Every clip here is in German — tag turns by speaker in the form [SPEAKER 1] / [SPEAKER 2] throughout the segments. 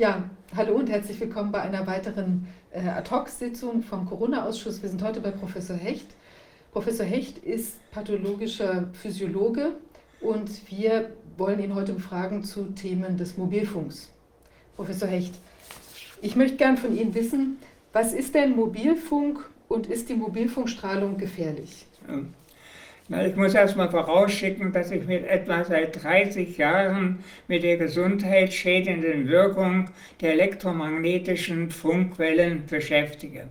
[SPEAKER 1] Ja, hallo und herzlich willkommen bei einer weiteren äh, Ad-Hoc-Sitzung vom Corona-Ausschuss. Wir sind heute bei Professor Hecht. Professor Hecht ist pathologischer Physiologe und wir wollen ihn heute befragen zu Themen des Mobilfunks. Professor Hecht, ich möchte gern von Ihnen wissen, was ist denn Mobilfunk und ist die Mobilfunkstrahlung gefährlich?
[SPEAKER 2] Ich muss erstmal vorausschicken, dass ich mit etwa seit 30 Jahren mit der gesundheitsschädenden Wirkung der elektromagnetischen Funkwellen beschäftige.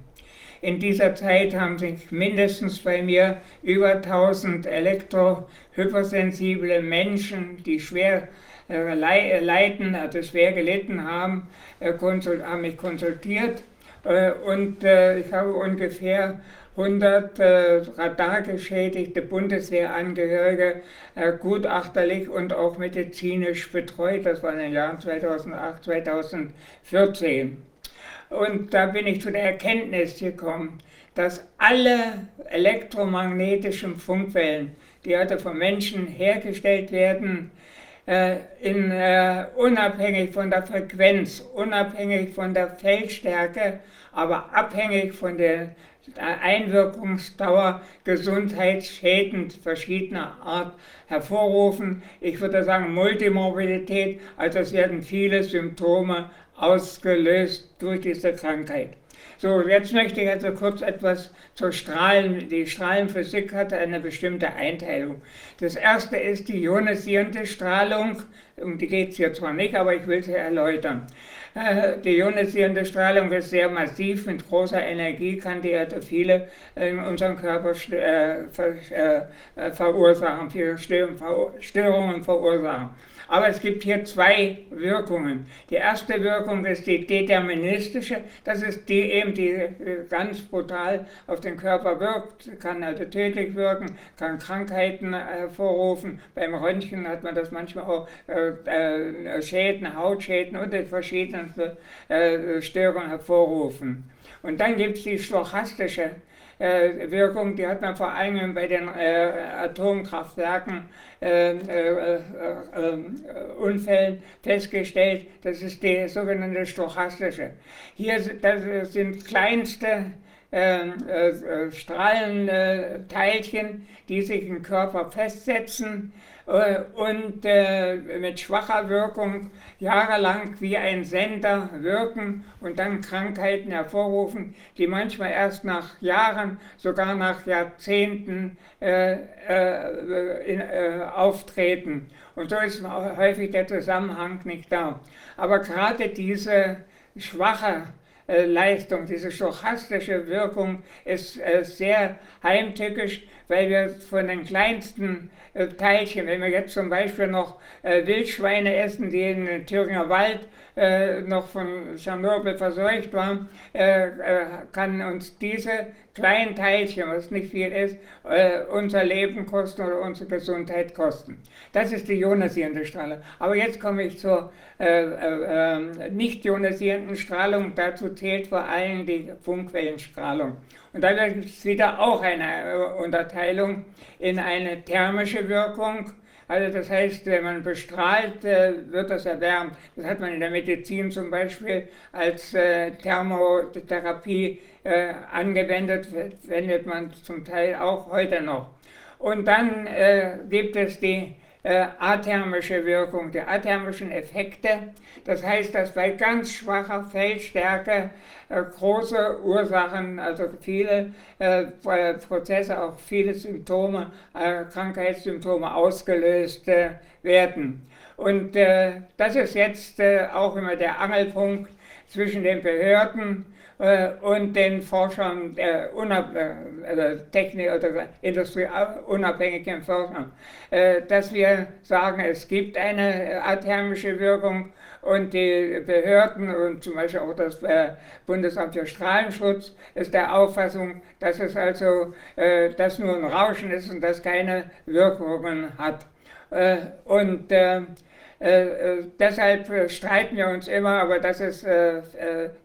[SPEAKER 2] In dieser Zeit haben sich mindestens bei mir über 1000 elektrohypersensible Menschen, die schwer äh, leiden, also schwer gelitten haben, äh, haben mich konsultiert äh, und äh, ich habe ungefähr 100 äh, radargeschädigte Bundeswehrangehörige äh, gutachterlich und auch medizinisch betreut. Das war in den Jahren 2008, 2014. Und da bin ich zu der Erkenntnis gekommen, dass alle elektromagnetischen Funkwellen, die heute von Menschen hergestellt werden, äh, in, äh, unabhängig von der Frequenz, unabhängig von der Feldstärke, aber abhängig von der Einwirkungsdauer gesundheitsschädend verschiedener Art hervorrufen. Ich würde sagen Multimorbidität, also es werden viele Symptome ausgelöst durch diese Krankheit. So, jetzt möchte ich also kurz etwas zur Strahlen. Die Strahlenphysik hat eine bestimmte Einteilung. Das erste ist die ionisierende Strahlung, um die geht es hier zwar nicht, aber ich will sie erläutern. Äh, die ionisierende Strahlung ist sehr massiv, mit großer Energie kann die also viele in unserem Körper äh, äh, verursachen, viele Störungen verursachen. Aber es gibt hier zwei Wirkungen. Die erste Wirkung ist die deterministische, das ist die eben, die ganz brutal auf den Körper wirkt, kann also tödlich wirken, kann Krankheiten hervorrufen. Beim Röntgen hat man das manchmal auch äh, Schäden, Hautschäden und verschiedenste äh, Störungen hervorrufen. Und dann gibt es die stochastische äh, Wirkung, die hat man vor allem bei den äh, Atomkraftwerken äh, äh, äh, Unfällen festgestellt. Das ist die sogenannte stochastische. Hier das sind kleinste Strahlenteilchen, die sich im Körper festsetzen äh, und äh, mit schwacher Wirkung jahrelang wie ein Sender wirken und dann Krankheiten hervorrufen, die manchmal erst nach Jahren, sogar nach Jahrzehnten äh, äh, in, äh, auftreten. Und so ist häufig der Zusammenhang nicht da. Aber gerade diese schwache äh, Leistung, diese stochastische Wirkung ist sehr heimtückisch, weil wir von den kleinsten äh, Teilchen. Wenn wir jetzt zum Beispiel noch äh, Wildschweine essen, die in den Thüringer Wald äh, noch von Tschernobyl verseucht waren, äh, äh, kann uns diese kleinen Teilchen, was nicht viel ist, äh, unser Leben kosten oder unsere Gesundheit kosten. Das ist die ionisierende Strahlung. Aber jetzt komme ich zur nicht ionisierenden Strahlung. Dazu zählt vor allem die Funkwellenstrahlung. Und da gibt es wieder auch eine Unterteilung in eine thermische Wirkung. Also das heißt, wenn man bestrahlt, äh, wird das erwärmt. Das hat man in der Medizin zum Beispiel als äh, Thermotherapie äh, angewendet, wendet man zum Teil auch heute noch. Und dann gibt es die äh, athermische Wirkung, die athermischen Effekte. Das heißt, dass bei ganz schwacher Feldstärke äh, große Ursachen, also viele äh, Prozesse, auch viele Symptome, äh, Krankheitssymptome ausgelöst äh, werden. Und äh, das ist jetzt auch immer der Angelpunkt zwischen den Behörden äh, und den Forschern, der unab äh, also Technik- oder industrieunabhängigen Forschern, äh, dass wir sagen, es gibt eine athermische Wirkung und die Behörden und zum Beispiel auch das Bundesamt für Strahlenschutz ist der Auffassung, dass es also das nur ein Rauschen ist und das keine Wirkungen hat. Und äh, äh, deshalb äh, streiten wir uns immer, aber das ist äh,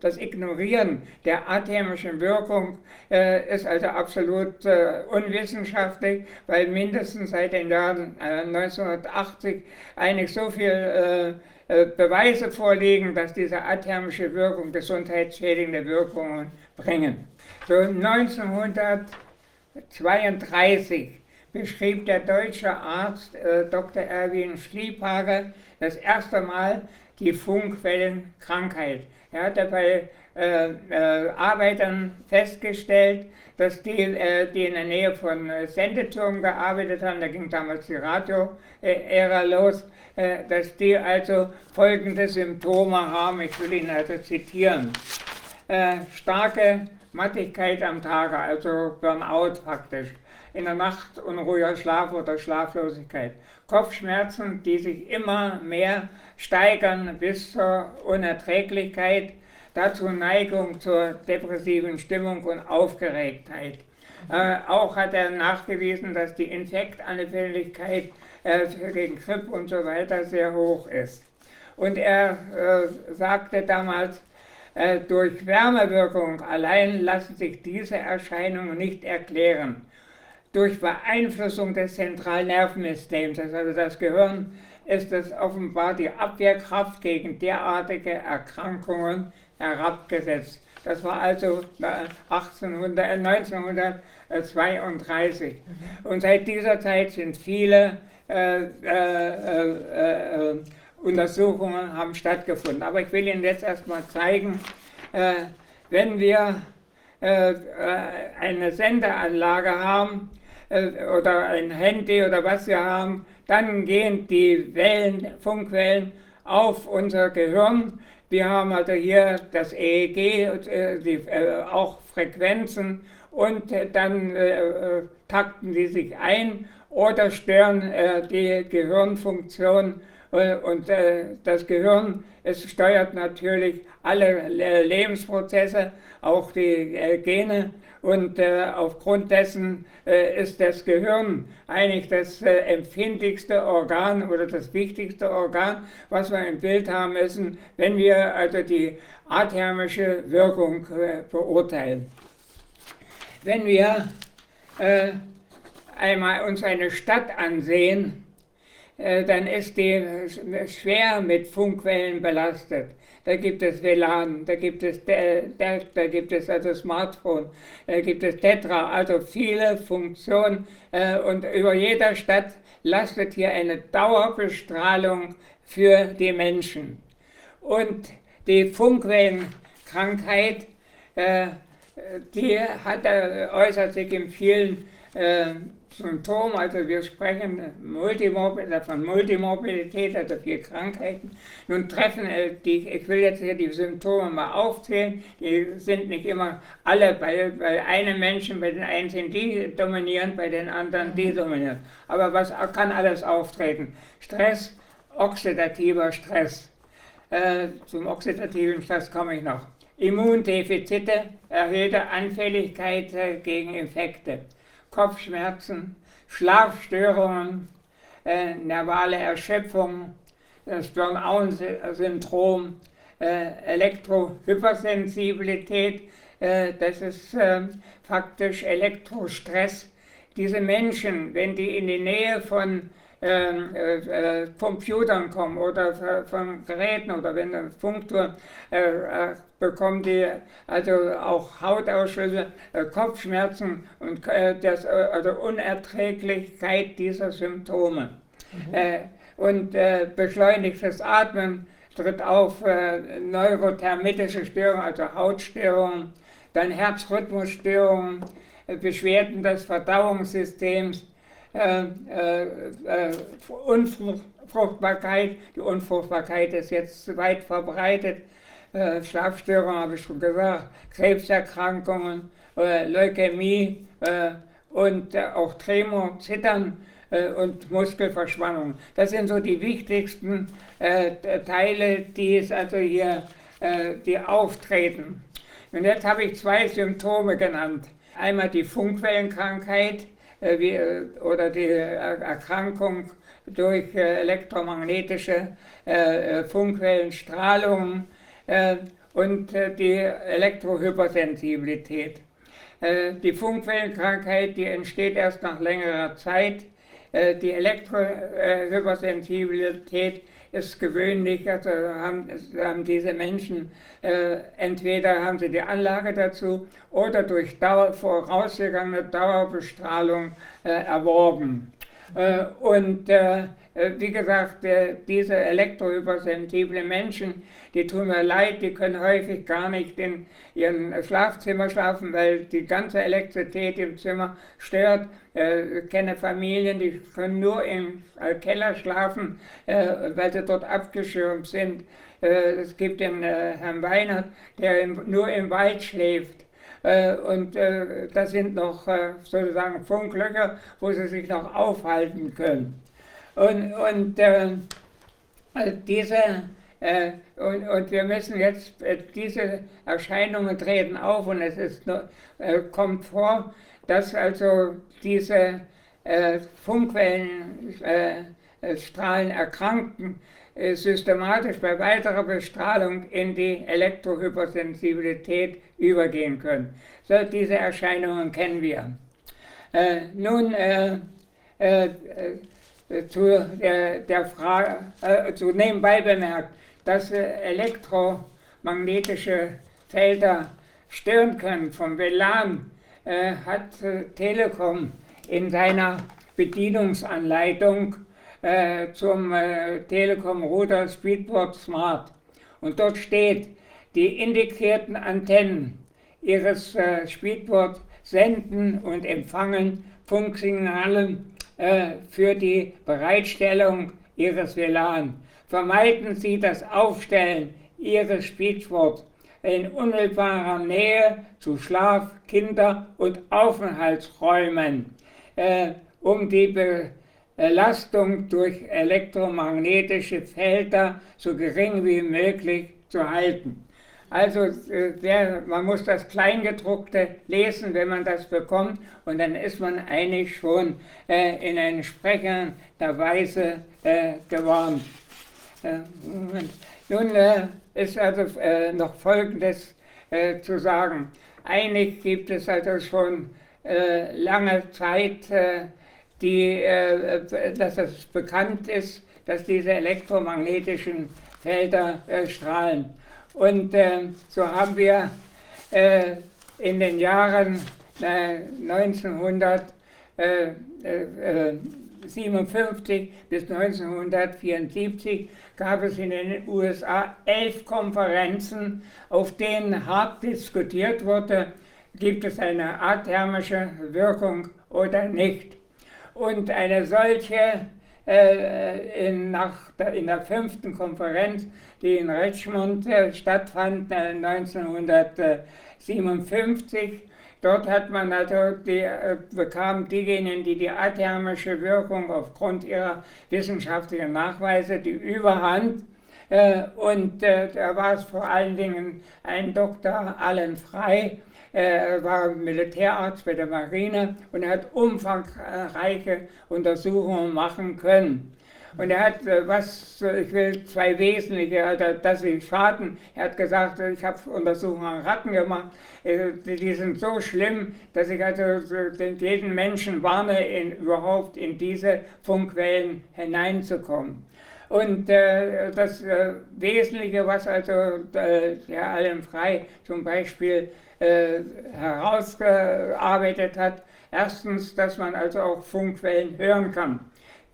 [SPEAKER 2] das Ignorieren der athermischen Wirkung ist also absolut unwissenschaftlich, weil mindestens seit den Jahren 1980 eigentlich so viel Beweise vorliegen, dass diese athermische Wirkung gesundheitsschädigende Wirkungen bringen. So 1932 beschrieb der deutsche Arzt äh, Dr. Erwin Schliephager das erste Mal die Funkwellenkrankheit. Er hat dabei äh, äh, Arbeitern festgestellt, dass die, äh, die in der Nähe von äh, Sendeturm gearbeitet haben, da ging damals die Radio-Ära los, äh, dass die also folgende Symptome haben, ich will ihn also zitieren. Äh, starke Mattigkeit am Tage, also Burnout praktisch. In der Nacht unruhiger Schlaf oder Schlaflosigkeit. Kopfschmerzen, die sich immer mehr steigern bis zur Unerträglichkeit. Dazu Neigung zur depressiven Stimmung und Aufgeregtheit. Äh, auch hat er nachgewiesen, dass die Infektanfälligkeit äh, gegen Grippe und so weiter sehr hoch ist. Und er äh, sagte damals, äh, durch Wärmewirkung allein lassen sich diese Erscheinungen nicht erklären. Durch Beeinflussung des Zentralnervensystems, also das Gehirn, ist es offenbar die Abwehrkraft gegen derartige Erkrankungen herabgesetzt. Das war also 1800, 1932. Mhm. Und seit dieser Zeit sind viele äh, äh, äh, äh, Untersuchungen haben stattgefunden. Aber ich will Ihnen jetzt erstmal zeigen, äh, wenn wir äh, eine Sendeanlage haben oder ein Handy oder was wir haben, dann gehen die Wellen, Funkwellen auf unser Gehirn. Wir haben also hier das EEG, äh, die, äh, auch Frequenzen und äh, dann takten sie sich ein oder stören die Gehirnfunktion und das Gehirn, es steuert natürlich alle Lebensprozesse, auch die Gene und äh, aufgrund dessen äh, ist das Gehirn eigentlich das äh, empfindlichste Organ oder das wichtigste Organ, was wir im Bild haben müssen, wenn wir also die athermische Wirkung äh, beurteilen. Wenn wir äh, einmal uns eine Stadt ansehen, äh, dann ist die schwer mit Funkwellen belastet da gibt es WLAN, da gibt es DELF, da gibt es also Smartphone, da gibt es Tetra, also viele Funktionen äh, und über jeder Stadt lastet hier eine Dauerbestrahlung für die Menschen. Und die Funkwellenkrankheit, äh, die hat, äh, äußert sich in vielen Symptom, also wir sprechen von Multimobilität, also vier Krankheiten. Nun treffen äh, die, ich will jetzt hier die Symptome mal aufzählen, die sind nicht immer alle bei, bei einem Menschen, bei den einen sind die dominierend, bei den anderen die dominierend. Aber was kann alles auftreten? Stress, oxidativer Stress. Äh, zum oxidativen Stress komme ich noch. Immundefizite, erhöhte Anfälligkeit äh, gegen Infekte. Kopfschmerzen, Schlafstörungen, äh, nervale Erschöpfung, das Burnout-Syndrom, äh, Elektrohypersensibilität, äh, das ist äh, faktisch Elektrostress. Diese Menschen, wenn die in die Nähe von ähm, äh, äh, Computern kommen oder von Geräten oder wenn ein Funkturm äh, äh, bekommen die also auch Hautausschüsse, äh, Kopfschmerzen und das, also Unerträglichkeit dieser Symptome. Mhm. und beschleunigtes Atmen tritt auf, neurothermitische Störungen, also Hautstörungen, dann Herzrhythmusstörungen, Beschwerden des Verdauungssystems, äh, äh, äh, Unfruchtbarkeit. Die Unfruchtbarkeit ist jetzt weit verbreitet. Äh, Schlafstörungen habe ich schon gesagt, Krebserkrankungen, äh, Leukämie äh, und auch Tremor, Zittern und Muskelverspannung. Das sind so die wichtigsten Teile, die es also hier die auftreten. Und jetzt habe ich zwei Symptome genannt. Einmal die Funkwellenkrankheit, wie, äh, oder die Erkrankung durch äh, elektromagnetische Funkwellenstrahlung und die Elektrohypersensibilität. Die Funkwellenkrankheit, die entsteht erst nach längerer Zeit. Die Elektrohypersensibilität ist gewöhnlich, also haben, haben diese Menschen äh, entweder haben sie die Anlage dazu oder durch Dauer, vorausgegangene Dauerbestrahlung äh, erworben. Äh, und äh, äh, wie gesagt, diese elektrohypersensiblen Menschen, die tun mir leid, die können häufig gar nicht in ihrem Schlafzimmer schlafen, weil die ganze Elektrizität im Zimmer stört. Äh, kenne Familien, die können nur im Keller schlafen, äh, weil sie dort abgeschirmt sind. Es gibt den Herrn Weinert, der nur im Wald schläft. Und das sind noch sozusagen Funklöcher, wo sie sich noch aufhalten können. Und, und äh, diese, äh, und, und wir müssen jetzt, äh, diese Erscheinungen treten auf und es ist, äh, kommt vor, dass also diese äh, Funkwellenstrahlen äh, erkranken, systematisch bei weiterer Bestrahlung in die Elektrohypersensibilität übergehen können. So, diese Erscheinungen kennen wir. nun, äh, zu der, Frage, äh, zu nebenbei bemerkt, dass äh, elektromagnetische Felder stören können vom WLAN, äh, hat äh, Telekom in seiner Bedienungsanleitung äh, zum Telekom Router Speedboard Smart. Und dort steht, die integrierten Antennen ihres Speedboard senden und empfangen Funksignale äh, für die Bereitstellung Ihres WLAN. Vermeiden Sie das Aufstellen Ihres Speedboards in unmittelbarer Nähe zu Schlaf-, Kinder- und Aufenthaltsräumen, äh, um die Belastung durch elektromagnetische Felder so gering wie möglich zu halten. Also der, äh, man muss das Kleingedruckte lesen, wenn man das bekommt, und dann ist man eigentlich schon äh, in entsprechender Weise äh, gewarnt. Äh, nun äh, ist also äh, noch Folgendes zu sagen. Eigentlich gibt es also schon lange Zeit, die, dass es bekannt ist, dass diese elektromagnetischen Felder strahlen. Und äh, so haben wir äh, in den Jahren äh, 1957 bis 1974 gab es in den USA elf Konferenzen, auf denen hart diskutiert wurde, gibt es eine athermische Wirkung oder nicht. Und eine solche äh, in, nach der, in der fünften Konferenz, die in Richmond äh, stattfand äh, 1957. Dort hat man also die, äh, bekam diejenigen, die die athermische Wirkung aufgrund ihrer wissenschaftlichen Nachweise die Überhand. Äh, und äh, da war es vor allen Dingen ein Dr. Allen Frey, er war Militärarzt bei der Marine und hat umfangreiche Untersuchungen machen können. Und er hat was, ich will zwei wesentliche, also, dass sie schaden. Er hat gesagt, ich habe Untersuchungen an Ratten gemacht, die sind so schlimm, dass ich also jeden Menschen warne, in, überhaupt in diese Funkwellen hineinzukommen. Und äh, das äh, Wesentliche, was also äh, Herr Allen Frei zum Beispiel äh, herausgearbeitet hat. Erstens, dass man also auch Funkwellen hören kann.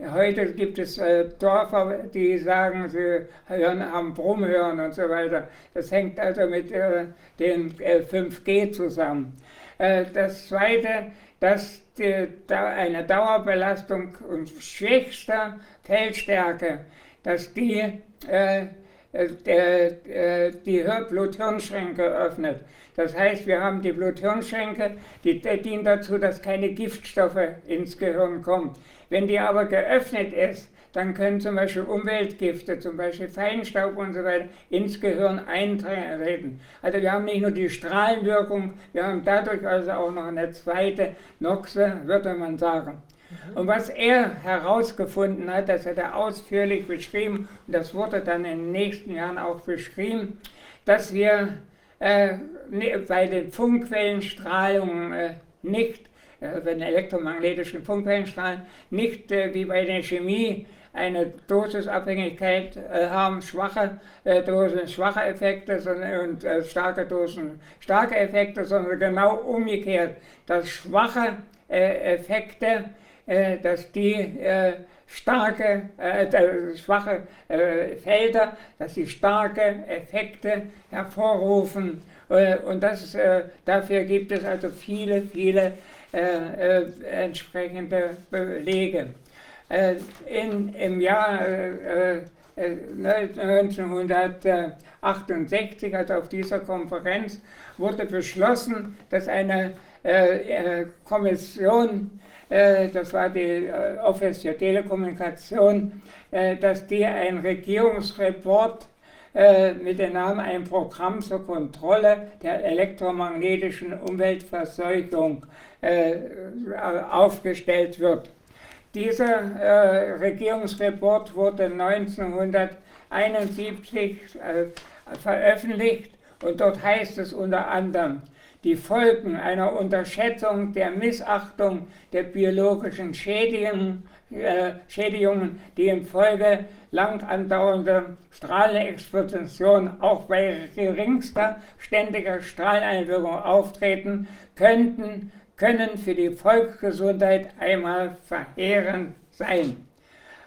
[SPEAKER 2] Heute gibt es äh, Dörfer, die sagen, sie hören am Brummhören und so weiter. Das hängt also mit äh, dem 5G äh, zusammen. Äh, das Zweite, dass die, da eine Dauerbelastung und schwächster Feldstärke, dass die äh, die Blut-Hirn-Schränke öffnet. Das heißt, wir haben die Blut-Hirn-Schenkel, die, die dienen dazu, dass keine Giftstoffe ins Gehirn kommen. Wenn die aber geöffnet ist, dann können zum Beispiel Umweltgifte, zum Beispiel Feinstaub und so weiter, ins Gehirn eintreten. Also wir haben nicht nur die Strahlenwirkung, wir haben dadurch also auch noch eine zweite Noxe, würde man sagen. Mhm. Und was er herausgefunden hat, das hat er ausführlich beschrieben, und das wurde dann in den nächsten Jahren auch beschrieben, dass wir äh, ne, bei den Funkwellenstrahlungen äh, nicht, bei den elektromagnetischen Funkwellenstrahlen, nicht äh, wie bei der Chemie eine Dosisabhängigkeit äh, haben, schwache äh, Dosen schwache Effekte und äh, starke Dosen starke Effekte, sondern genau umgekehrt, dass schwache äh, Effekte, äh, dass die äh, starke, schwache Felder, dass sie starke Effekte hervorrufen. und das, dafür gibt es also viele, viele entsprechende Belege. in, Im Jahr 1968, also auf dieser Konferenz, wurde beschlossen, dass eine äh, äh, Kommission, äh, das war die Office für Telekommunikation, dass die ein Regierungsreport mit dem Namen ein Programm zur Kontrolle der elektromagnetischen Umweltverseuchung aufgestellt wird. Dieser äh, Regierungsreport wurde 1971 äh, veröffentlicht und dort heißt es unter anderem, die Folgen einer Unterschätzung der Missachtung der biologischen Schädigungen, äh, Schädigungen die infolge lang andauernder Strahlenexposition auch bei geringster ständiger Strahleneinwirkung auftreten, könnten, können für die Volksgesundheit einmal verheerend sein.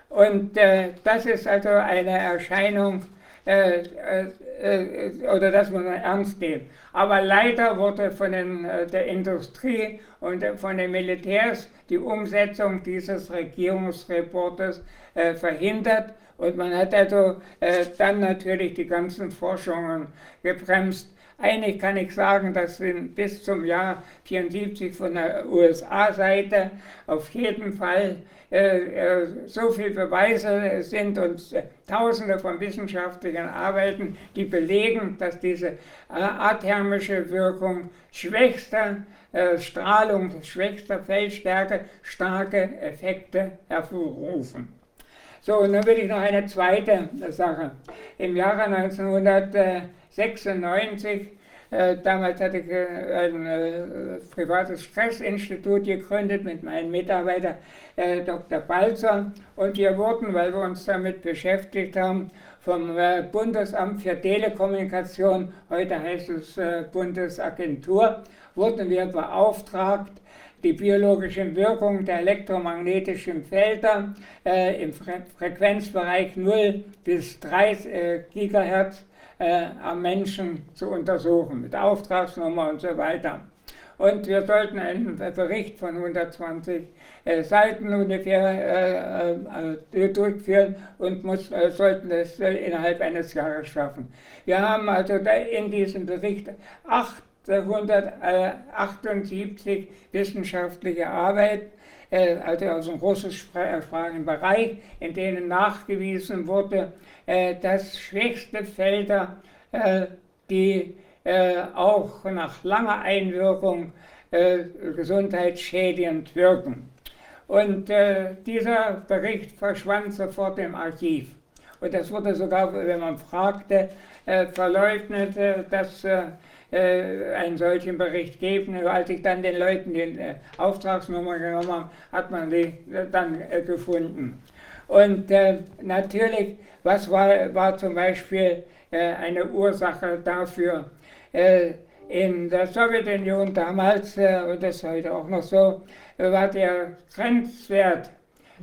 [SPEAKER 2] Und äh, das ist also eine Erscheinung, äh, äh, äh, oder das muss man ernst nehmen. Aber leider wurde von den, äh, der Industrie und von den Militärs die Umsetzung dieses Regierungsreportes äh, verhindert. Und man hat also dann natürlich die ganzen Forschungen gebremst. Eigentlich kann ich sagen, dass bis zum Jahr 74 von der USA-Seite auf jeden Fall äh, äh, so viele Beweise sind und äh, Tausende von wissenschaftlichen Arbeiten, die belegen, dass diese athermische Wirkung schwächster Strahlung, schwächster Feldstärke starke Effekte hervorrufen. So, und dann will ich noch eine zweite Sache. Im Jahre 1996 äh, damals hatte ich äh, ein äh, privates Stressinstitut gegründet mit meinem Mitarbeiter Dr. Balzer und wir wurden, weil wir uns damit beschäftigt haben, vom Bundesamt für Telekommunikation, heute heißt es Bundesagentur, wurden wir beauftragt, die biologische Wirkung der elektromagnetischen Felder im Fre Frequenzbereich 0 bis 3 Gigahertz äh, am Menschen zu untersuchen, mit Auftragsnummer und so weiter. Und wir sollten einen Bericht von 120 äh, Seiten ungefähr äh, äh, durchführen und muss, äh, sollten es innerhalb eines Jahres schaffen. Wir haben also in diesem Bericht 878 wissenschaftliche Arbeit äh, also aus dem russischsprachigen Bereich, in denen nachgewiesen wurde, äh, dass schwächste Felder, äh, die auch nach langer Einwirkung gesundheitsschädigend wirken. Und dieser Bericht verschwand sofort im Archiv. Und das wurde sogar, wenn man fragte, verleugnet, dass äh, einen solchen Bericht geben. Als ich dann den Leuten die äh, Auftragsnummer genommen habe, hat man äh, dann äh, gefunden. Und äh, natürlich, was war, war zum Beispiel eine Ursache dafür? in der Sowjetunion damals, und das ist heute auch noch so, war der Grenzwert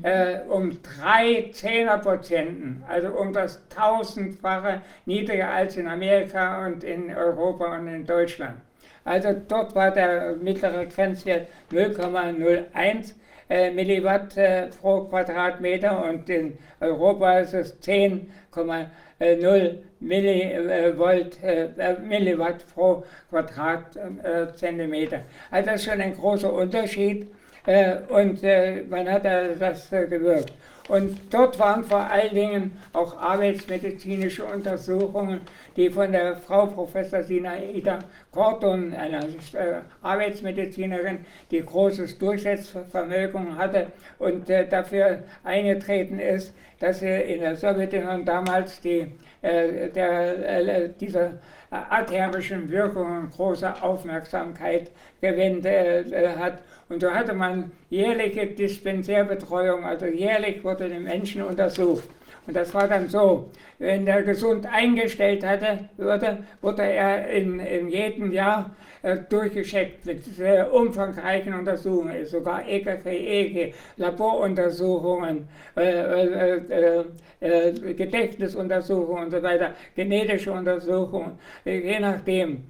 [SPEAKER 2] äh, um drei Zehnerprozenten, also um das tausendfache niedriger als in Amerika und in Europa und in Deutschland. Also dort war der mittlere Grenzwert 0,01 äh, Milliwatt äh, pro Quadratmeter und in Europa ist es 10,0 Millivolt, äh, äh, Milliwatt pro Quadratzentimeter. Also das ist schon ein großer Unterschied. Äh, und äh, man hat das äh, gewirkt. Und dort waren vor allen Dingen auch arbeitsmedizinische Untersuchungen, die von der Frau Professor Sinaida Korton, einer äh, Arbeitsmedizinerin, die großes Durchsetzungsvermögen hatte und äh, dafür eingetreten ist, dass in der Sowjetunion damals die, äh, der, äh, diese athermischen Wirkungen große Aufmerksamkeit gewendet äh, hat. Und so hatte man jährliche Dispensärbetreuung, also jährlich wurde den Menschen untersucht. Und das war dann so, wenn der gesund eingestellt hatte, wurde, wurde er in, in jedem Jahr äh, durchgeschickt mit sehr umfangreichen Untersuchungen, sogar EKG, EG, Laboruntersuchungen, äh, äh, äh, Gedächtnisuntersuchungen und so weiter, genetische Untersuchungen, je nachdem.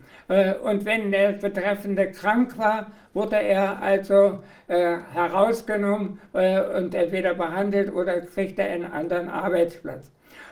[SPEAKER 2] Und wenn der Betreffende krank war, wurde er also herausgenommen und entweder behandelt oder kriegte einen anderen Arbeitsplatz.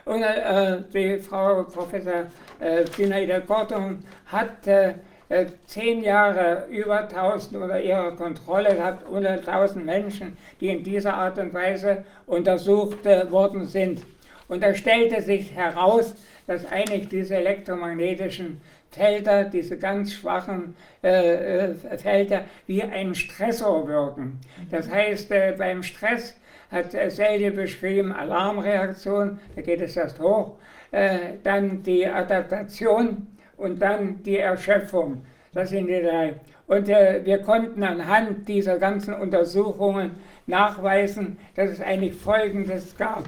[SPEAKER 2] Und äh, die Frau Professor äh, Sinaida Gordon hat äh, äh, zehn Jahre über 1000 unter ihrer Kontrolle gehabt, unter 1000 Menschen, die in dieser Art und Weise untersucht äh, worden sind. Und da stellte sich heraus, dass eigentlich diese elektromagnetischen Felder, diese ganz schwachen äh, äh Felder, wie ein Stressor wirken. Das heißt, äh, beim Stress hat Selye beschrieben, Alarmreaktion, da geht es erst hoch, äh, dann die Adaptation, und dann die Erschöpfung. Das sind die drei. Und äh, wir konnten anhand dieser ganzen Untersuchungen nachweisen, dass es eigentlich Folgendes gab.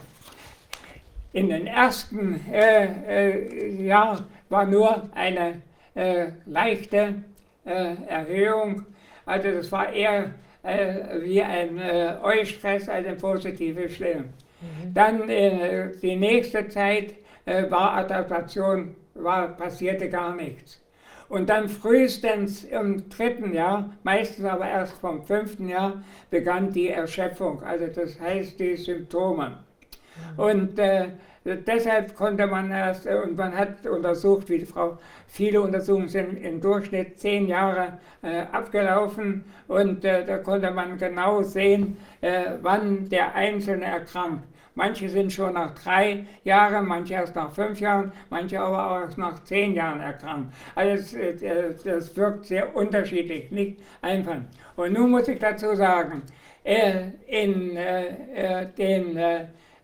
[SPEAKER 2] In den ersten äh, äh, Jahren war nur eine äh, leichte äh, Erhöhung, also das war eher äh, wie ein Eustress als eine positive Stimmung. Mhm. Dann die nächste Zeit war Adaptation war, passierte gar nichts. Und dann frühestens im dritten Jahr, meistens aber erst vom fünften Jahr, begann die Erschöpfung, also das heißt die Symptome. Mhm. Und äh, deshalb konnte man erst, äh, und man hat untersucht, wie die Frau, viele Untersuchungen sind im Durchschnitt zehn Jahre äh, abgelaufen und äh, da konnte man genau sehen, äh, wann der Einzelne erkrankt. Manche sind schon nach drei Jahren, manche erst nach fünf Jahren, manche aber auch erst nach zehn Jahren erkrankt. Also das, äh, das wirkt sehr unterschiedlich, nicht einfach. Und nun muss ich dazu sagen, äh, in, äh, den,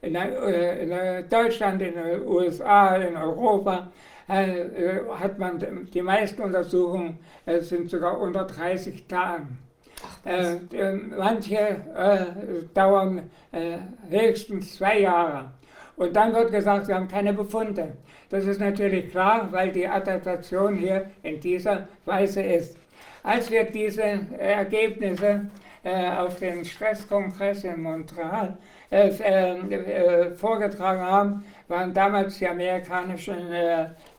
[SPEAKER 2] in, in Deutschland, in den USA, in Europa, hat man die meisten Untersuchungen sind sogar unter 30 Tagen. Äh, äh, manche äh, dauern äh, höchstens zwei Jahre. Und dann wird gesagt, wir haben keine Befunde. Das ist natürlich klar, weil die Adaptation hier in dieser Weise ist. Als wir diese Ergebnisse äh, auf den Stresskongress in Montreal äh, vorgetragen haben, waren damals die amerikanischen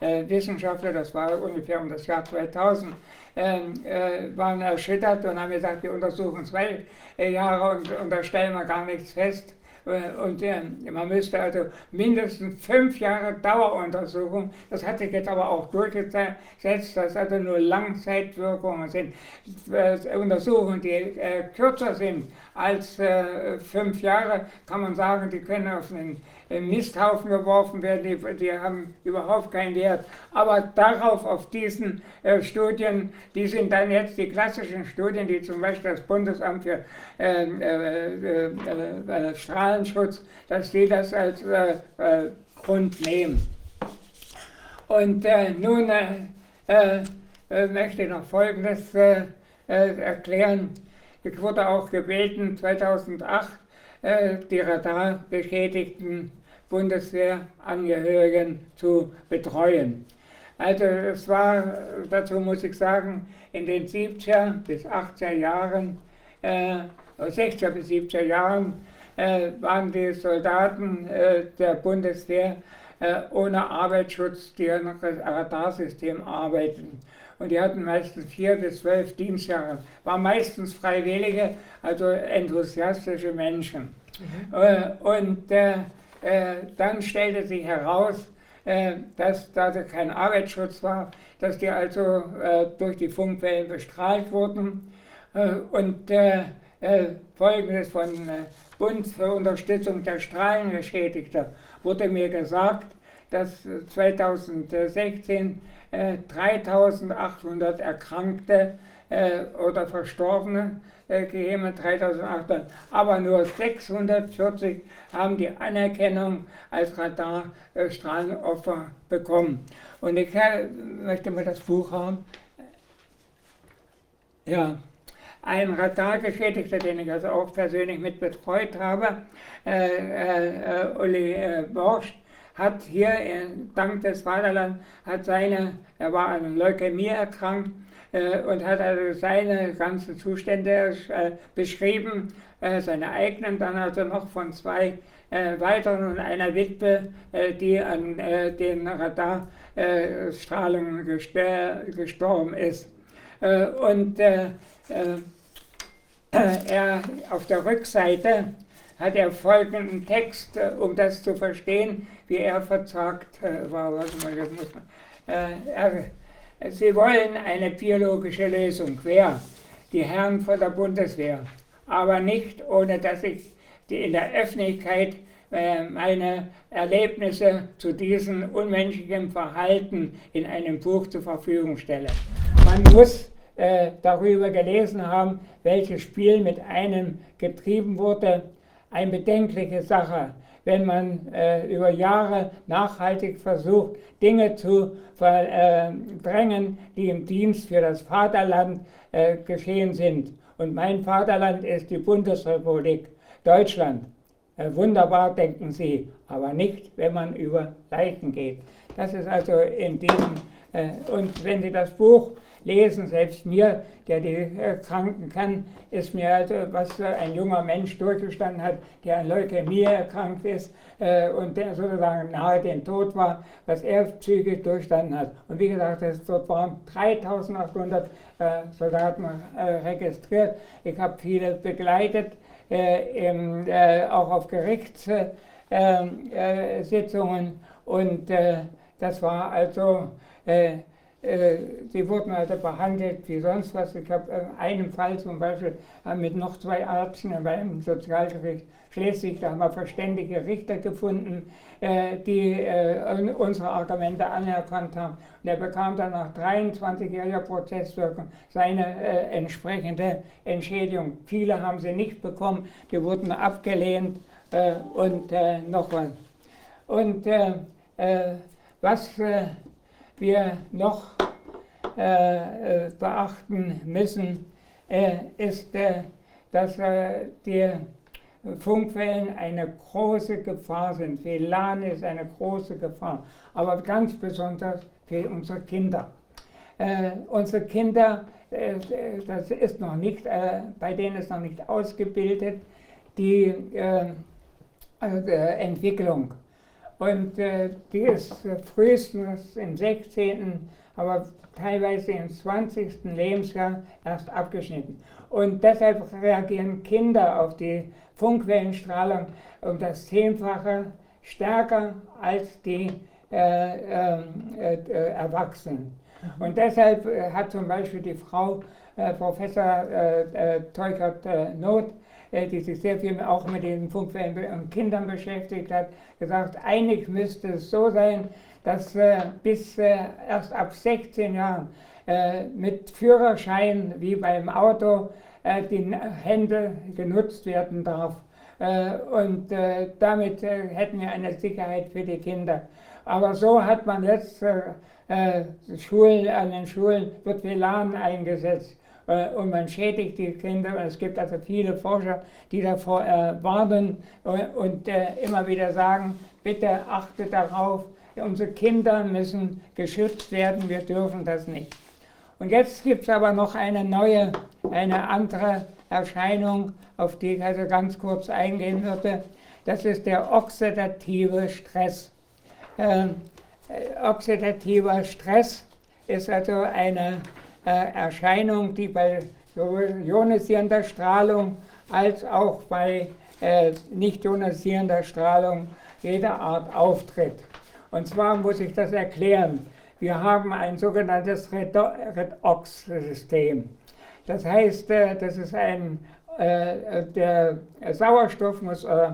[SPEAKER 2] Wissenschaftler, das war ungefähr um das Jahr 2000, ähm, äh, waren erschüttert und haben gesagt, wir untersuchen zwei Jahre und, und da stellen wir gar nichts fest. Äh, und äh, man müsste also mindestens fünf Jahre Daueruntersuchung, das hat sich jetzt aber auch durchgesetzt, dass also nur Langzeitwirkungen sind. Äh, Untersuchungen, die äh, kürzer sind als fünf Jahre, kann man sagen, die können auf einen Misthaufen geworfen werden, die, die, haben überhaupt keinen Wert. Aber darauf, auf diesen äh, Studien, die sind dann jetzt die klassischen Studien, die zum Beispiel das Bundesamt für ähm, äh, äh, äh, Strahlenschutz, dass die das als äh, äh, Grund nehmen. Und nun möchte ich noch Folgendes erklären. Ich wurde auch gebeten, 2008 die Radarbeschädigten Bundeswehrangehörigen zu betreuen. Also es war, dazu muss ich sagen, in den 70er bis 80er Jahren, äh, 60er bis 70er Jahren äh, waren die Soldaten äh, der Bundeswehr äh, ohne Arbeitsschutz, die an einem Radarsystem arbeiten. Und die hatten meistens vier bis zwölf Dienstjahre, waren meistens Freiwillige, also enthusiastische Menschen. Mhm. Äh, und äh, dann stellte sich heraus, äh, dass da kein Arbeitsschutz war, dass die also äh, durch die Funkwellen bestrahlt wurden. Äh, und äh, äh, folgendes von Bund für Unterstützung der Strahlengeschädigter wurde mir gesagt, dass 2016 äh, 3800 Erkrankte äh, oder Verstorbene äh, gegeben hat, 3800, aber nur 640 haben die Anerkennung als Radarstrahlenopfer bekommen. Und ich möchte mal das Buch haben. Ja, ein Radargeschädigter, den ich also auch persönlich mit betreut habe, äh, äh, Uli äh, Borsch, hat hier dank des Vaterlands, hat seine, er war an Leukämie erkrankt äh, und hat also seine ganzen Zustände äh, beschrieben, äh, seine eigenen, dann also noch von zwei weiteren und einer Witwe, die an den Radarstrahlungen gestorben ist. und er auf der Rückseite hat er folgenden Text, um das zu verstehen, wie er verzagt war. Warte mal, das muss man. Er, Sie wollen eine biologische Lösung. Wer? Die Herren von der Bundeswehr. Aber nicht, ohne dass ich die in der Öffentlichkeit äh, meine Erlebnisse zu diesem unmenschlichen Verhalten in einem Buch zur Verfügung stelle. Man muss äh, darüber gelesen haben, welches Spiel mit einem getrieben wurde. Eine bedenkliche Sache wenn man äh, über Jahre nachhaltig versucht, Dinge zu verdrängen, die im Dienst für das Vaterland äh, geschehen sind. Und mein Vaterland ist die Bundesrepublik Deutschland. Äh, wunderbar, denken Sie, aber nicht, wenn man über Leichen geht. Das ist also in diesem, äh, und wenn Sie das Buch lesen. Selbst mir, der die äh, Kranken kann, ist mir also, was ein junger Mensch durchgestanden hat, der an Leukämie erkrankt ist äh, und der sozusagen nahe dem Tod war, was er psychisch durchstanden hat. Und wie gesagt, es, dort waren 3800 äh, Soldaten äh, registriert. Ich habe viele begleitet, äh, im, äh, auch auf Gerichtssitzungen und das war also äh, sie wurden also behandelt wie sonst was. Ich habe äh, einen Fall zum Beispiel äh, mit noch zwei Ärzten beim Sozialgericht Schleswig, da haben wir verständige Richter gefunden, die unsere Argumente anerkannt haben. Und er bekam dann nach 23-jähriger Prozesswirkung seine entsprechende Entschädigung. Viele haben sie nicht bekommen, die wurden abgelehnt und noch was. Und was wir noch äh, äh, beachten müssen, äh, ist, äh, dass äh, die Funkwellen eine große Gefahr sind. Für LAN ist eine große Gefahr, aber ganz besonders für unsere Kinder. Äh, unsere Kinder, das ist noch nicht, bei denen ist noch nicht ausgebildet, die Entwicklung und äh, die ist äh, frühestens im 16., aber teilweise im 20. Lebensjahr erst abgeschnitten. Und deshalb reagieren Kinder auf die Funkwellenstrahlung um das Zehnfache stärker als die äh, ähm, äh, äh, Erwachsenen. Mhm. Und deshalb äh, hat zum Beispiel die Frau Professor Teukert Not äh, die sich sehr viel auch mit den Funkwellen und Kindern beschäftigt hat, gesagt, eigentlich müsste es so sein, dass äh, bis äh, erst ab 16 Jahren mit Führerschein wie beim Auto die Hände genutzt werden darf. und damit hätten wir eine Sicherheit für die Kinder. Aber so hat man jetzt Schulen, an den Schulen wird WLAN eingesetzt. Äh, und man schädigt die Kinder. Und es gibt also viele Forscher, die davor äh, warnen und äh, immer wieder sagen, bitte achtet darauf, unsere Kinder müssen geschützt werden, wir dürfen das nicht. Und jetzt gibt es aber noch eine neue, eine andere Erscheinung, auf die ich also ganz kurz eingehen würde. Das ist der oxidative Stress. Ähm, äh, oxidativer Stress ist also eine Erscheinung, die bei sowohl ionisierender Strahlung als auch bei äh, nicht ionisierender Strahlung jeder Art auftritt. Und zwar muss ich das erklären. Wir haben ein sogenanntes Redox-System. Das heißt, äh, das ist ein, äh, der Sauerstoff muss äh,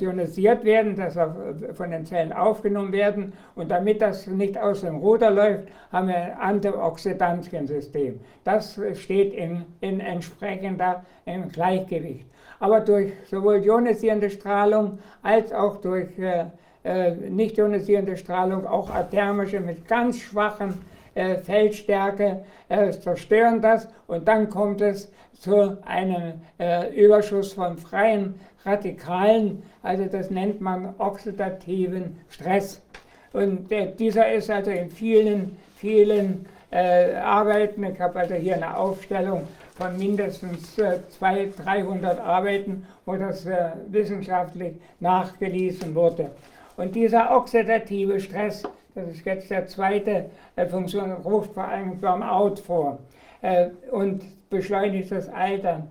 [SPEAKER 2] ionisiert werden, dass er von den Zellen aufgenommen werden. Und damit das nicht aus dem Ruder läuft, haben wir ein Antioxidantiensystem. Das steht in, in entsprechender in Gleichgewicht. Aber durch sowohl ionisierende Strahlung als auch durch äh, äh, nicht ionisierende Strahlung, auch thermische mit ganz schwachen äh, Feldstärke äh, zerstören das und dann kommt es zu einem äh, Überschuss von freien Radikalen, also das nennt man oxidativen Stress. Und äh, dieser ist also in vielen, vielen äh, Arbeiten, ich habe also hier eine Aufstellung von mindestens äh, 200, 300 Arbeiten, wo das äh, wissenschaftlich nachgewiesen wurde. Und dieser oxidative Stress, das ist jetzt der zweite äh, Funktion, ruft vor allem Burnout vor äh, und beschleunigt das Altern.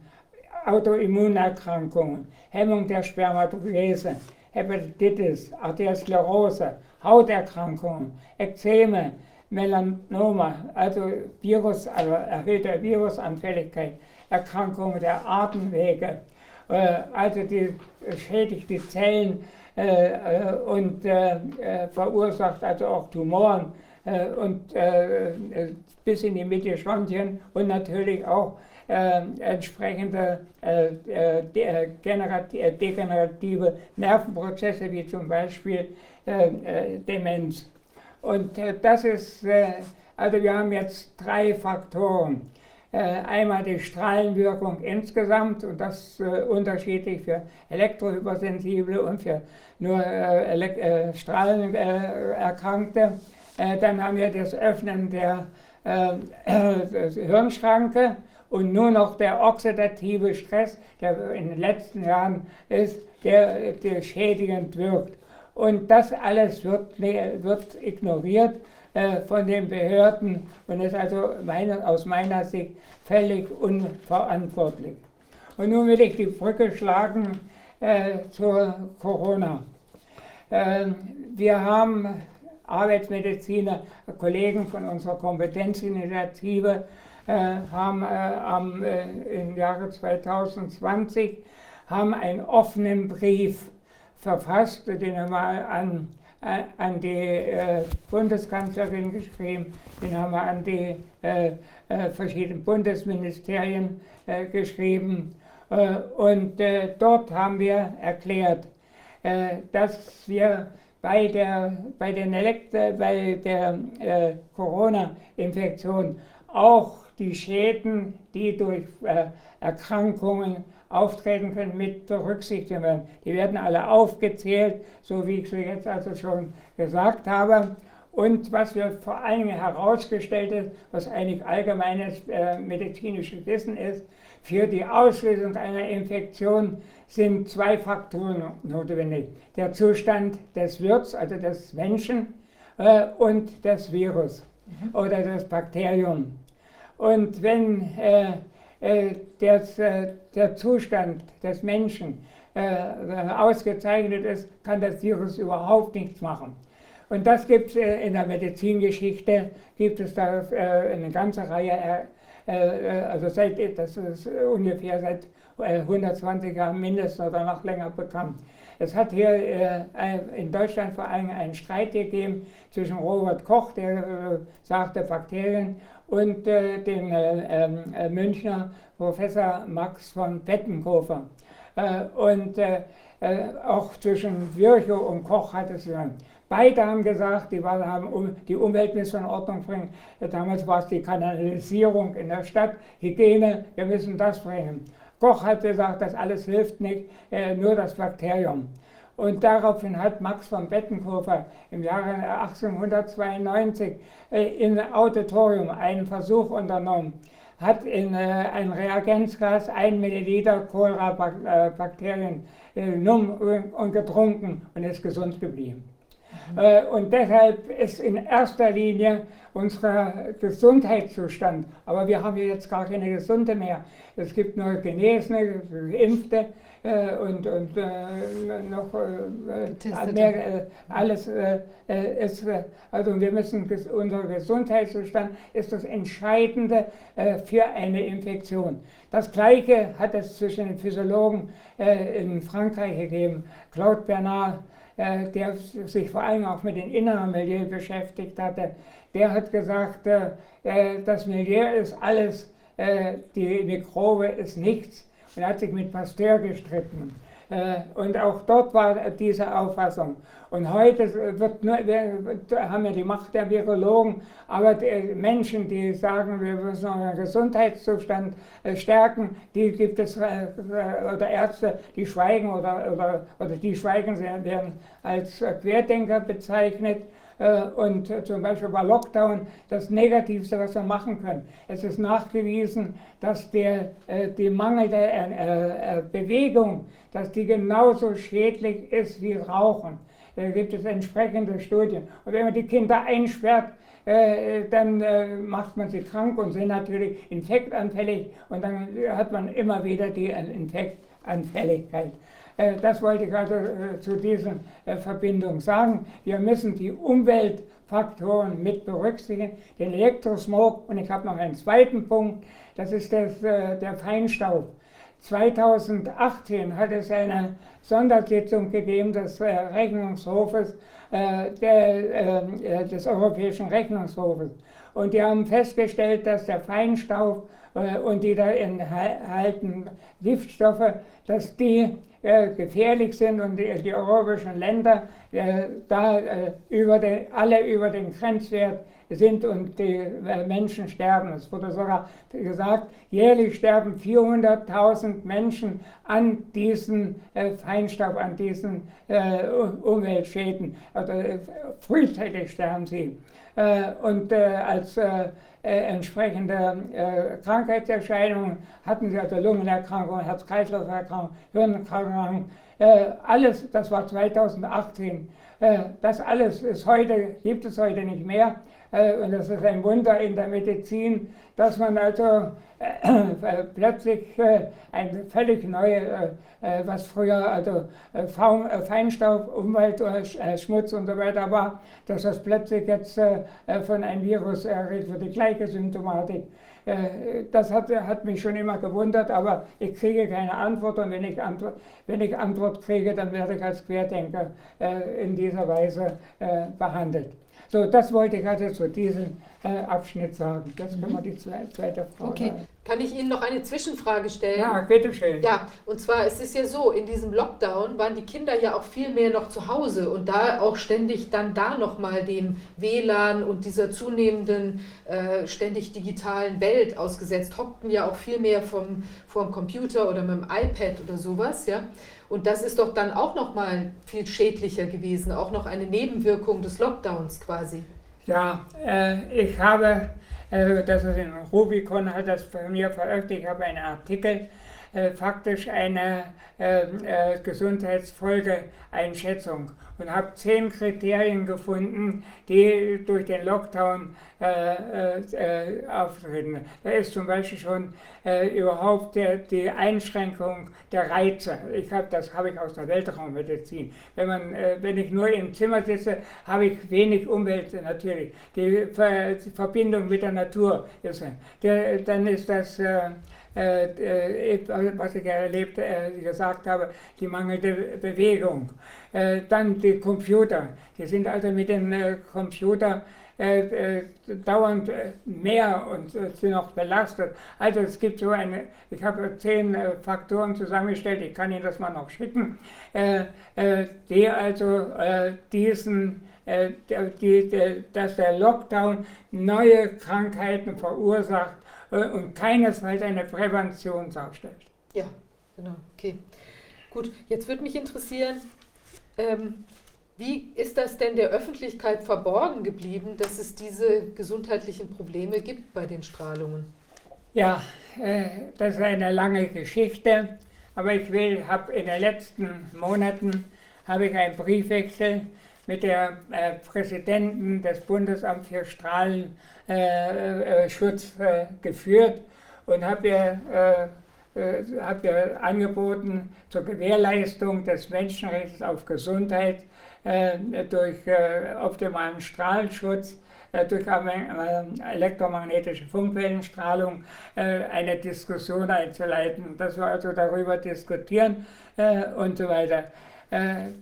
[SPEAKER 2] Autoimmunerkrankungen, Hemmung der Spermatogese, Hepatitis, Arteriosklerose, Hauterkrankungen, Ekzeme, Melanoma, also Virus, also erhöhte Virusanfälligkeit, Erkrankungen der Atemwege, äh, also die schädigt die Zellen äh, äh, und verursacht also auch Tumoren und bis in die Mittelschwantchen und natürlich auch entsprechende degenerative Nervenprozesse wie zum Beispiel Demenz. Und das ist, also wir haben jetzt drei Faktoren. Äh, einmal die Strahlenwirkung insgesamt und das äh, unterschiedlich für elektrohypersensible und für nur äh, Strahlenerkrankte. dann haben wir das Öffnen der Hirnschranke und nur noch der oxidative Stress, der in den letzten Jahren ist, der, der schädigend wirkt. Und das alles wird, wird ignoriert äh, von den Behörden und ist also meine, aus meiner Sicht völlig unverantwortlich. Und nun will ich die Brücke schlagen äh, zur Corona. Äh, wir haben Arbeitsmediziner, Kollegen von unserer Kompetenzinitiative, haben äh, am, äh, im Jahre 2020 haben einen offenen Brief verfasst, den wir mal an äh, an die äh, Bundeskanzlerin geschrieben, den haben wir an die äh, verschiedenen Bundesministerien geschrieben. und dort haben wir erklärt, dass wir bei der, bei den Elektre, bei der äh, Corona-Infektion auch die Schäden, die durch äh, Erkrankungen auftreten können, mit berücksichtigen werden. Die werden alle aufgezählt, so wie ich sie jetzt also schon gesagt habe. Und was wir vor allen Dingen herausgestellt haben, was eigentlich allgemeines äh, medizinisches Wissen ist, für die Auslösung einer Infektion sind zwei Faktoren notwendig. Der Zustand des Wirts, also des Menschen, äh, und des Virus mhm. oder das Bakterium. Und wenn äh, äh, des, äh, der Zustand des Menschen äh, ausgezeichnet ist, kann das Virus überhaupt nichts machen. Und das gibt es in der Medizingeschichte, gibt es da eine ganze Reihe, also seit, das ist ungefähr seit 120 Jahren mindestens oder noch länger bekannt. Es hat hier in Deutschland vor allem einen Streit gegeben zwischen Robert Koch, der sagte Bakterien, und äh, dem äh, ähm, äh, Münchner Professor Max von Pettenkofer. Äh, und auch zwischen Virchow und Koch hat es dann. Beide haben gesagt, die haben um, die Umwelt müssen in Ordnung bringen. Damals war es die Kanalisierung in der Stadt, Hygiene, wir müssen das bringen. Koch hat gesagt, das alles hilft nicht, nur das Bakterium. Und daraufhin hat Max von Bettenkofer im Jahre 1892 äh, im Auditorium einen Versuch unternommen, hat in äh, ein Reagenzglas ein Milliliter Cholera-Bakterien äh, genommen und getrunken und ist gesund geblieben. Mhm. Und deshalb ist in erster Linie unser Gesundheitszustand, aber wir haben jetzt gar keine Gesunde mehr. Es gibt nur Genesene, Geimpfte, äh, und, und äh, noch äh, mehr, äh, alles äh, äh, ist, also wir müssen, unser Gesundheitszustand ist das Entscheidende für eine Infektion. Das Gleiche hat es zwischen den Physiologen in Frankreich gegeben. Claude Bernard, der sich vor allem auch mit dem inneren Milieu beschäftigt hatte, der hat gesagt, das Milieu ist alles, die Mikrobe ist nichts er hat sich mit Pasteur gestritten. Äh, und auch dort war diese Auffassung. Und heute wird nur, wir haben ja die Macht der Virologen, aber die Menschen, die sagen, wir müssen unseren Gesundheitszustand äh, stärken, die gibt es, äh, oder Ärzte, die schweigen oder, oder, oder die schweigen, werden als Querdenker bezeichnet. Äh, und zum Beispiel bei Lockdown das Negativste, was wir machen können. Es ist nachgewiesen, dass der, äh, die mangelnde äh, Bewegung, dass die genauso schädlich ist wie Rauchen. Da gibt es entsprechende Studien. Und wenn man die Kinder einsperrt, dann macht man sie krank und sind natürlich infektanfällig und dann hat man immer wieder die Infektanfälligkeit. Äh, das wollte ich also äh, zu dieser äh, Verbindung sagen. Wir müssen die Umweltfaktoren mit berücksichtigen, den Elektrosmog und ich habe noch einen zweiten Punkt, das ist das, der Feinstaub. 2018 hat es eine Sondersitzung gegeben des Rechnungshofes, des Europäischen Rechnungshofes. Und die haben festgestellt, dass der Feinstaub und die da enthaltenen Giftstoffe, dass die gefährlich sind und die, die europäischen Länder äh, da äh, über den, alle über den Grenzwert sind und die äh, Menschen sterben. Es wurde sogar gesagt, jährlich sterben 400.000 Menschen an diesen äh, Feinstaub, an diesen äh, Umweltschäden. Also frühzeitig sterben sie. und als äh, entsprechende äh, Krankheitserscheinungen hatten sie, also Lungenerkrankung, Herz-Kreislauf-Erkrankung, Hirnerkrankung, äh, alles, das war 2018. Äh, das alles ist heute, gibt es heute nicht mehr. Äh, und das ist ein Wunder in der Medizin, dass man also äh, plötzlich ein völlig neue, was früher also Feinstaub, Umwelt, Schmutz und so weiter war, dass das plötzlich jetzt von einem Virus erregt wird, die gleiche Symptomatik. Das hat, hat, mich schon immer gewundert, aber ich kriege keine Antwort und wenn ich Antwort, wenn ich Antwort kriege, dann werde ich als Querdenker in dieser Weise behandelt. So, das wollte ich also zu diesem äh, Abschnitt sagen. Jetzt können wir die zweite Frage.
[SPEAKER 1] Okay, kann ich Ihnen noch eine Zwischenfrage stellen?
[SPEAKER 2] Ja, bitteschön.
[SPEAKER 1] Ja, und zwar, es ist ja so, in diesem Lockdown waren die Kinder ja auch viel mehr noch zu Hause und da auch ständig dann da nochmal dem WLAN und dieser zunehmenden, äh, ständig digitalen Welt ausgesetzt, hockten ja auch viel mehr vom, vom Computer oder mit dem iPad oder sowas, ja. Und das ist doch dann auch noch mal viel schädlicher gewesen, auch noch eine Nebenwirkung des Lockdowns quasi.
[SPEAKER 2] Ja, äh, ich habe, äh, das ist in Rubicon, hat das bei mir veröffentlicht, ich habe einen Artikel, äh, faktisch eine äh, äh, Gesundheitsfolgeeinschätzung und habe zehn Kriterien gefunden, die durch den Lockdown äh, äh, auftreten. Da ist zum Beispiel schon äh, überhaupt der, die Einschränkung der Reize. Ich hab, das habe ich aus der Weltraummedizin. Wenn, man, äh, wenn ich nur im Zimmer sitze, habe ich wenig Umwelt natürlich. Die, Ver die Verbindung mit der Natur ist, der, dann ist das äh, äh, was ich erlebt, gesagt habe, die mangelnde Bewegung. Dann die Computer. Die sind also mit dem Computer äh, äh, dauernd äh, mehr und äh, sind auch belastet. Also es gibt so eine, ich habe zehn äh, Faktoren zusammengestellt, ich kann Ihnen das mal noch schicken, äh, die also diesen, die, die, dass der Lockdown neue Krankheiten verursacht und keinesfalls eine Prävention darstellt.
[SPEAKER 1] Ja, genau, okay. Gut, jetzt würde mich interessieren, ähm, wie ist das denn der Öffentlichkeit verborgen geblieben, dass es diese gesundheitlichen Probleme gibt bei den Strahlungen?
[SPEAKER 2] Ja, äh, das ist eine lange Geschichte, aber ich will, habe in den letzten Monaten habe ich einen Briefwechsel mit der äh, Präsidenten des Bundesamts für Strahlenschutz äh, äh, äh, geführt und habe ihr äh, habe ja angeboten zur Gewährleistung des Menschenrechts auf Gesundheit äh, durch äh, optimalen Strahlschutz, äh, durch elektromagnetische Funkwellenstrahlung eine Diskussion einzuleiten, dass wir also darüber diskutieren und so weiter.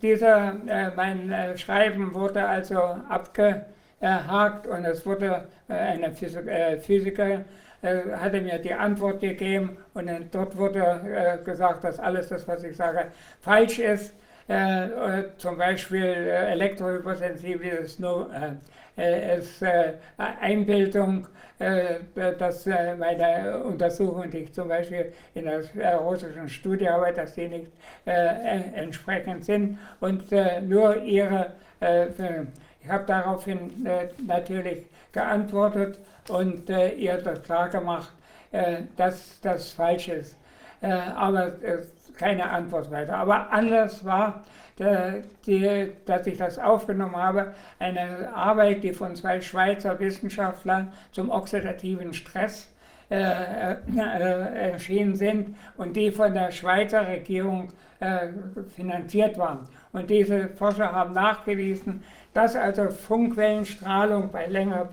[SPEAKER 2] dieser, mein Schreiben wurde also abgehakt und es wurde eine Physiker äh, hatte mir die Antwort gegeben und dann dort wurde äh, gesagt, dass alles das, was ich sage, falsch ist. Äh, zum Beispiel äh, elektrohypersensibel ist nur äh, ist, äh, Einbildung, dass meine Untersuchungen, die ich zum Beispiel in der russischen Studie habe, dass die nicht entsprechend sind und nur ihre, ich habe daraufhin natürlich geantwortet und äh, ihr das klar gemacht, äh, dass das falsch ist. Äh, aber keine Antwort weiter. Aber anders war, der, die, dass ich das aufgenommen habe, eine Arbeit, die von zwei Schweizer Wissenschaftlern zum oxidativen Stress äh, äh, erschienen sind und die von der Schweizer Regierung äh, finanziert waren. Und diese Forscher haben nachgewiesen, dass also Funkwellenstrahlung bei längerem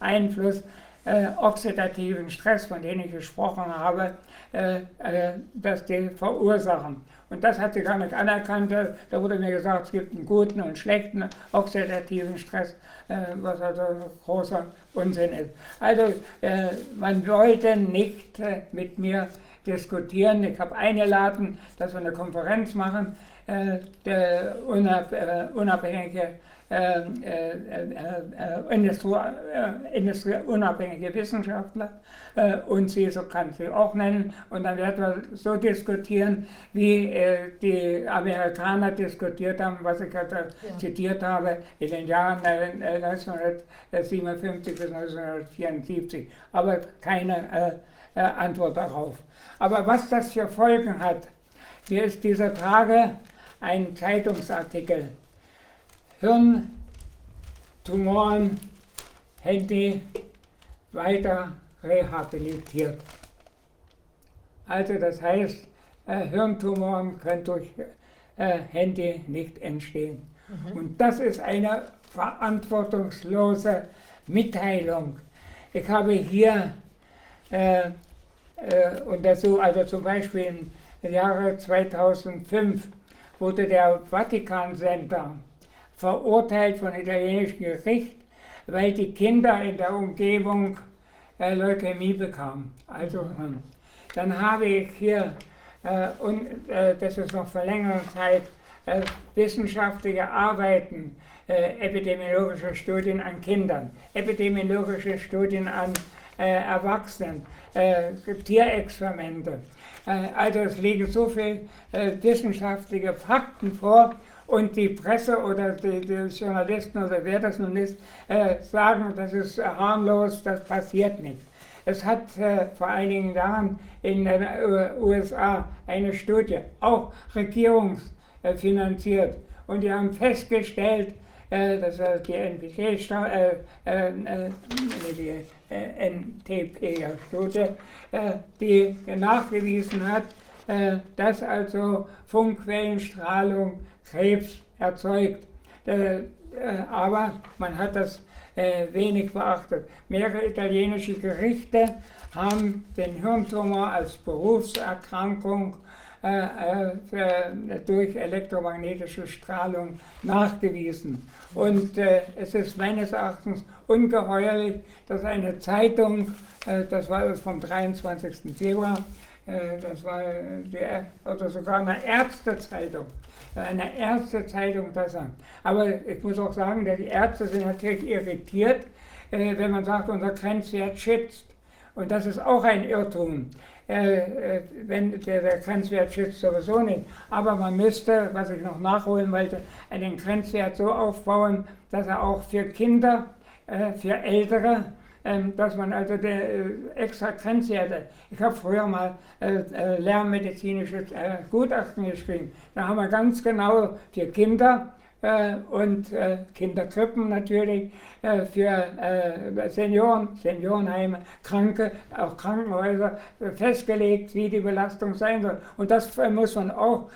[SPEAKER 2] Einfluss äh, oxidativen Stress, von dem ich gesprochen habe, äh, äh, dass die verursachen. Und das hat sie gar nicht anerkannt. Da wurde mir gesagt, es gibt einen guten und schlechten oxidativen Stress, äh, was also großer Unsinn ist. Also äh, man wollte nicht äh, mit mir diskutieren. Ich habe eingeladen, dass wir eine Konferenz machen. der unabhängige äh, äh, äh, Industrie, unabhängige Wissenschaftler und sie, so kann sie auch nennen. Und dann werden wir so diskutieren, wie die Amerikaner diskutiert haben, was ich gerade ja. zitiert habe, in den Jahren 1957 bis 1974. Aber keine Antwort darauf. Aber was das für Folgen hat, hier ist dieser Tage ein Zeitungsartikel Hirntumoren Handy weiter rehabilitiert. Also das heißt, äh, Hirntumoren können durch äh, Handy nicht entstehen. Mhm. Und das ist eine verantwortungslose Mitteilung. Ich habe hier äh, äh, untersucht, also zum Beispiel im Jahre 2005 wurde der Vatikan-Sender verurteilt von italienischem Gericht, weil die Kinder in der Umgebung äh, Leukämie bekamen. Also, ähm, dann habe ich hier, äh, und äh, das ist noch vor längerer Zeit, äh, wissenschaftliche Arbeiten, äh, epidemiologische Studien an Kindern, epidemiologische Studien an äh, Erwachsenen, Tierexperimente. also es liegen so viele wissenschaftliche Fakten vor, und die Presse oder die, die Journalisten oder wer das nun ist, äh, sagen, das ist harmlos, das passiert nicht. Es hat äh, vor einigen Jahren in den USA eine Studie, auch regierungsfinanziert, und die haben festgestellt, äh, das ist die NPT-Studie, äh, äh, die NTP-Studie, die nachgewiesen hat, dass also Funkwellenstrahlung Krebs erzeugt. Äh, äh, aber man hat das äh, wenig beachtet. Mehrere italienische Gerichte haben den Hirntumor als Berufserkrankung durch elektromagnetische Strahlung nachgewiesen. Und es ist meines Erachtens ungeheuerlich, dass eine Zeitung, das war vom 23. Februar, das war die, oder sogar eine Ärztezeitung, eine Ärztezeitung das an. Aber ich muss auch sagen, die Ärzte sind natürlich irritiert, äh, wenn man sagt, unser Grenzwert schützt. Und das ist auch ein Irrtum. Äh, äh, wenn der, Grenzwert schützt sowieso nicht. Aber man müsste, was ich noch nachholen wollte, einen Grenzwert so aufbauen, dass er auch für Kinder, für Ältere dass man also äh, extra Grenzwerte, ich habe früher mal äh, äh, lernmedizinisches äh, Gutachten geschrieben, da haben wir ganz genau für Kinder und Kinderkrippen natürlich für Senioren, Seniorenheime, Kranke, auch Krankenhäuser festgelegt, wie die Belastung sein soll. Und das muss man auch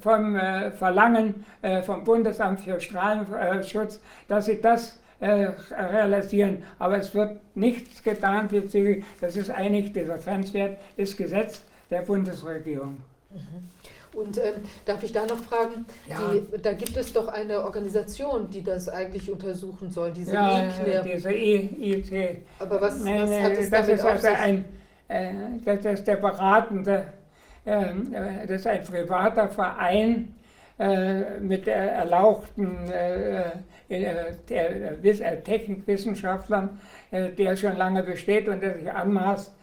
[SPEAKER 2] vom Verlangen vom Bundesamt für Strahlenschutz, dass sie das realisieren. Aber es wird nichts getan bezüglich, das ist eigentlich, dieser Grenzwert ist Gesetz der Bundesregierung.
[SPEAKER 1] Mhm. Und ähm, darf ich da noch fragen, ja. die, da gibt es doch eine Organisation, die das eigentlich untersuchen soll, diese
[SPEAKER 2] ja, ICLER. diese IC.
[SPEAKER 1] Aber was,
[SPEAKER 2] nee, was hat es das damit ist also ein, äh, das ist der beratende, ähm, äh, das ist ein privater Verein äh, mit erlauchten äh, äh, äh, Technikwissenschaftlern, der schon lange besteht und der sich anmaßt,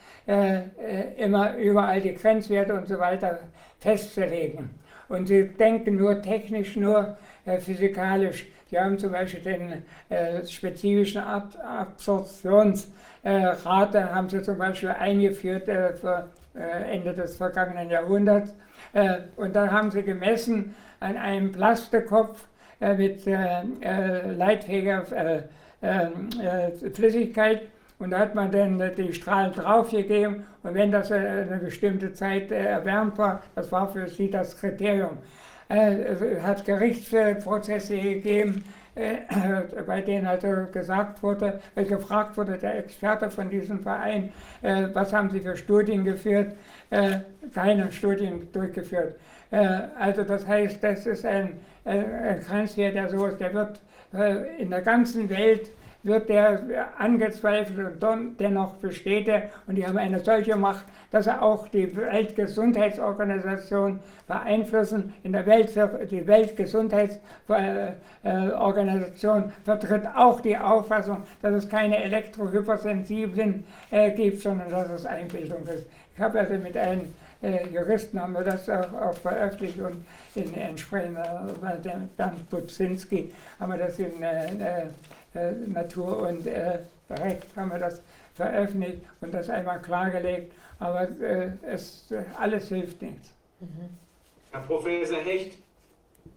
[SPEAKER 2] immer überall die Grenzwerte und so weiter festzulegen. Und sie denken nur technisch, nur äh, physikalisch. Sie haben zum Beispiel den äh, spezifischen Ab Absorptionsrate, äh, haben sie zum Beispiel eingeführt äh, für äh, Ende des vergangenen Jahrhunderts. Äh, und da haben sie gemessen an einem Plastikopf mit leitfähiger Flüssigkeit und da hat man dann die Strahlen draufgegeben und wenn das eine bestimmte Zeit äh, erwärmt war, das war für sie das Kriterium. Äh, es hat Gerichtsprozesse gegeben, äh, bei denen also gesagt wurde, gefragt wurde, der Experte von diesem Verein, was haben Sie für Studien geführt? Keine Studien durchgeführt. Also das heißt, das ist ein, ein Grenzwert, der so ist, der wird in der ganzen Welt wird der angezweifelt und dennoch besteht er. Und die haben eine solche Macht, dass er auch die Weltgesundheitsorganisation beeinflussen. In der Welt, die Weltgesundheitsorganisation vertritt auch die Auffassung, dass es keine Elektrohypersensiblen äh, gibt, sondern dass es Einbildung ist. Ich habe also mit einem äh, Juristen haben wir das auch, auch veröffentlicht und in entsprechender, äh, Dan Budzinski haben wir das in äh, äh, Natur und äh, Recht haben wir das veröffentlicht und das einmal klargelegt, aber äh, es, alles hilft nichts.
[SPEAKER 3] Mhm. Herr Professor Hecht,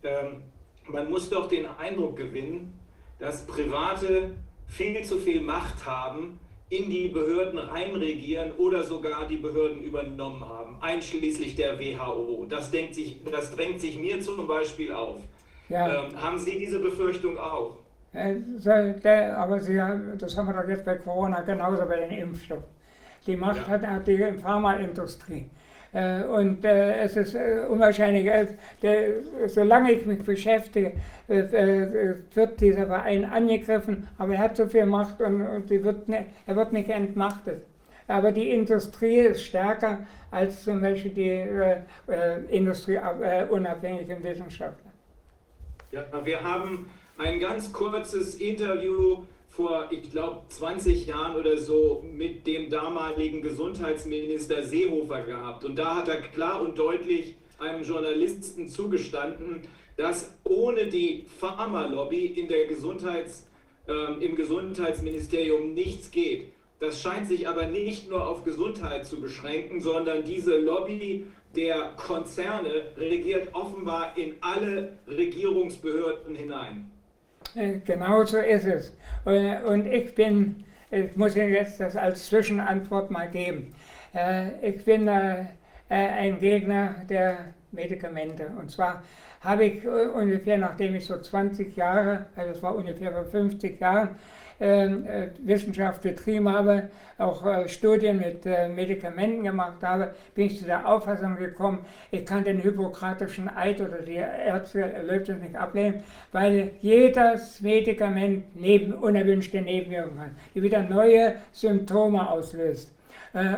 [SPEAKER 3] ähm, man muss doch den Eindruck gewinnen, dass Private viel zu viel Macht haben, in die Behörden reinregieren oder sogar die Behörden übernommen haben, einschließlich der WHO. Das, denkt sich, das drängt sich mir zum Beispiel auf. Ja. Ähm, haben Sie diese Befürchtung auch?
[SPEAKER 2] Äh, aber sie, das haben wir doch jetzt bei Corona genauso bei den Impfstoffen. Die Macht ja. hat die Pharmaindustrie. Äh, und äh, es ist unwahrscheinlich, solange ich mich beschäftige, wird dieser Verein angegriffen, aber er hat so viel Macht und, und wird nicht, er wird nicht entmachtet. Aber die Industrie ist stärker als zum Beispiel die äh, industrieunabhängigen Wissenschaftler.
[SPEAKER 3] Ja, wir haben ein ganz kurzes Interview vor, ich glaube, 20 Jahren oder so mit dem damaligen Gesundheitsminister Seehofer gehabt. Und da hat er klar und deutlich einem Journalisten zugestanden, dass ohne die Pharmalobby in der Gesundheits, äh, im Gesundheitsministerium nichts geht. Das scheint sich aber nicht nur auf Gesundheit zu beschränken, sondern diese Lobby der Konzerne regiert offenbar in alle Regierungsbehörden hinein.
[SPEAKER 2] Äh, genau so ist es. Und ich bin, ich muss Ihnen jetzt das als Zwischenantwort mal geben. Äh, ich bin äh, ein Gegner der Medikamente. Und zwar habe ich ungefähr, nachdem ich so 20 Jahre, also es war ungefähr vor 50 Jahren, äh, Wissenschaft betrieben habe, auch äh, Studien mit äh, Medikamenten gemacht habe, bin ich zu der Auffassung gekommen, ich kann den hypokratischen Eid oder die Ärzte erlaubt es nicht ablehnen, weil jedes Medikament neben, unerwünschte Nebenwirkungen hat, die wieder neue Symptome auslöst.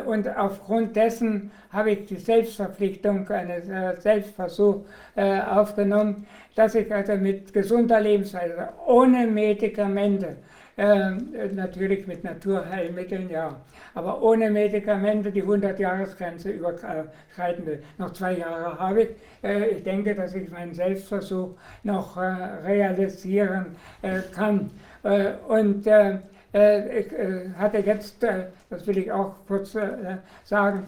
[SPEAKER 2] Und aufgrund dessen habe ich die Selbstverpflichtung, einen Selbstversuch aufgenommen, dass ich also mit gesunder Lebensweise, ohne Medikamente, ähm, natürlich mit Naturheilmitteln, ja. Aber ohne Medikamente die 100-Jahres-Grenze überschreiten will. Noch zwei Jahre habe ich. Äh, ich denke, dass ich meinen Selbstversuch noch äh, realisieren äh, kann. und Äh, ich äh, hatte jetzt, äh, das will ich auch kurz sagen,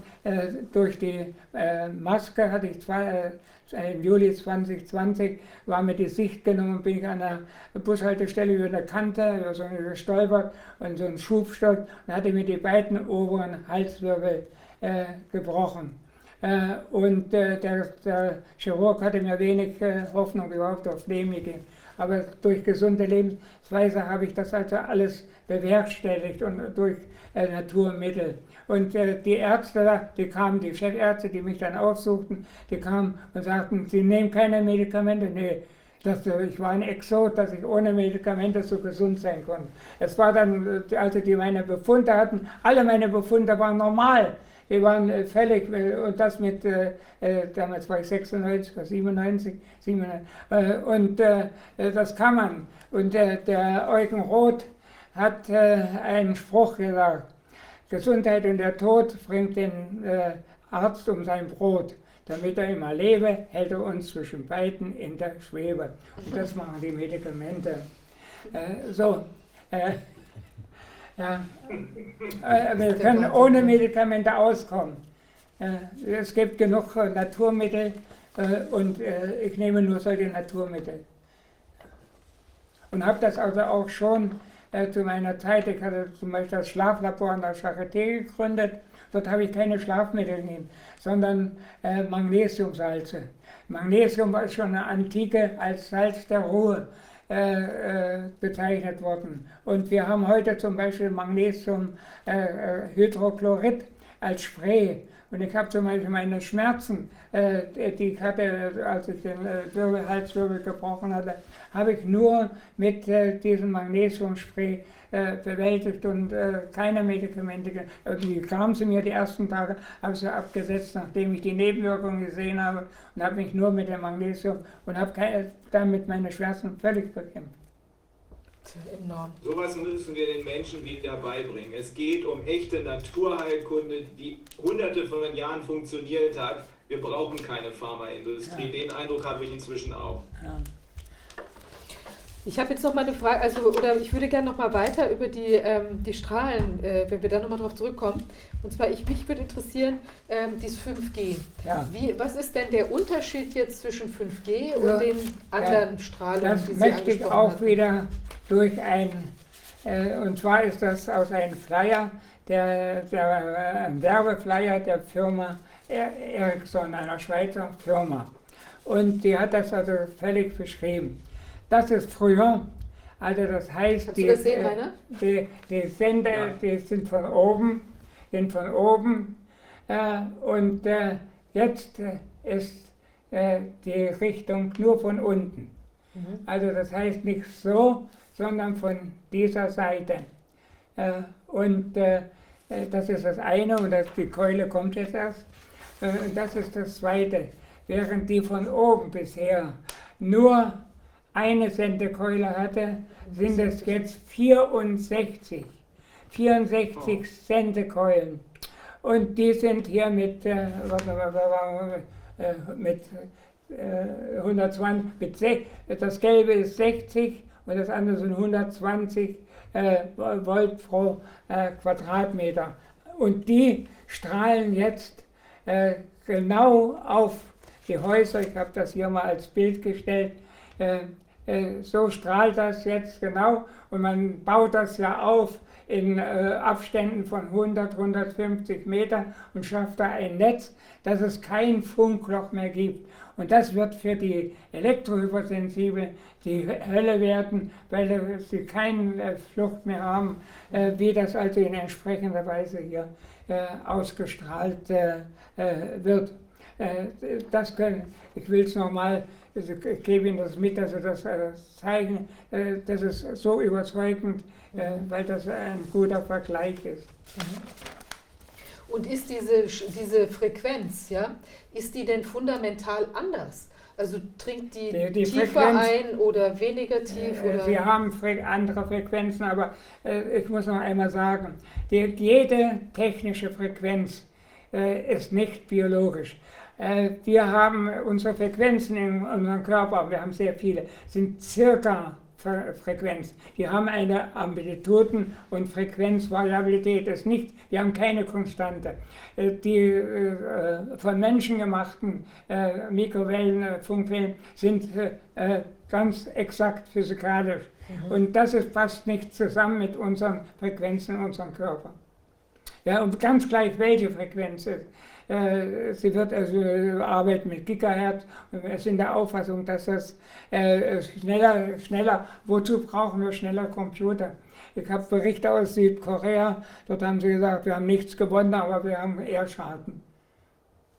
[SPEAKER 2] durch die Maske hatte ich zwei, im Juli 2020 war mir die Sicht genommen, bin ich an der Bushaltestelle über eine Kante, über so gestolpert und so ein Schubstock und hatte mir die beiden oberen Halswirbel äh, gebrochen. Äh, und äh, der, der, Chirurg hatte mir wenig Hoffnung überhaupt auf Leben. Aber durch gesunde Lebensweise habe ich das also alles bewerkstelligt und durch äh, Naturmittel. Und äh, die Ärzte, die kamen, die Chefärzte, die mich dann aufsuchten, die kamen und sagten, sie nehmen keine Medikamente. Nee, das, äh, ich war ein Exot, dass ich ohne Medikamente so gesund sein konnte. Es war dann, äh, also die meine Befunde hatten, alle meine Befunde waren normal. Die waren äh, fällig und das mit, äh, damals war ich 96 oder 97, 97 äh, und das kann man. Und der Eugen Roth, hat äh, einen Spruch gesagt, Gesundheit und der Tod bringt den äh, Arzt um sein Brot. Damit er immer lebe, hält er uns zwischen beiden in der Schwebe. Und das machen die Medikamente. Äh, so, äh, ja, äh, wir können ohne Medikamente auskommen. Äh, es gibt genug Naturmittel und ich nehme nur solche Naturmittel. Und habe das also auch schon äh, zu meiner Zeit, ich hatte zum Beispiel das Schlaflabor an der Charité gegründet. Dort habe ich keine Schlafmittel genommen, sondern äh, Magnesiumsalze. Magnesium war schon eine Antike als Salz der Ruhe äh, äh, bezeichnet worden. Und wir haben heute zum Beispiel Magnesiumhydrochlorid äh, als Spray. Und ich habe zum Beispiel meine Schmerzen, äh, die ich hatte, als ich den äh, Halswirbel gebrochen hatte, habe ich nur mit äh, diesem Magnesiumspray äh, bewältigt und äh, keine Medikamente. Die kamen sie mir die ersten Tage, habe sie abgesetzt, nachdem ich die Nebenwirkungen gesehen habe und habe mich nur mit dem Magnesium und habe damit meine Schmerzen völlig bekämpft.
[SPEAKER 3] Enorm. Sowas müssen wir den Menschen wieder beibringen. Es geht um echte Naturheilkunde, die hunderte von Jahren funktioniert hat. Wir brauchen keine Pharmaindustrie. Ja. Den Eindruck habe ich inzwischen auch. Ja.
[SPEAKER 1] Ich habe jetzt noch mal eine Frage, also oder ich würde gerne noch mal weiter über die, ähm, die Strahlen, äh, wenn wir da noch mal drauf zurückkommen. Und zwar, ich, mich würde interessieren, ähm, dieses 5G. Ja. Wie, was ist denn der Unterschied jetzt zwischen 5G und ja. den anderen ja. Strahlungen,
[SPEAKER 2] das die Sie möchte ich auch hatten? wieder durch ein, äh, und zwar ist das aus einem Flyer, der, der äh, Werbeflyer der Firma Ericsson, einer Schweizer Firma. Und die hat das also völlig beschrieben. Das ist früher. Also das heißt, die, das sehen, äh, die, die, Sender, ja. die sind von oben, sind von oben äh, und äh, jetzt äh, ist äh, die Richtung nur von unten. Mhm. Also das heißt nicht so, sondern von dieser Seite. Äh, und das ist das eine und das, die Keule kommt jetzt erst. Und das ist das zweite. Während die von oben bisher nur eine Sendekeule hatte, sind es jetzt 64. 64 oh. Sentekeulen. Und die sind hier mit, äh, äh, mit äh, 120, mit sech, das gelbe ist 60 und das andere sind 120 äh, Volt pro äh, Quadratmeter. Und die strahlen jetzt äh, genau auf die Häuser, ich habe das hier mal als Bild gestellt, äh, so strahlt das jetzt genau. Und man baut das ja auf in äh, Abständen von 100, 150 Metern und schafft da ein Netz, dass es kein Funkloch mehr gibt. Und das wird für die Elektrohypersensiblen die Hölle werden, weil sie keine äh, Flucht mehr haben, äh, wie das also in entsprechender Weise hier äh, ausgestrahlt äh, wird. das können, ich will es nochmal also ich gebe Ihnen das mit, Sie das äh, zeigen. Äh, das ist so überzeugend, äh, weil das ein guter Vergleich ist.
[SPEAKER 1] Und ist diese, diese Frequenz, ja, ist die denn fundamental anders? Also trinkt die, die, die tiefer Frequenz, ein oder weniger tief? Oder?
[SPEAKER 2] Wir haben andere Frequenzen, aber äh, ich muss noch einmal sagen, die, jede technische Frequenz äh, ist nicht biologisch. Äh, wir haben unsere Frequenzen in unserem Körper, wir haben sehr viele, sind circa Frequenz. Die haben eine Amplituden- und Frequenzvariabilität. Das ist nicht, wir haben keine Konstante. Äh, die äh, von Menschen gemachten äh, Mikrowellen, Funkwellen sind ganz exakt physikalisch. Mhm. Und das ist, passt nicht zusammen mit unseren Frequenzen in unserem Körper. Ja, und ganz gleich welche Frequenz ist. Äh, sie wird also arbeiten mit Gigahertz wir sind der Auffassung, dass das äh, schneller, schneller, wozu brauchen wir schneller Computer? Ich habe Berichte aus Südkorea, dort haben sie gesagt, wir haben nichts gewonnen, aber wir haben eher Schaden.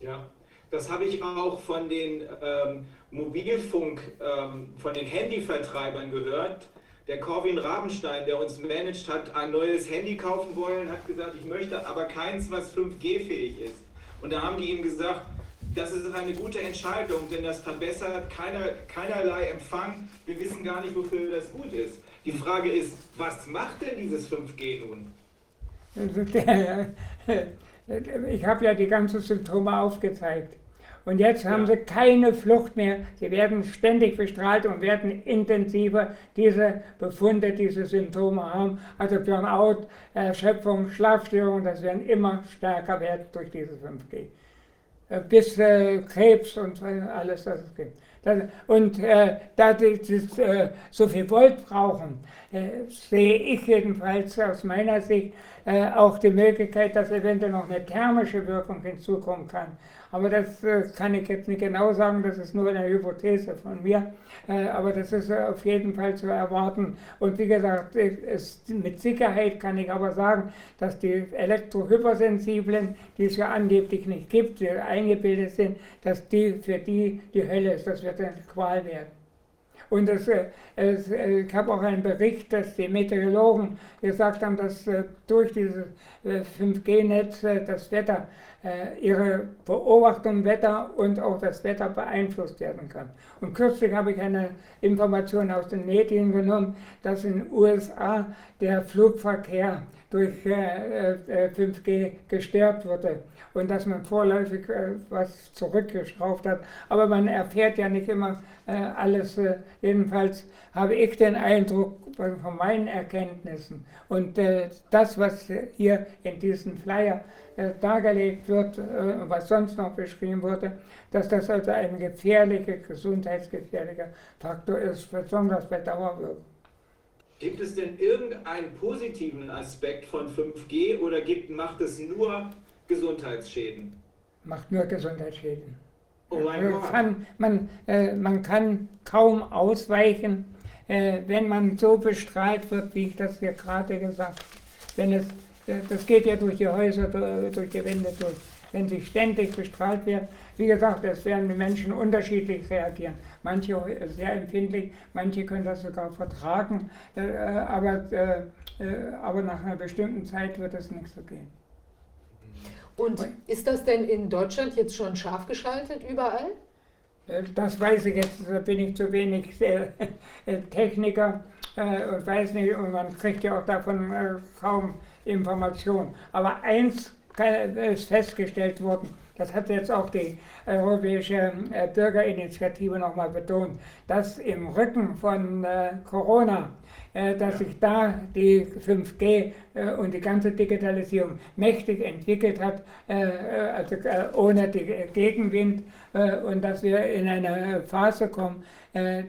[SPEAKER 3] Ja, das habe ich auch von den ähm, Mobilfunk, ähm, von den Handyvertreibern gehört. Der Corwin Rabenstein, der uns managt, hat ein neues Handy kaufen wollen, hat gesagt, ich möchte aber keins, was 5G-fähig ist. Und da haben die ihm gesagt, das ist eine gute Entscheidung, denn das verbessert keiner, keinerlei Empfang. Wir wissen gar nicht, wofür das gut ist. Die Frage ist, was macht denn dieses 5G nun?
[SPEAKER 2] Ich habe ja die ganzen Symptome aufgezeigt. Und jetzt haben ja. sie keine Flucht mehr. Sie werden ständig bestrahlt und werden intensiver diese Befunde, diese Symptome haben. Also Burnout, Erschöpfung, Schlafstörungen, das werden immer stärker werden durch dieses 5G. Äh, bis äh, Krebs und alles, was es gibt. Das, und äh, da die, die äh, so viel Volt brauchen, äh, sehe ich jedenfalls aus meiner Sicht äh, auch die Möglichkeit, dass eventuell noch eine thermische Wirkung hinzukommen kann. Aber das äh, kann ich jetzt nicht genau sagen, das ist nur eine Hypothese von mir. Äh, aber das ist äh, auf jeden Fall zu erwarten. Und wie gesagt, es, mit Sicherheit kann ich aber sagen, dass die Elektrohypersensiblen, die es ja angeblich nicht gibt, die eingebildet sind, dass die für die die Hölle ist. Das wird eine Qual werden. Und es, es, ich habe auch einen Bericht, dass die Meteorologen gesagt haben, dass durch dieses 5G-Netz das Wetter ihre Beobachtung Wetter und auch das Wetter beeinflusst werden kann. Und kürzlich habe ich eine Information aus den Medien genommen, dass in den USA der Flugverkehr durch äh, 5G äh, gestärkt wurde und dass man vorläufig äh, was zurückgeschraubt hat. Aber man erfährt ja nicht immer äh, alles. Äh, jedenfalls habe ich den Eindruck von meinen Erkenntnissen und das, was hier in diesem Flyer äh, dargelegt wird, äh, was sonst noch beschrieben wurde, dass das also ein gefährlicher, gesundheitsgefährlicher Faktor ist, besonders bei Dauerwirkung.
[SPEAKER 3] Gibt es denn irgendeinen positiven Aspekt von 5G oder gibt, macht es nur Gesundheitsschäden?
[SPEAKER 2] Macht nur Gesundheitsschäden.
[SPEAKER 3] Oh mein Gott.
[SPEAKER 2] Kann, man, äh, man kann kaum ausweichen, äh, wenn man so bestrahlt wird, wie ich das hier gerade gesagt habe. Wenn es das geht ja durch die Häuser, durch die Wände durch. Wenn sie ständig bestrahlt werden, wie gesagt, es werden die Menschen unterschiedlich reagieren. Manche sehr empfindlich, manche können das sogar vertragen, äh, aber, äh, äh, aber nach einer bestimmten Zeit wird es nicht so gehen.
[SPEAKER 1] Und ist das denn in Deutschland jetzt schon scharf geschaltet überall?
[SPEAKER 2] Das weiß ich jetzt, da bin ich zu wenig Techniker und weiß nicht, und man kriegt ja auch davon kaum Information. Aber eins ist festgestellt worden, das hat jetzt auch die Europäische äh, Bürgerinitiative nochmal betont, dass im Rücken von äh, Corona, äh, dass sich da die 5G und die ganze Digitalisierung mächtig entwickelt hat, also ohne den Gegenwind und dass wir in eine Phase kommen,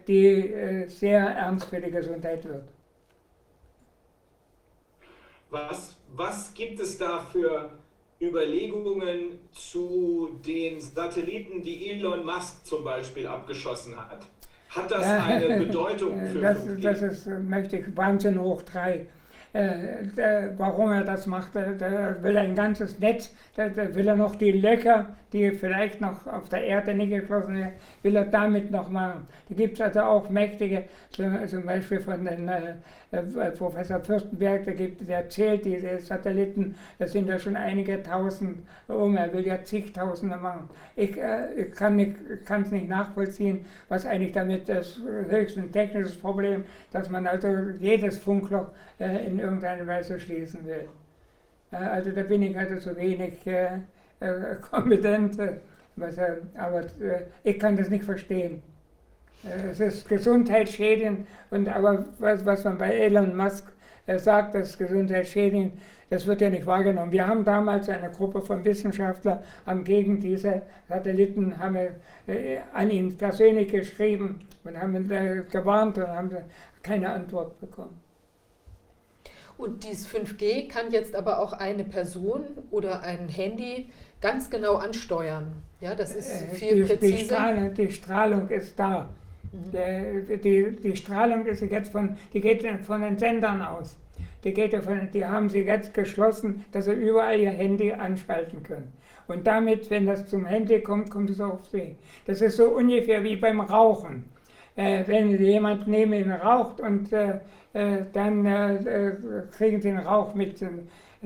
[SPEAKER 2] die sehr ernst für die Gesundheit wird.
[SPEAKER 3] Was, was gibt es da für Überlegungen zu den Satelliten, die Elon Musk zum Beispiel abgeschossen hat? Hat das eine Bedeutung für
[SPEAKER 2] das, das ist, möchte ich Wahnsinn hoch drei. Äh, äh, warum er das macht. Da, will er ein ganzes Netz, da, da, will er noch die Löcher, die vielleicht noch auf der Erde nicht geschlossen sind, will er damit noch machen. Da gibt es also auch mächtige, zum Beispiel von den äh, äh, Professor Fürstenberg, der, gibt, der zählt diese Satelliten, das sind ja schon einige tausend um, er will ja zigtausende machen. Ich, äh, ich kann es nicht nachvollziehen, was eigentlich damit das höchste technisches Problem, dass man also jedes Funkloch äh, in irgendeiner Weise schließen will. Äh, also da bin ich also zu wenig äh, äh kompetent, was, aber ich kann das nicht verstehen. Äh, es ist gesundheitsschädigend und aber was, was man bei Elon Musk äh, sagt, das gesundheitsschädigend, das wird ja nicht wahrgenommen. Wir haben damals eine Gruppe von Wissenschaftlern haben gegen diese Satelliten haben wir, äh, an ihn persönlich geschrieben und haben äh, gewarnt und haben keine Antwort bekommen.
[SPEAKER 1] Und dieses 5G kann jetzt aber auch eine Person oder ein Handy ganz genau ansteuern. Ja, das ist äh, viel
[SPEAKER 2] die,
[SPEAKER 1] präziser.
[SPEAKER 2] Die Strahlung, die Strahlung ist da. Mhm. Die, die, Strahlung ist jetzt von, die geht von den Sendern aus. Die, geht von, die haben sie jetzt geschlossen, dass sie überall ihr Handy anschalten können. Und damit, wenn das zum Handy kommt, kommt es auf See. Das ist so ungefähr wie beim Rauchen. Äh, wenn jemand neben ihnen raucht und äh, äh, dann äh, äh, kriegen sie den Rauch mit,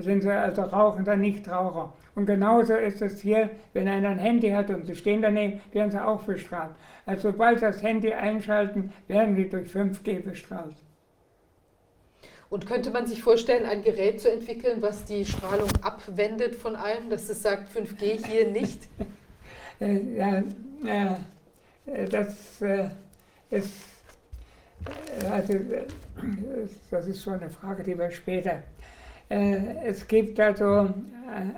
[SPEAKER 2] sind sie also rauchender Nichtraucher. Und genauso ist es hier, wenn einer ein Handy hat und sie stehen daneben, werden sie auch bestrahlt. Also sobald sie das Handy einschalten, werden sie durch 5G bestrahlt.
[SPEAKER 1] Und könnte man sich vorstellen, ein Gerät zu entwickeln, was die Strahlung abwendet von allem, dass es sagt 5G hier nicht?
[SPEAKER 2] ja, das ist also, das ist so eine Frage, die wir später. Äh, es gibt also äh,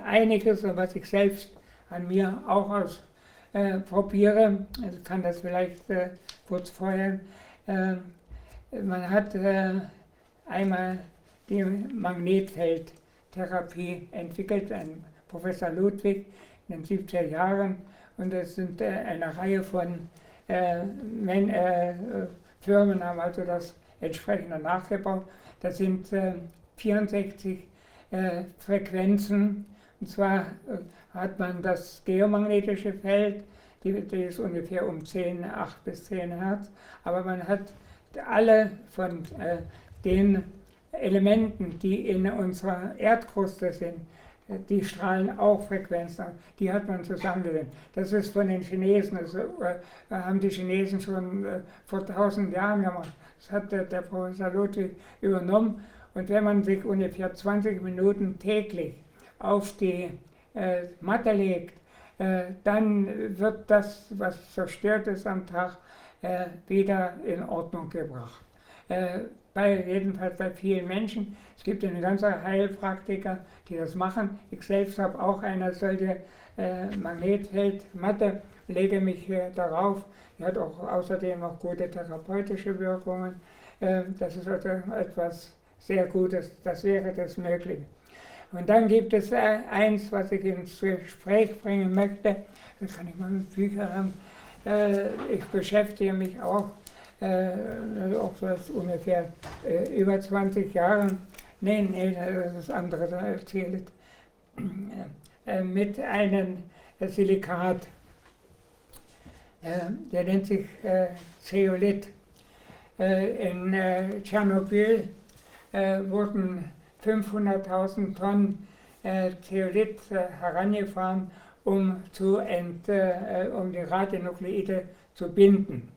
[SPEAKER 2] einiges, was ich selbst an mir auch ausprobiere. Äh, ich kann das vielleicht kurz vorher. Man hat einmal die Magnetfeldtherapie entwickelt, ein Professor Ludwig in den 70er Jahren. Und es sind eine Reihe von Firmen haben also das entsprechende nachgebaut. Das sind 64 äh, Frequenzen. Und zwar äh, hat man das geomagnetische Feld, die, die, ist ungefähr um 10, 8 bis 10 Hertz, aber man hat alle von äh, den Elementen, die in unserer Erdkruste sind, die strahlen auch Frequenzen Die hat man zusammengelegt. Das ist von den Chinesen, das äh, haben die Chinesen schon äh, vor tausend Jahren gemacht. Das hat der, der, Professor Ludwig übernommen. Und wenn man sich ungefähr 20 Minuten täglich auf die äh, Matte legt, äh, dann wird das, was zerstört ist am Tag, äh, wieder in Ordnung gebracht. Äh, bei, jedenfalls bei vielen Menschen. Es gibt eine ganze Heilpraktiker, die das machen. Ich selbst habe auch eine solche äh, Magnetfeldmatte, lege mich darauf. Die hat auch außerdem auch gute therapeutische Wirkungen. Äh, das ist also etwas sehr Gutes, das wäre das Mögliche. Und dann gibt es äh, eins, was ich ins Gespräch bringen möchte. Das kann ich mal mit Büchern. Äh, ich beschäftige mich auch äh, auch was ungefähr äh, über 20 Jahren, nee, nee, das ist andere da erzählt, äh, mit einem Silikat, der nennt sich Zeolit. in Tschernobyl wurden 500.000 Tonnen Zeolit herangefahren, um, zu ent, um die Radionukleide zu binden.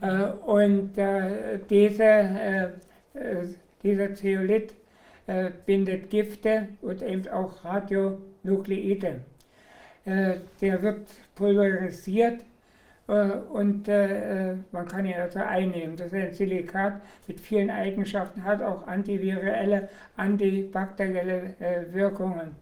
[SPEAKER 2] Äh, und äh, diese, äh, dieser Zeolit bindet Gifte und eben auch Radionukleide. der wird pulverisiert und man kann ihn also einnehmen. Das ist ein Silikat mit vielen Eigenschaften, hat auch antivirelle, antibakterielle Wirkungen.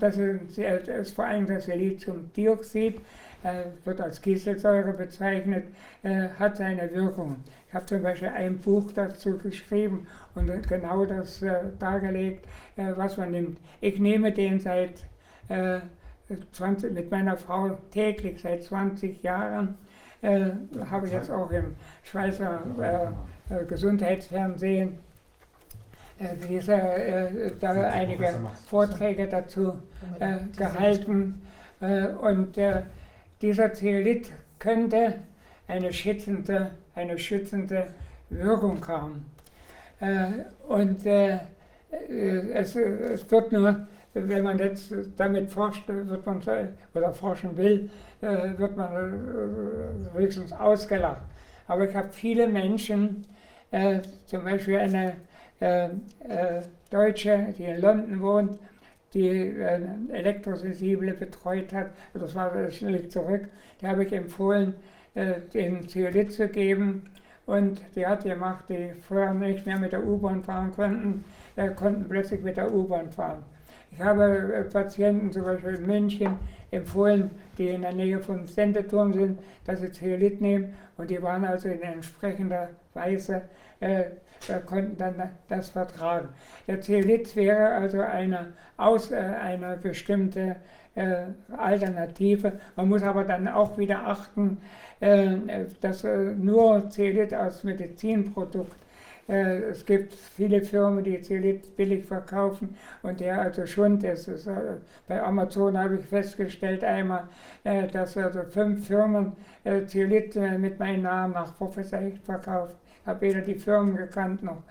[SPEAKER 2] das, ist, vor allem das Siliziumdioxid, äh, wird als Kieselsäure bezeichnet, äh, hat seine Wirkung. Ich habe zum Beispiel ein Buch dazu geschrieben und genau das äh, dargelegt, was man nimmt. Ich nehme den seit 20, mit meiner Frau täglich seit 20 Jahren. Äh, habe ich jetzt auch im Schweizer äh, Gesundheitsfernsehen äh, diese, da einige Vorträge dazu gehalten. und dieser Zeolit könnte eine schützende, eine schützende Wirkung haben. Äh, und äh, äh, es, es, wird nur, wenn man jetzt damit forscht, wird man, oder forschen will, äh, wird man äh, höchstens ausgelacht. Aber ich habe viele Menschen, äh, zum Beispiel eine Deutsche, die in London wohnt, die äh, Elektrosensible betreut hat, das war liegt zurück, da habe ich empfohlen, äh, den Zeolit zu geben. Und die hat gemacht, die vorher nicht mehr mit der U-Bahn fahren konnten, äh, konnten plötzlich mit der U-Bahn fahren. Ich habe äh, Patienten, zum Beispiel in München, empfohlen, die in der Nähe vom Sendeturm sind, dass sie Zeolit nehmen. Und die waren also in entsprechender Weise, äh, konnten dann das vertragen. Der Zeolit wäre also eine, aus, äh, eine bestimmte äh, Alternative. Man muss aber dann auch wieder achten, äh, dass äh, nur Zeolit als Medizinprodukt äh, es gibt viele Firmen, die Zeolit billig verkaufen und der also Schund ist. ist bei Amazon habe ich festgestellt einmal, dass also fünf Firmen Zeolit mit meinem Namen nach Professor Hecht verkauft. Ich habe weder die Firmen gekannt noch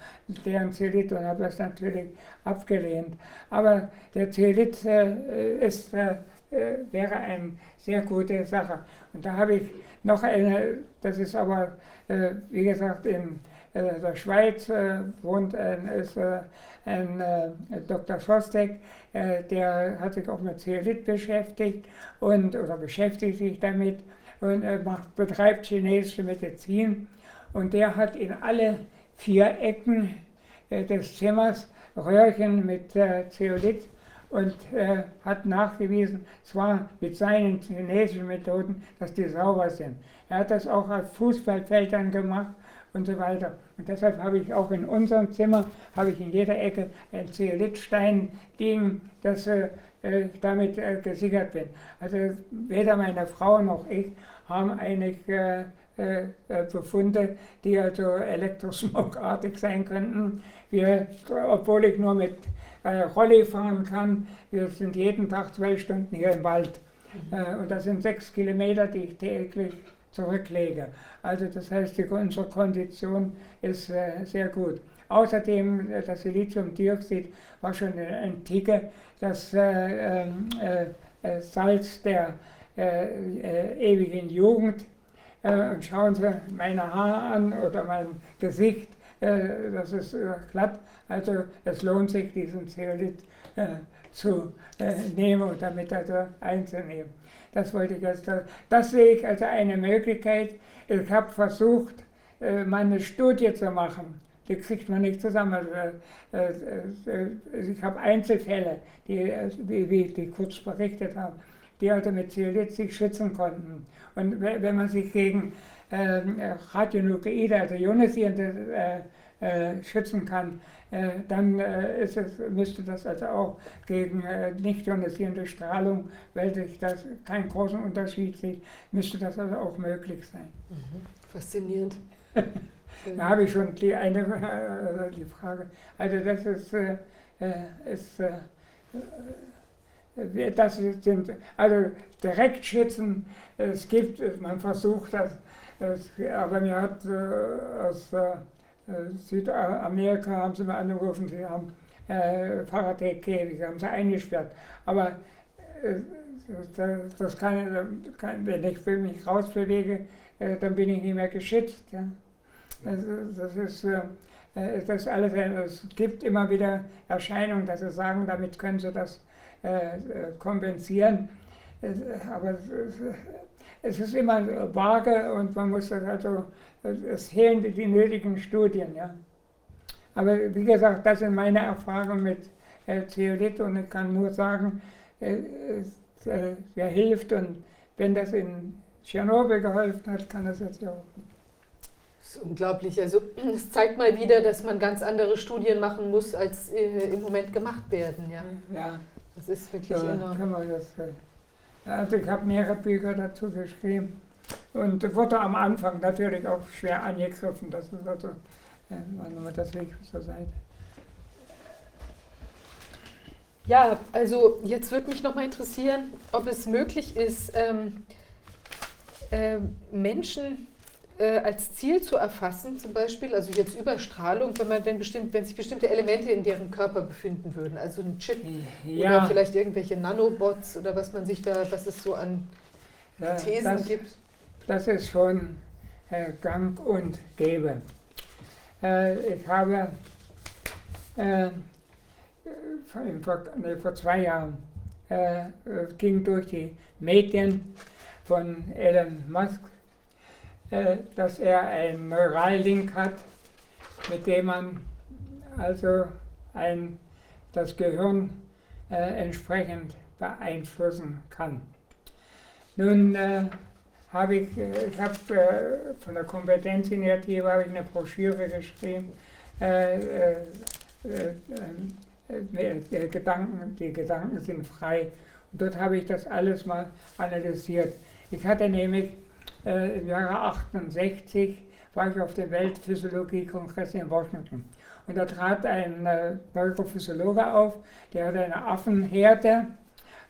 [SPEAKER 2] deren Zeolit und habe das natürlich abgelehnt. Aber der Zeolit ist, wäre eine sehr gute Sache. Und da habe ich noch eine, das ist aber, wie gesagt, äh, der Schweiz äh, wohnt ein, ist äh, ein Dr. Schostek, der hat sich auch mit Zeolit beschäftigt und oder beschäftigt sich damit und macht, betreibt chinesische Medizin und der hat in alle vier Ecken des Zimmers Röhrchen mit Zeolit und äh, hat nachgewiesen, zwar mit seinen chinesischen Methoden, dass die sauber sind. Er hat das auch auf Fußballfeldern gemacht und so weiter. Und deshalb habe ich auch in unserem Zimmer, habe ich in jeder Ecke ein Zeolithstein liegen, dass äh, ich damit äh, gesichert bin. Also weder meine Frau noch ich haben eigentlich äh, äh, äh Befunde, die also elektrosmogartig sein könnten. Wir, obwohl ich nur mit äh, Rolli fahren kann, wir sind jeden Tag zwei Stunden hier im Wald. Mhm. und das sind sechs Kilometer, die ich täglich zurücklege. Also das heißt, die, unsere Kondition ist äh, sehr gut. Außerdem, äh, das Siliziumdioxid war schon in der Antike das äh, ähm, äh, äh Salz der äh, ewigen Jugend. und schauen Sie meine Haare an oder mein Gesicht, das ist glatt. Also es lohnt sich, diesen Zeolit zu nehmen und damit also einzunehmen. Das wollte ich jetzt. Das sehe ich als eine Möglichkeit. Ich habe versucht, äh, meine Studie zu machen. Die kriegt man nicht zusammen. Also, äh, äh, ich habe Einzelfälle, die, die, die kurz berichtet haben, die also mit Zeolit sich schützen konnten. Und wenn man sich gegen Radionukleide, also ionisierende, schützen kann, äh, dann äh, es, müsste das also auch gegen äh, nicht ionisierende Strahlung, weil sich das keinen großen Unterschied sieht, müsste das also auch möglich sein.
[SPEAKER 1] Mhm. Faszinierend.
[SPEAKER 2] da habe ich schon die eine die Frage. Also das ist, ist das sind also Direktschützen, es gibt, man versucht das, aber mir hat aus äh, Südamerika haben sie mir angerufen, sie haben äh, Faraday-Käfig, haben sie eingesperrt. Aber äh, das, kann, kann, wenn ich mich rausbewege, äh, dann bin ich nicht mehr geschützt. Ja. Das, das, ist, äh, äh das alles, es gibt immer wieder Erscheinungen, dass sie sagen, damit können sie das äh, kompensieren. aber es ist immer vage und man muss das also es fehlen die nötigen Studien. Ja. Aber wie gesagt, das sind meine Erfahrungen mit äh, Zeolit und ich kann nur sagen, äh, es äh, hilft und wenn das in Tschernobyl geholfen hat, kann das jetzt auch.
[SPEAKER 1] Das ist unglaublich. Also es zeigt mal wieder, dass man ganz andere Studien machen muss, als äh, im Moment gemacht werden. Ja,
[SPEAKER 2] ja.
[SPEAKER 1] das ist wirklich so, enorm. Kann man das,
[SPEAKER 2] äh, also ich habe mehrere Bücher dazu geschrieben. Und wurde am Anfang natürlich auch schwer angegriffen. Das ist also, äh, das ich zur Seite.
[SPEAKER 1] Ja, also jetzt würde mich noch mal interessieren, ob es möglich ist, ähm, äh, Menschen äh, als Ziel zu erfassen, zum Beispiel, also jetzt Überstrahlung, wenn man wenn bestimmt, wenn sich bestimmte Elemente in deren Körper befinden würden, also ein Chip ja. oder vielleicht irgendwelche Nanobots oder was man sich da, was es so an Thesen
[SPEAKER 2] das,
[SPEAKER 1] gibt
[SPEAKER 2] das ist schon äh, gang und gäbe. Äh, ich habe äh, vor, nee, vor, zwei Jahren äh, ging durch die Medien von Elon Musk, äh, dass er einen Neurallink hat, mit dem man also ein, das Gehirn äh, entsprechend beeinflussen kann. Nun habe ich, äh, ich habe äh, von der Kompetenzinitiative habe ich eine Broschüre geschrieben, äh, äh, äh, Gedanken, die Gedanken sind frei. Und dort habe ich das alles mal analysiert. Ich hatte nämlich äh, im Jahre 68 war ich auf dem Weltphysiologie-Kongress in Washington. Und da trat ein äh, Neurophysiologe auf, der hatte eine Affenherde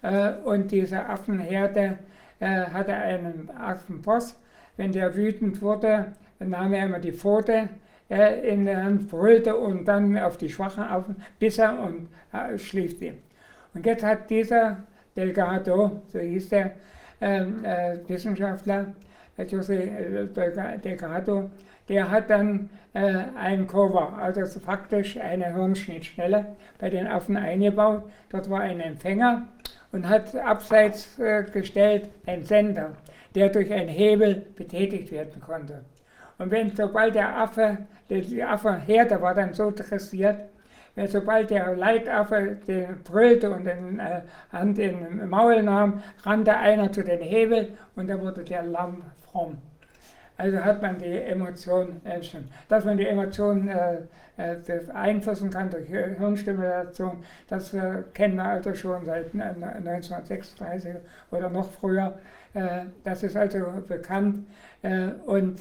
[SPEAKER 2] äh, und diese Affenherde äh, hatte einen Affenboss. Wenn der wütend wurde, nahm er immer die Pfote äh, in der Hand, brüllte und dann auf die schwachen Affen biss er und äh, schlief die. Und jetzt hat dieser Delgado, so hieß der ähm, äh, Wissenschaftler, José Delgado, der hat dann äh, ein Cover, also faktisch eine Hirnschnittstelle bei den Affen eingebaut. Dort war ein Empfänger und hat abseits äh, gestellt einen Sender, der durch einen Hebel betätigt werden konnte. Und wenn sobald der Affe, die Affenherde war dann so dressiert, wenn sobald der Leitaffe den brüllte und den äh, Hand in den Maul nahm, rannte einer zu den Hebel und dann wurde der Lamm fromm. Also hat man die Emotion, äh, dass man die Emotion äh, äh, beeinflussen kann durch Hirnstimulation, das kennen wir also schon seit 1936 oder noch früher. Das ist also bekannt. Und,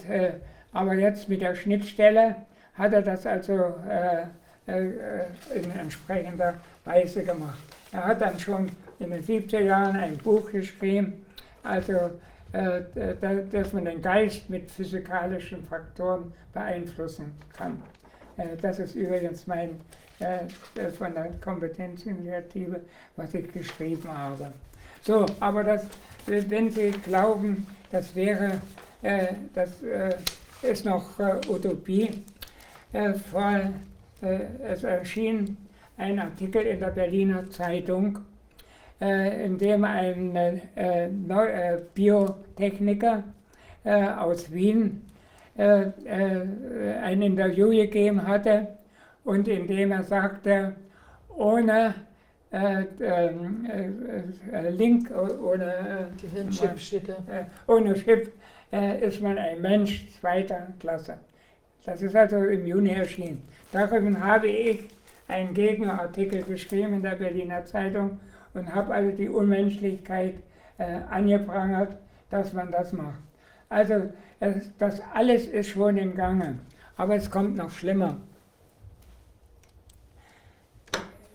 [SPEAKER 2] aber jetzt mit der Schnittstelle hat er das also in entsprechender Weise gemacht. Er hat dann schon in den 70er Jahren ein Buch geschrieben, also dass man den Geist mit physikalischen Faktoren beeinflussen kann. Äh, das ist übrigens mein äh, von der Kompetenzinitiative, was ich geschrieben habe. So, aber das, wenn Sie glauben, das wäre, das ist noch Utopie, es erschien ein Artikel in der Berliner Zeitung, äh, in dem ein äh, äh, Biotechniker aus Wien ein Interview gegeben hatte und in dem er sagte, ohne Link, ohne
[SPEAKER 1] Gehirnchip,
[SPEAKER 2] ohne Chip ist man ein Mensch zweiter Klasse. Das ist also im Juni erschienen. Darüber habe ich einen Gegenartikel geschrieben in der Berliner Zeitung und habe also die Unmenschlichkeit äh, angeprangert, dass man das macht. Also es, das alles ist schon im Gange, aber es kommt noch schlimmer.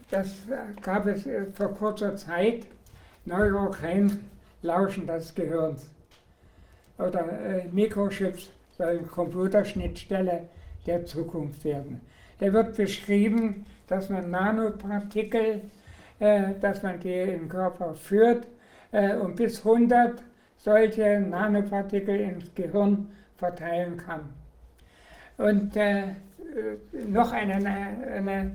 [SPEAKER 2] Das äh, gab es äh, vor kurzer Zeit, Neurochein, Lauschen des Gehirns oder äh, Mikrochips sollen Computerschnittstelle der Zukunft werden. Da wird beschrieben, dass man Nanopartikel äh, dass man die im Körper führt äh, und bis 100 solche Nanopartikel ins Gehirn verteilen kann. Und äh, noch eine, eine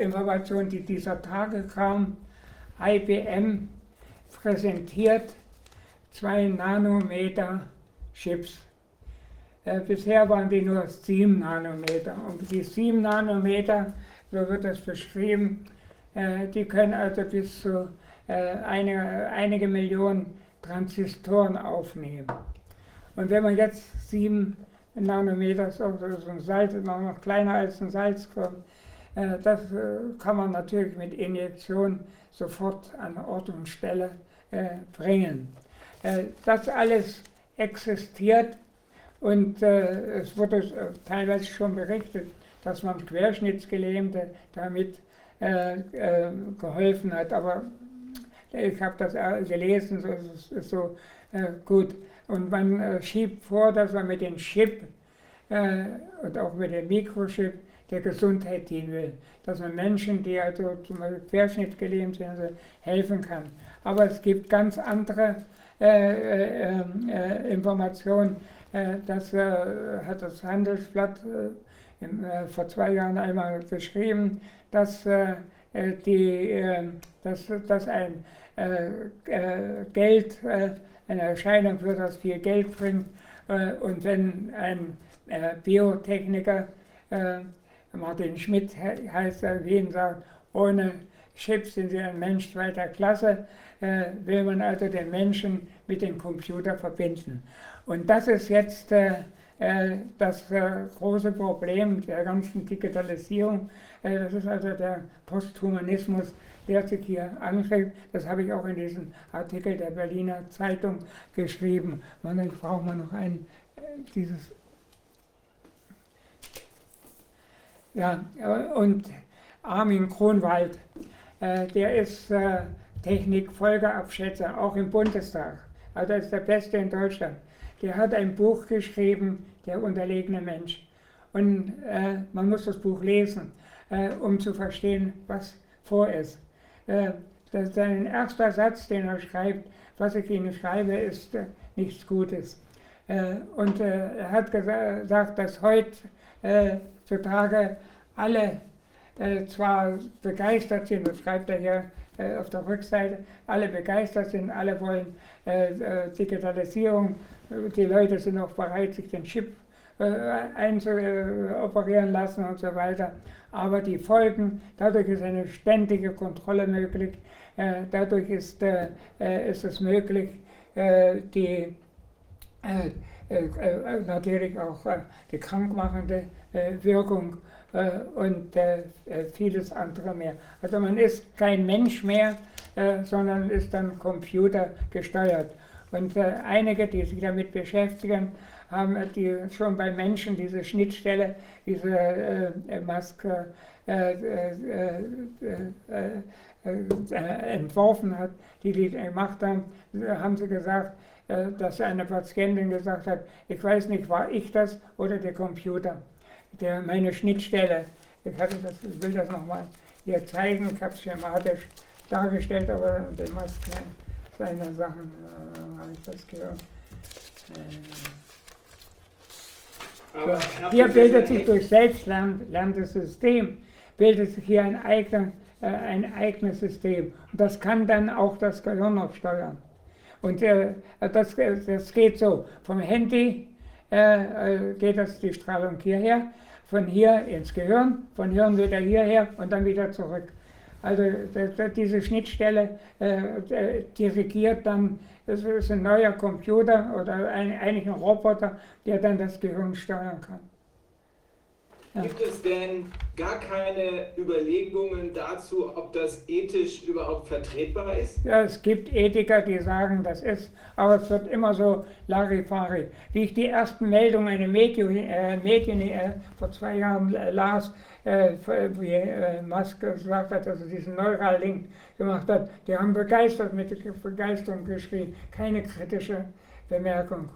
[SPEAKER 2] Information, die dieser Tage kam, IBM präsentiert zwei Nanometer Chips. Äh, bisher waren die nur 7 Nanometer. Und die 7 Nanometer, so wird es beschrieben, äh, die können also bis zu äh, eine, einige Millionen Transistoren aufnehmen. Und wenn man jetzt sieben Nanometer, so ein Salz, noch kleiner als ein Salzkorn, äh, das kann man natürlich mit Injektion sofort an Ort und Stelle bringen. Das alles existiert und es wurde teilweise schon berichtet, dass man Querschnittsgelähmte damit äh, äh, geholfen hat. Aber ich habe das gelesen, so ist es so äh, gut. Und man äh, schiebt vor, dass man mit dem Chip äh, und auch mit dem Mikrochip der Gesundheit dienen will. Dass man Menschen, die also zum Beispiel querschnittgelähmt sind, also helfen kann. Aber es gibt ganz andere ähm, Informationen. das hat das Handelsblatt in, vor zwei Jahren einmal geschrieben, dass, äh, äh, die, äh, dass, dass ein Geld, eine Erscheinung wird, das viel Geld bringt Äh, und wenn ein äh, Biotechniker, äh, Martin Schmidt heißt er, Wien sagt, ohne Chips sind sie ein Mensch zweiter Klasse, äh, will man also den Menschen mit dem Computer verbinden. Und das ist jetzt äh, äh, das große Problem der ganzen Digitalisierung. das ist also der Posthumanismus, der sich hier anschreibt. Das habe ich auch in diesem Artikel der Berliner Zeitung geschrieben. Und dann braucht man noch ein, dieses. Ja, und Armin Kronwald, der ist Technikfolgeabschätzer, auch im Bundestag. Also ist der Beste in Deutschland. Der hat ein Buch geschrieben, Der unterlegene Mensch. Und äh, man muss das Buch lesen, äh, um zu verstehen, was vor ist. Äh, das ist ein erster Satz, den er schreibt, was ich Ihnen schreibe, ist äh, nichts Gutes. Äh, und äh, er hat gesagt, dass heutzutage alle zwar begeistert sind, das schreibt er hier äh, auf der Rückseite, alle begeistert sind, alle wollen äh, äh, Digitalisierung, die Leute sind auch bereit, sich den Chip einzuoperieren lassen und so weiter. Aber die Folgen, dadurch ist eine ständige Kontrolle möglich, dadurch ist, ist es möglich, die natürlich auch die krankmachende Wirkung äh, und äh, äh, vieles andere mehr. Also man ist kein Mensch mehr, sondern ist dann Computer gesteuert. Und einige, die sich damit beschäftigen, haben die schon bei Menschen diese Schnittstelle, diese äh, Maske äh, äh, entworfen hat, die die gemacht haben, haben sie gesagt, dass eine Patientin gesagt hat, ich weiß nicht, war ich das oder der Computer der, meine Schnittstelle. Ich, hatte das, ich will das nochmal hier zeigen, ich habe es schematisch dargestellt, aber den meisten seiner Sachen äh, habe ich das gehört. Äh, so. Hier bildet sich durch selbstlernendes System, bildet sich hier ein, eigener, äh, ein eigenes System. Und das kann dann auch das Gehirn noch steuern. Und äh, das, das geht so, vom Handy äh, äh, geht das die Strahlung hierher von hier ins Gehirn, von Hirn wieder hierher und dann wieder zurück. Also diese Schnittstelle äh, dirigiert dann, das ist ein neuer Computer oder ein, eigentlich ein Roboter, der dann das Gehirn steuern kann.
[SPEAKER 3] Gibt es denn gar keine Überlegungen dazu, ob das ethisch überhaupt vertretbar ist?
[SPEAKER 2] Ja, es gibt Ethiker, die sagen, das ist, aber es wird immer so Larifari. Wie ich die ersten Meldungen in den Medien, äh, Medien äh, vor zwei Jahren äh, las, äh, wie äh, Musk gesagt hat, dass er diesen Neuralink gemacht hat, die haben begeistert mit Begeisterung geschrieben, keine kritische Bemerkung.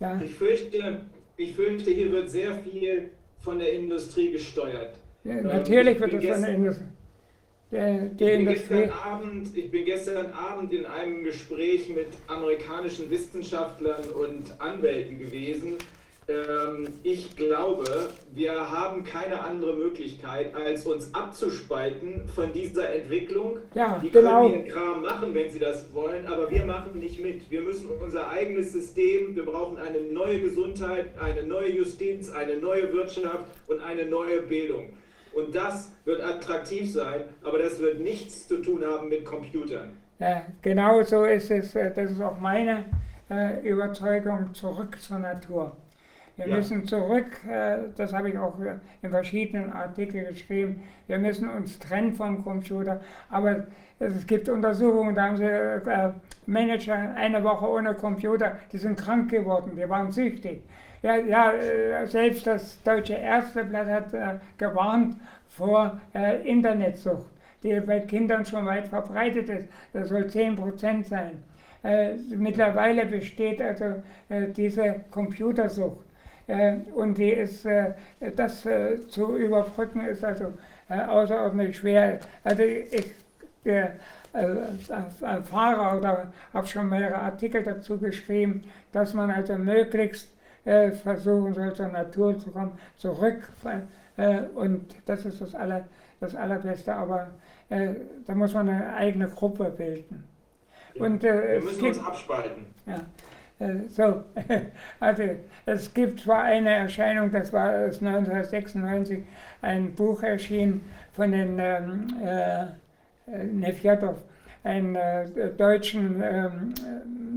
[SPEAKER 3] Ja. Ich, fürchte, ich fürchte, hier wird sehr viel von der Industrie gesteuert.
[SPEAKER 2] Ja, ähm, natürlich wird es von der Industrie.
[SPEAKER 3] Der, der ich, bin Industrie. Abend, ich bin gestern Abend in einem Gespräch mit amerikanischen Wissenschaftlern und Anwälten gewesen, ich glaube, wir haben keine andere Möglichkeit, als uns abzuspalten von dieser Entwicklung.
[SPEAKER 2] Ja,
[SPEAKER 3] die
[SPEAKER 2] genau.
[SPEAKER 3] können ihren Kram machen, wenn sie das wollen, aber wir machen nicht mit. Wir müssen unser eigenes System, wir brauchen eine neue Gesundheit, eine neue Justiz, eine neue Wirtschaft und eine neue Bildung. Und das wird attraktiv sein, aber das wird nichts zu tun haben mit Computern.
[SPEAKER 2] Ja, genau so ist es. Das ist auch meine äh, Überzeugung zurück zur Natur. Wir ja. müssen zurück, äh, das habe ich auch in verschiedenen Artikeln geschrieben, wir müssen uns trennen vom Computer. Aber es gibt Untersuchungen, da haben sie äh, Manager eine Woche ohne Computer, die sind krank geworden, die waren süchtig. Ja, ja äh, selbst das Deutsche Ärzteblatt hat gewarnt vor Internetsucht, die bei Kindern schon weit verbreitet ist. Das soll 10 Prozent sein. mittlerweile besteht also diese Computersucht. Äh, und die ist, äh, das äh, zu überbrücken ist also außerordentlich schwer. Also ich als Fahrer oder habe schon mehrere Artikel dazu geschrieben, dass man also möglichst versuchen soll, zur Natur zu kommen, zurück. und das ist das, aller, das Allerbeste, aber da muss man eine eigene Gruppe bilden.
[SPEAKER 3] Ja, und, wir müssen gibt, uns abspalten.
[SPEAKER 2] Ja, so, also es gibt zwar eine Erscheinung, das war 1996 ein Buch erschienen von den ähm, äh, Nefjatov, einem äh, deutschen ähm,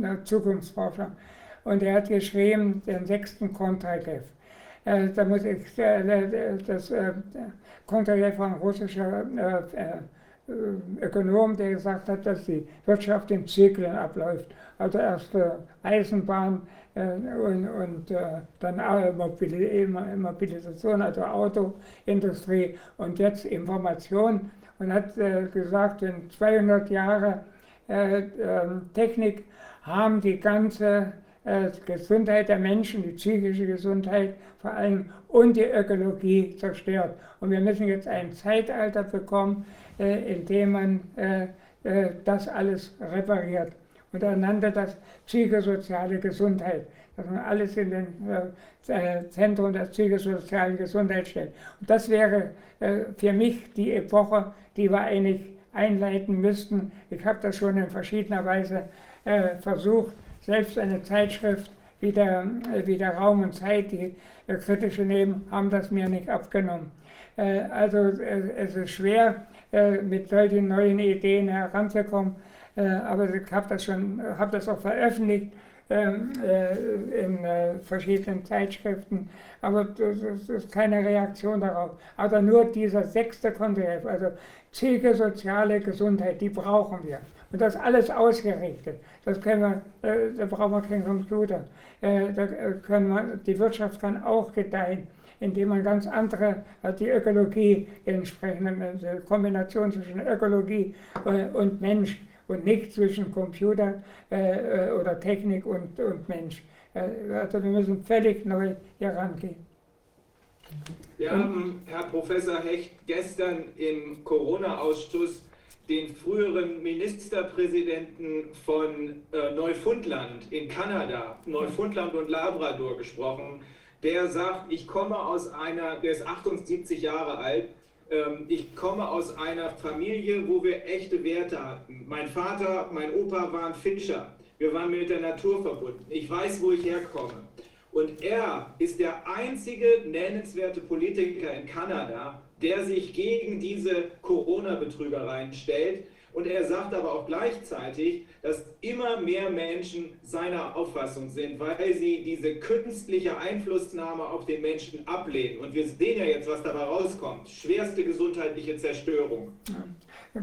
[SPEAKER 2] äh, Zukunftsforscher. Und er hat geschrieben, den sechsten Kontrakev. Äh, da muss ich, äh, das äh, Kontrakev war ein russischer äh, Ökonom, der gesagt hat, dass die Wirtschaft in Zyklen abläuft. Also erst Eisenbahn und, und dann Mobilisation, also Autoindustrie und jetzt Information und hat äh, gesagt, in 200 Jahren äh, ähm, Technik haben die ganze äh, Gesundheit der Menschen, die psychische Gesundheit vor allem und die Ökologie zerstört. Und wir müssen jetzt ein Zeitalter bekommen, äh, in dem man äh, äh, das alles repariert. Er nannte das psychosoziale Gesundheit, dass man alles in den Zentrum der psychosozialen Gesundheit stellt. Und das wäre für mich die Epoche, die wir eigentlich einleiten müssten. Ich habe das schon in verschiedener Weise äh, versucht. Selbst eine Zeitschrift wie der, äh, wie der Raum und Zeit, die äh, kritische nehmen, haben das mir nicht abgenommen. Äh, also es ist schwer, äh, mit solchen neuen Ideen heranzukommen, äh, aber ich habe das schon, habe das auch veröffentlicht ähm, in verschiedenen Zeitschriften, aber es ist keine Reaktion darauf. Aber nur dieser sechste Konzept, also psychosoziale Gesundheit, die brauchen wir. Und das alles ausgerichtet. Das können wir, äh, da brauchen wir keinen Computer. Äh, da können wir, die Wirtschaft kann auch gedeihen, indem man ganz andere, hat die Ökologie entsprechend, eine Kombination zwischen Ökologie äh, und Mensch und nicht zwischen Computer äh, oder Technik und, und Mensch. Äh, also wir müssen völlig neu hier rangehen.
[SPEAKER 3] Wir haben, Herr Professor Hecht, gestern im Corona-Ausschuss den früheren Ministerpräsidenten von äh, Neufundland in Kanada, Neufundland und Labrador gesprochen. Der sagt, ich komme aus einer, der ist 78 Jahre alt, ich komme aus einer Familie, wo wir echte Werte hatten. Mein Vater, mein Opa waren Fischer. Wir waren mit der Natur verbunden. Ich weiß, wo ich herkomme. Und er ist der einzige nennenswerte Politiker in Kanada, der sich gegen diese Corona-Betrügereien stellt. Und er sagt aber auch gleichzeitig, dass immer mehr Menschen seiner Auffassung sind, weil sie diese künstliche Einflussnahme auf den Menschen ablehnen. Und wir sehen ja jetzt, was dabei rauskommt. Schwerste gesundheitliche Zerstörung.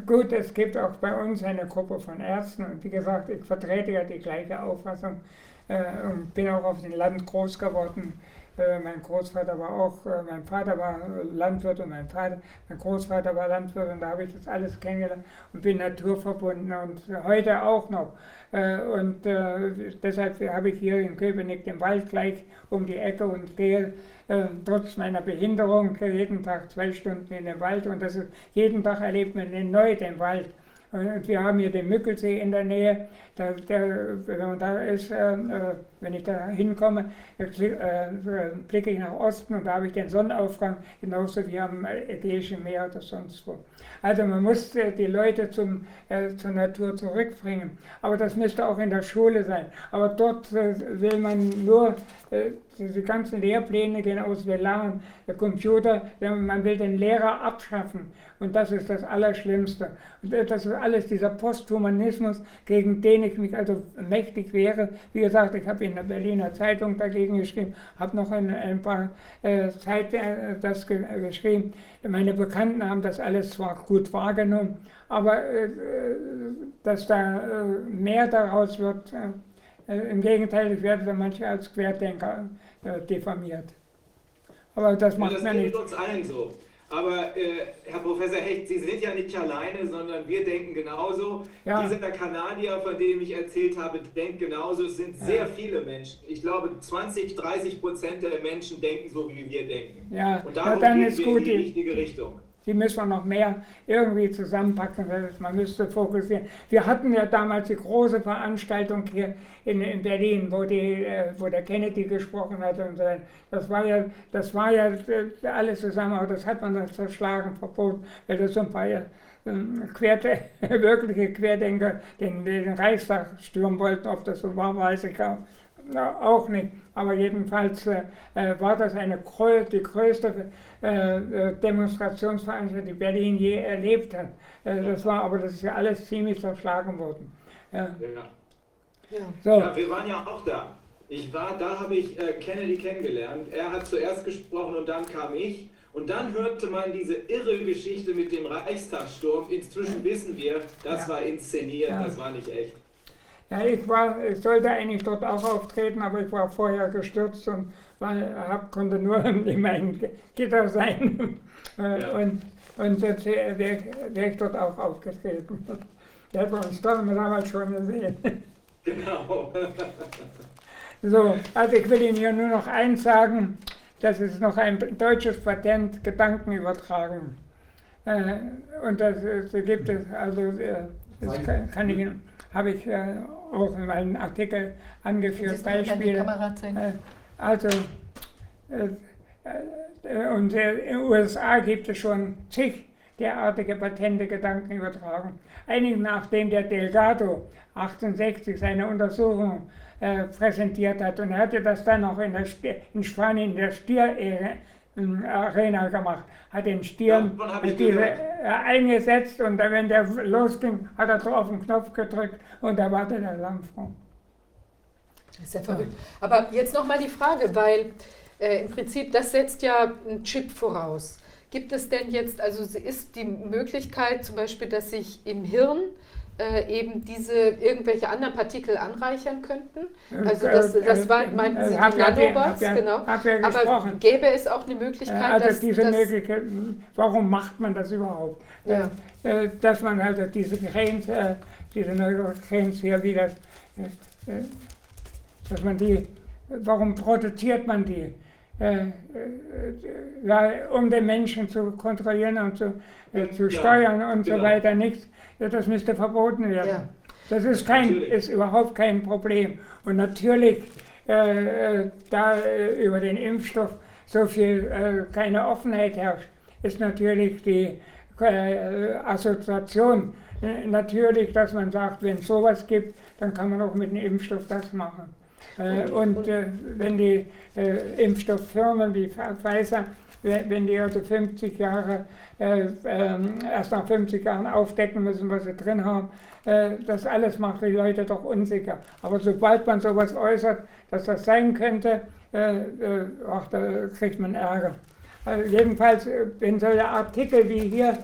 [SPEAKER 2] Gut, es gibt auch bei uns eine Gruppe von Ärzten. Und wie gesagt, ich vertrete ja die gleiche Auffassung äh, und bin auch auf dem Land groß geworden. Äh, mein Großvater war auch, äh, mein Vater war Landwirt und mein Vater, mein Großvater war Landwirt und da habe ich das alles kennengelernt und bin naturverbunden und heute auch noch. Und deshalb habe ich hier in Köpenick den Wald gleich um die Ecke und gehe trotz meiner Behinderung jeden Tag zwei Stunden in den Wald und das ist, jeden Tag erlebt man neu den Wald. Und wir haben hier den Mückelsee in der Nähe. Da, der, wenn man da ist, äh, äh wenn ich da hinkomme, äh, blicke ich nach Osten und da habe ich den Sonnenaufgang, genauso wie am Ägäischen Meer oder sonst wo. Also man muss äh, die Leute zum, äh, zur Natur zurückbringen. Aber das müsste auch in der Schule sein. Aber dort äh, will man nur, diese ganzen Lehrpläne gehen aus WLAN, der Computer, man will den Lehrer abschaffen. Und das ist das Allerschlimmste. Und das ist alles dieser Posthumanismus, gegen den ich mich also mächtig wäre. Wie gesagt, ich habe in der Berliner Zeitung dagegen geschrieben, habe noch in ein paar äh, Zeit äh, das ge geschrieben. Meine Bekannten haben das alles zwar gut wahrgenommen, aber äh, dass da äh, mehr daraus wird, äh, im Gegenteil, ich werde manche als Querdenker äh, diffamiert.
[SPEAKER 3] Aber das macht ja, das mir nicht. uns allen so. Aber äh, Herr Professor Hecht, Sie sind ja nicht alleine, sondern wir denken genauso. Ja. Dieser Kanadier, von dem ich erzählt habe, denkt genauso. Es sind sehr ja. viele Menschen. Ich glaube, 20, 30 Prozent der Menschen denken so, wie wir denken.
[SPEAKER 2] Ja,
[SPEAKER 3] Und darum
[SPEAKER 2] ja, dann
[SPEAKER 3] gehen
[SPEAKER 2] ist
[SPEAKER 3] wir
[SPEAKER 2] gut.
[SPEAKER 3] in die richtige Richtung.
[SPEAKER 2] Die müssen wir noch mehr irgendwie zusammenpacken, man müsste fokussieren. Wir hatten ja damals die große Veranstaltung hier in, in Berlin, wo, die, äh, wo der Kennedy gesprochen hat und. Das war ja, das war ja äh, alles zusammen, aber das hat man dann zerschlagen, verboten, weil das so ein paar ähm, Querte, wirkliche Querdenker den, den Reichstag stürmen wollten. Ob das so war, weiß ich auch na, auch nicht. Aber jedenfalls äh, äh war das eine die größte äh, äh, Demonstrationsveranstaltung, die Berlin je erlebt hat. Äh, das war, aber das ist ja alles ziemlich zerschlagen worden. Ja.
[SPEAKER 3] Ja. So. ja, wir waren ja auch da. Ich war, da habe ich äh, Kennedy kennengelernt. Er hat zuerst gesprochen und dann kam ich. Und dann hörte man diese irre Geschichte mit dem Reichstagssturm. Inzwischen wissen wir, das ja. war inszeniert, ja. das war nicht echt.
[SPEAKER 2] Ja, ich, war, ich sollte eigentlich dort auch auftreten, aber ich war vorher gestürzt und war, hab, konnte nur in meinem Gitter sein. Äh, ja. Und, und jetzt wäre wär ich dort auch aufgetreten. Der hat uns damals schon gesehen. Genau. So, also ich will Ihnen hier nur noch eins sagen, das ist noch ein deutsches Patent, Gedanken übertragen. Äh, und das, das, gibt es, also äh, das kann, kann ich Ihnen, habe ich auch in meinem Artikel angeführt, Beispiele. Äh, also, äh, äh, und in den USA gibt es schon zig derartige Patente, Gedanken übertragen. Eigentlich nachdem der Delgado 68 seine Untersuchung äh, präsentiert hat. Und er hatte das dann auch in, in Spanien in der Stier-Arena gemacht. Hat den Stier ja, diese, äh, eingesetzt und wenn der losging, hat er so auf den Knopf gedrückt und da war der Alarmfront.
[SPEAKER 1] Das ist ja verrückt. Aber jetzt nochmal die Frage, weil äh, im Prinzip das setzt ja einen Chip voraus. Gibt es denn jetzt, also ist die Möglichkeit zum Beispiel, dass sich im Hirn äh, eben diese irgendwelche anderen Partikel anreichern könnten. Also das, äh, das war, meinten äh, Sie die Nanobots, ja, genau. Ja Aber gäbe es auch eine Möglichkeit,
[SPEAKER 2] also dass, diese dass Möglichkeit, warum macht man das überhaupt? Ja. Dass man also diese Cranes, diese Neurocranes hier wieder, dass man die, warum produziert man die? um den Menschen zu kontrollieren und zu, zu steuern und so genau. weiter, nichts ja, das müsste verboten werden. Ja. Das ist, kein, ist überhaupt kein Problem. Und natürlich, äh, äh, da äh, über den Impfstoff so viel äh, keine Offenheit herrscht, ist natürlich die äh, Assoziation äh, natürlich, dass man sagt, wenn es sowas gibt, dann kann man auch mit dem Impfstoff das machen. Und wenn die Impfstofffirmen wie Pfizer, wenn die also 50 Jahre äh, ähm, erst nach 50 Jahren aufdecken müssen, was sie drin haben. Äh, das alles macht die Leute doch unsicher. Aber sobald man sowas äußert, dass das sein könnte, äh, ach, da kriegt man Ärger. Also jedenfalls, wenn solche Artikel wie hier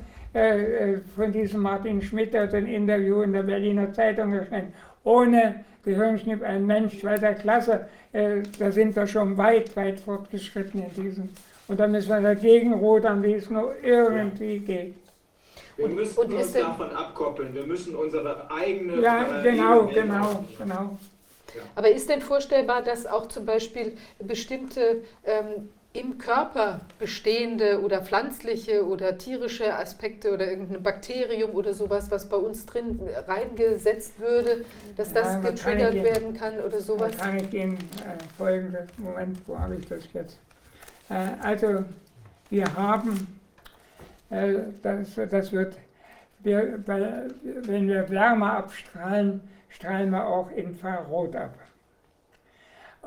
[SPEAKER 2] von diesem Martin Schmidt, also ein Interview in der Berliner Zeitung erscheint, ohne Gehirnschnipp ein Mensch zweiter Klasse, da sind wir schon weit, weit fortgeschritten in diesem und dann müssen wir dagegen rudern, wie es nur irgendwie ja. geht.
[SPEAKER 3] Wir müssen und uns davon abkoppeln. Wir müssen unsere eigene.
[SPEAKER 2] Ja, genau, genau, genau.
[SPEAKER 1] Ja. Aber ist denn vorstellbar, dass auch zum Beispiel bestimmte ähm, im Körper bestehende oder pflanzliche oder tierische Aspekte oder irgendein Bakterium oder sowas, was bei uns drin reingesetzt würde, dass das ja, getriggert werden kann oder sowas?
[SPEAKER 2] Kann ich Ihnen äh, folgendes, Moment, wo habe ich das jetzt? Äh, also wir haben, äh, das, das wird, wir, wenn wir Wärme abstrahlen, strahlen wir auch Infrarot ab.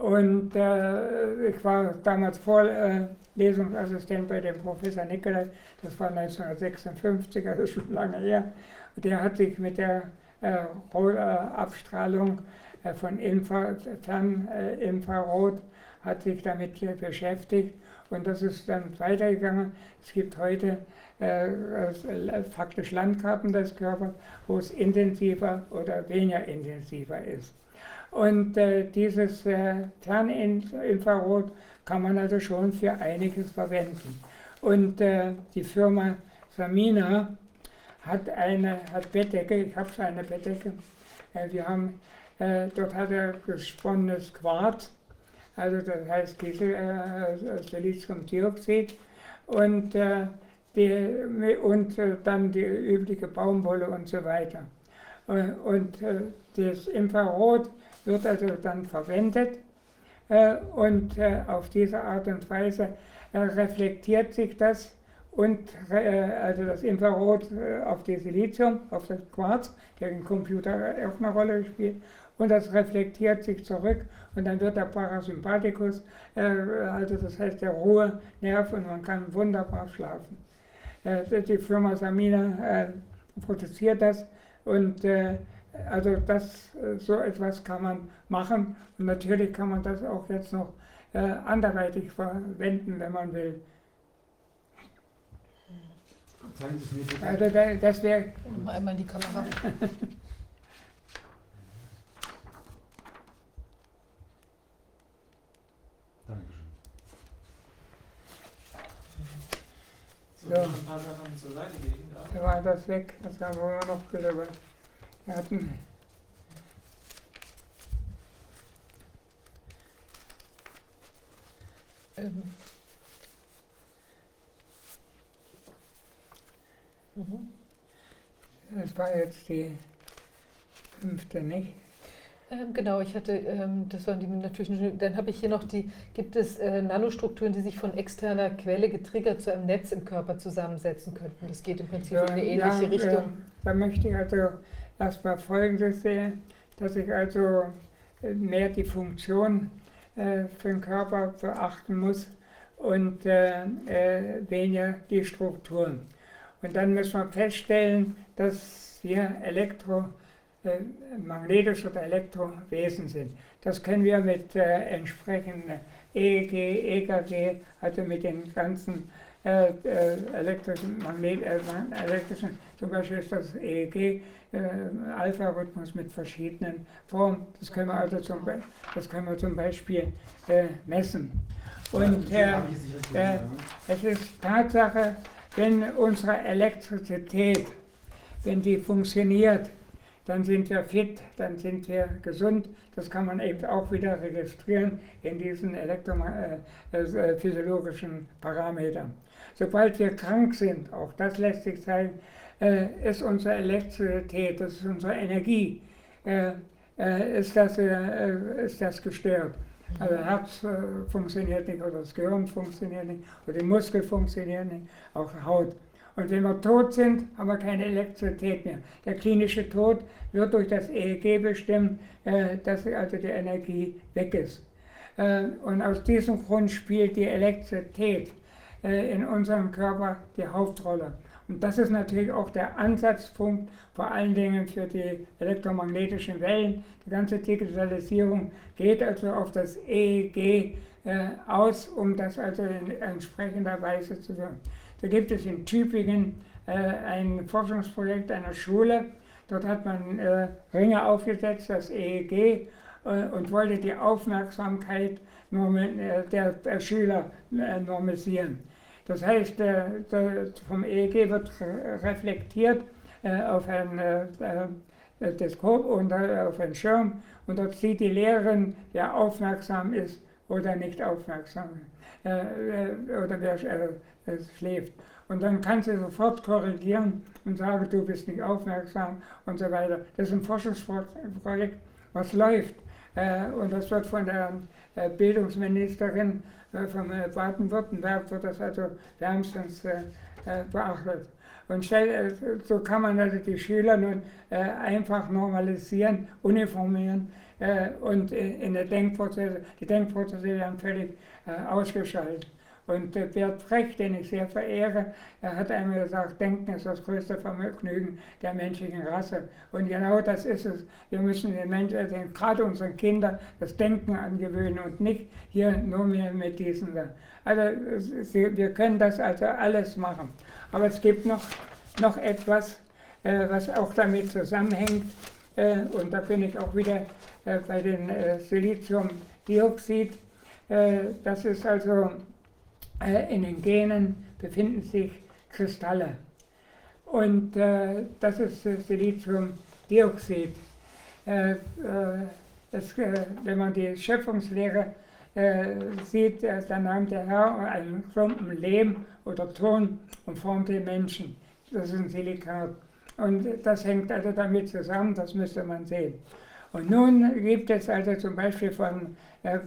[SPEAKER 2] Und äh, ich war damals Vorlesungsassistent bei dem Professor Nicolai, das war 1956, also schon lange her. Der hat sich mit der äh, Abstrahlung äh, von Infra, Infrarot hat sich damit beschäftigt und das ist dann weitergegangen. Es gibt heute äh, äh, faktisch Landkarten des Körpers, wo es intensiver oder weniger intensiver ist. Und äh, dieses äh, Ferninfrarot kann man also schon für einiges verwenden. Und äh, die Firma Samina hat eine hat Bettdecke, ich habe so eine Bettdecke. Äh, wir haben, äh, dort hat er gesponnenes Quarz also das heißt Kiesel, äh, Siliziumdioxid und, äh, die, und dann die übliche Baumwolle und so weiter. Und, und das Infrarot wird also dann verwendet äh, und äh, auf diese Art und Weise reflektiert sich das und äh, also das Infrarot äh, auf die Silizium, auf das Quarz, der im Computer auch eine Rolle spielt. Und das reflektiert sich zurück und dann wird der Parasympathikus, äh, also das heißt der Ruhenerv und man kann wunderbar schlafen. Äh, die Firma Samina äh, produziert das und äh, also das, äh, so etwas kann man machen und natürlich kann man das auch jetzt noch äh, anderweitig verwenden, wenn man will. Also das wäre...
[SPEAKER 1] Einmal die Kamera.
[SPEAKER 4] Dankeschön.
[SPEAKER 2] So, ja. ein paar Sachen zur Seite legen. Da war das weg, das haben wir noch gelöbert. Wir hatten
[SPEAKER 1] ähm.
[SPEAKER 2] Mhm. Das war jetzt die fünfte, nicht?
[SPEAKER 1] Ähm, genau, ich hatte, ähm, das waren die natürlichen, dann habe ich hier noch die, gibt es äh, Nanostrukturen, die sich von externer Quelle getriggert zu einem Netz im Körper zusammensetzen könnten. Das geht im Prinzip ja, in eine ähnliche
[SPEAKER 2] ja,
[SPEAKER 1] Richtung. Ja,
[SPEAKER 2] da möchte ich also erstmal Folgendes sehen, dass ich also äh, mehr die Funktion äh, für den Körper beachten muss und äh, weniger die Strukturen. Und dann müssen wir feststellen, dass wir Elektro magnetisch oder Elektrowesen sind. Das können wir mit entsprechenden EEG, EKG, also mit den ganzen äh, äh, elektrischen, Magnet, äh, elektrischen, zum Beispiel ist das EEG, äh, Alpha-Rhythmus mit verschiedenen Formen. Das können wir also zum, das können wir zum Beispiel messen. Und es ist Tatsache, wenn unsere Elektrizität, wenn die funktioniert, dann sind wir fit, dann sind wir gesund. Das kann man eben auch wieder registrieren in diesen elektrophysiologischen äh, äh, Parametern. Sobald wir krank sind, auch das lässt sich zeigen, äh, ist unsere Elektrizität, das ist unsere Energie, ist das, ist das gestört. Also Herz funktioniert nicht oder das Gehirn funktioniert nicht oder die Muskel funktionieren nicht, auch Haut. Und wenn wir tot sind, haben wir keine Elektrizität mehr. Der klinische Tod wird durch das EEG bestimmt, äh, dass also die Energie weg ist. Äh, und aus diesem Grund spielt die Elektrizität äh, in unserem Körper die Hauptrolle. Und das ist natürlich auch der Ansatzpunkt, vor allen Dingen für die elektromagnetischen Wellen. Die ganze Digitalisierung geht also auf das EEG aus, um das also in entsprechender Weise zu tun. Da gibt es in Tübingen äh, ein Forschungsprojekt einer Schule. Dort hat man äh, Ringe aufgesetzt, das EEG, äh, und wollte die Aufmerksamkeit äh, der, Schüler äh, normisieren. Das heißt, äh, vom EEG wird reflektiert auf ein Teleskop und auf einen Schirm und dort sieht die Lehrerin, wer aufmerksam ist oder nicht aufmerksam. oder wer schläft. Und dann kann sie sofort korrigieren und sagen, du bist nicht aufmerksam und so weiter. Das ist ein Forschungsprojekt, was läuft. Äh, und das wird von der äh, Bildungsministerin äh, von Baden-Württemberg, wird das also wärmstens beachtet. Und so kann man also die Schüler nun einfach normalisieren, uniformieren und in der Denkprozesse, die Denkprozesse werden völlig ausgeschaltet. Und Bert Brecht, den ich sehr verehre, er hat einmal gesagt, Denken ist das größte Vergnügen der menschlichen Rasse. Und genau das ist es. Wir müssen den Menschen, also gerade unseren Kindern, das Denken angewöhnen und nicht hier nur mehr mit diesen. Also wir können das also alles machen. Aber es gibt noch, noch etwas, äh, was auch damit zusammenhängt. Äh, und da bin ich auch wieder äh, bei den Siliziumdioxid. Das ist also äh, in den Genen befinden sich Kristalle. Und äh, das ist Siliziumdioxid. Äh, äh, das, äh, wenn man die Schöpfungslehre äh, sieht, dann nahm der Herr einen Klumpen Lehm oder Ton und formte Menschen. Das ist ein Silikat. Und das hängt also damit zusammen, das müsste man sehen. Und nun gibt es also zum Beispiel von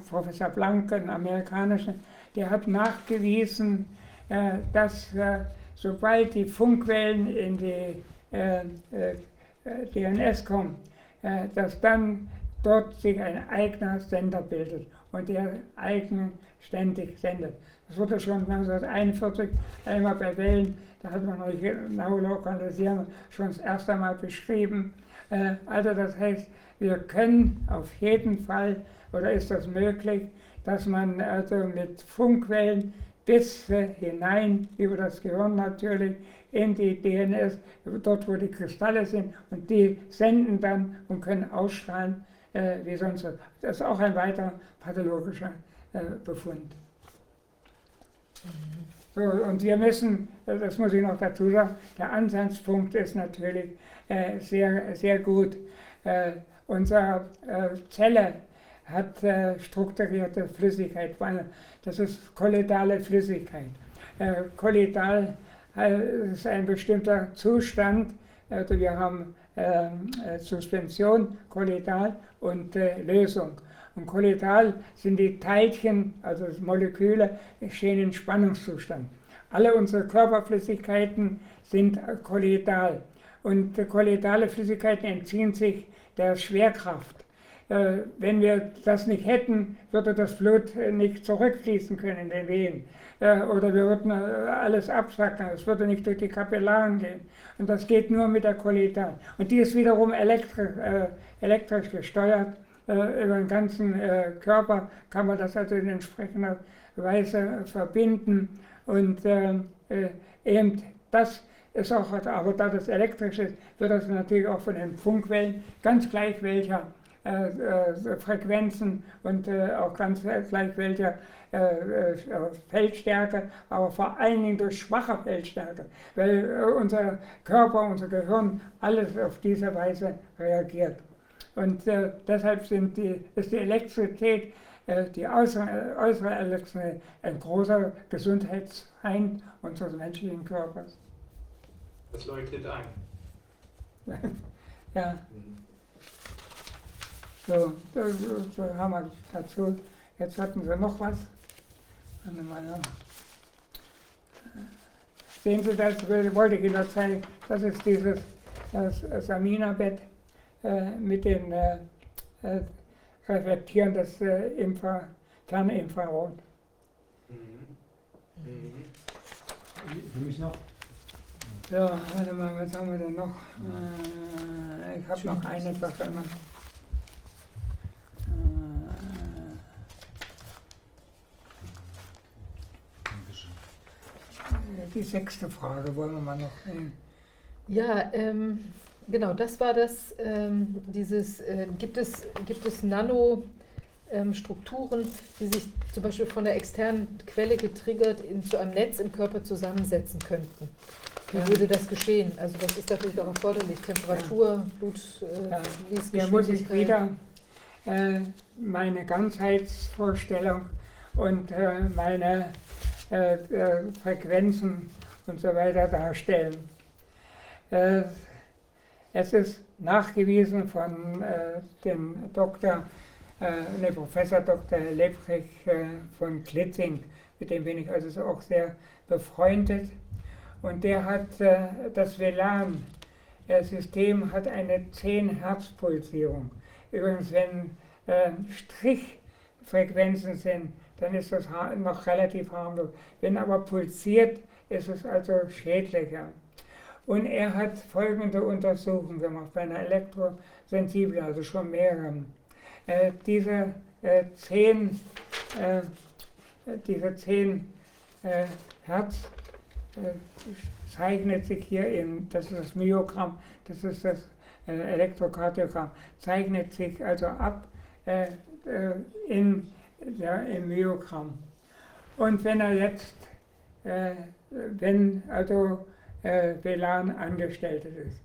[SPEAKER 2] Professor Blank, einen amerikanischen, der hat nachgewiesen, äh, dass äh, sobald die Funkwellen in die äh, DNS kommen, dass dann dort sich ein eigener Sender bildet und der eigenständig sendet. Das wurde schon 1941 einmal bei Wellen, da hat man genau lokalisieren schon das erste Mal beschrieben. Also das heißt, wir können auf jeden Fall, oder ist das möglich, dass man also mit Funkwellen bis hinein über das Gehirn natürlich in die DNS, dort wo die Kristalle sind, und die senden dann und können ausstrahlen äh, wie sonst. Das ist auch ein weiterer pathologischer äh, Befund. So, und wir müssen, das muss ich noch dazu sagen, der Ansatzpunkt ist natürlich äh, sehr, sehr gut. Äh, unsere äh, Zelle hat äh, strukturierte Flüssigkeit, das ist kolloidale Flüssigkeit. Äh, kolloidal äh, ist ein bestimmter Zustand, also wir haben ähm, Suspension, kolloidal und Lösung. Und kolloidal sind die Teilchen, also Moleküle, stehen in Spannungszustand. Alle unsere Körperflüssigkeiten sind kolloidal. Und kolloidale Flüssigkeiten entziehen sich der Schwerkraft. Äh, wenn wir das nicht hätten, würde das Blut nicht zurückfließen können in den Venen. Äh, oder wir würden äh, alles absacken, es würde nicht durch die Kapillaren gehen. Und das geht nur mit der Kolloidal. Und die ist wiederum elektrisch, elektrisch gesteuert äh, über den ganzen äh, Körper kann man das also in entsprechender Weise verbinden. Und äh, eben das ist auch, aber da das elektrisch ist, wird das natürlich auch von den Funkwellen ganz gleich welcher äh, äh, Frequenzen und äh, auch ganz gleich welcher Feldstärke, aber vor allen Dingen durch schwache Feldstärke, weil unser Körper, unser Gehirn alles auf diese Weise reagiert. Und äh, deshalb sind die, ist die Elektrizität, äh, die äußere, äußere Elektrizität, ein großer Gesundheitsfeind unseres menschlichen Körpers.
[SPEAKER 3] Das leuchtet ein.
[SPEAKER 2] ja. So, so, so, haben wir dazu. Jetzt hatten Sie noch was. Sehen Sie das, wollte ich Ihnen zeigen. Das ist dieses das Samina-Bett. Äh, mit dem äh, äh, Reflektieren des Infra Ferninfrarot. Mhm. Mhm.
[SPEAKER 4] Für mich noch?
[SPEAKER 2] Ja, warte mal, was haben wir denn noch? Äh, ich habe noch eine Sache. Äh, die sechste Frage wollen wir mal noch nehmen.
[SPEAKER 1] Ja, ähm, Genau, das war das, ähm, dieses, äh, gibt es, gibt es Nanostrukturen, ähm, die sich zum Beispiel von der externen Quelle getriggert in, zu einem Netz im Körper zusammensetzen könnten. Wie ja. würde das geschehen? Also das ist natürlich auch erforderlich, Temperatur, ja. Blut,
[SPEAKER 2] äh, ja. Hier muss ich wieder äh, meine Ganzheitsvorstellung und äh, meine äh, äh, Frequenzen und so weiter darstellen. Äh, es ist nachgewiesen von äh, dem Dr., äh, ne, Professor Dr. Lebrich äh, von Klitzing, mit dem bin ich also auch sehr befreundet. Und der hat das WLAN-System hat eine 10 Hertz Pulsierung. Übrigens, wenn Strichfrequenzen sind, dann ist das noch relativ harmlos. Wenn aber pulsiert, ist es also schädlicher. Und er hat folgende Untersuchungen gemacht bei einer Elektrosensiblen, also schon mehreren. Äh, diese äh, zehn, äh, diese zehn äh, Hertz äh, zeichnet sich hier in, das ist das Myogramm, das ist das äh, Elektrokardiogramm, zeichnet sich also ab in, ja, im Myogramm. Und wenn er jetzt, wenn also äh, WLAN angestellt ist.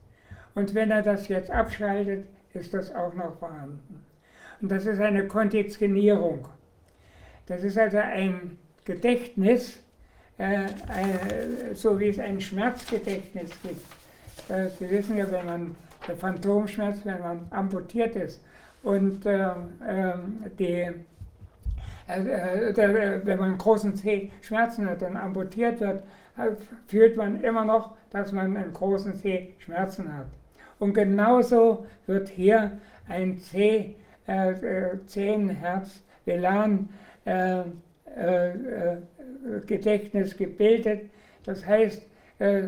[SPEAKER 2] Und wenn er das jetzt abschaltet, ist das auch noch vorhanden. Und das ist eine Konditionierung. Das ist also ein Gedächtnis, äh, äh, so wie es ein Schmerzgedächtnis gibt. Äh, Sie wissen ja, wenn man der Phantomschmerz, wenn man amputiert ist und ähm, ähm die äh, wenn man einen großen C Schmerzen hat und amputiert wird, äh, fühlt man immer noch, dass man einen großen C Schmerzen hat. Und genauso wird hier ein C, äh, 10 Hertz WLAN äh, äh, Gedächtnis gebildet. Das heißt, äh,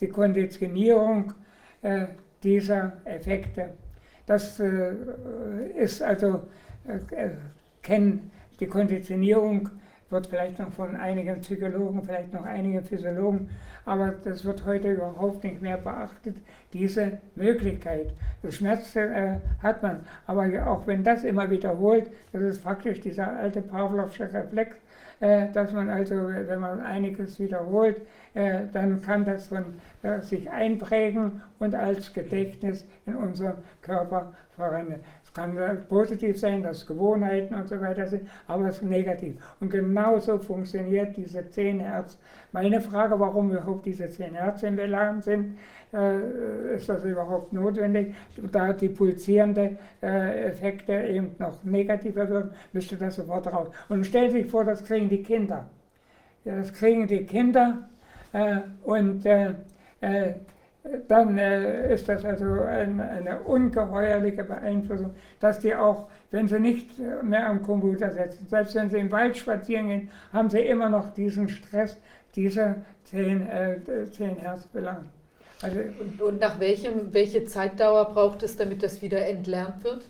[SPEAKER 2] die Konditionierung äh, dieser Effekte. Das äh, ist also, kennen die Konditionierung wird vielleicht noch von einigen Psychologen, vielleicht noch einigen Physiologen, aber das wird heute überhaupt nicht mehr beachtet, diese Möglichkeit. Das Schmerz äh, hat man, aber auch wenn das immer wiederholt, das ist praktisch dieser alte Pavlovsche Reflex, äh, dass man also, wenn man einiges wiederholt, äh, dann kann das von, äh, sich einprägen und als Gedächtnis in unserem Körper verwenden kann positiv sein, dass Gewohnheiten und so weiter sind, aber es ist negativ. Und genauso funktioniert diese 10 Hertz. Meine Frage, warum überhaupt diese 10 Hertz im WLAN sind, äh, ist das überhaupt notwendig? Da die pulsierenden äh, Effekte eben noch negativer wirken, müsste das sofort raus. Und stell sich vor, das kriegen die Kinder. Das kriegen die Kinder äh, und äh, äh, dann äh, ist das also ein, eine ungeheuerliche Beeinflussung, dass die auch, wenn sie nicht mehr am Computer sitzen, selbst wenn sie im Wald spazieren gehen, haben sie immer noch diesen Stress, diese 10, äh, 10 Hertz Belang.
[SPEAKER 1] Also, und, und, nach welchem, welche Zeitdauer braucht es, damit das wieder entlernt wird?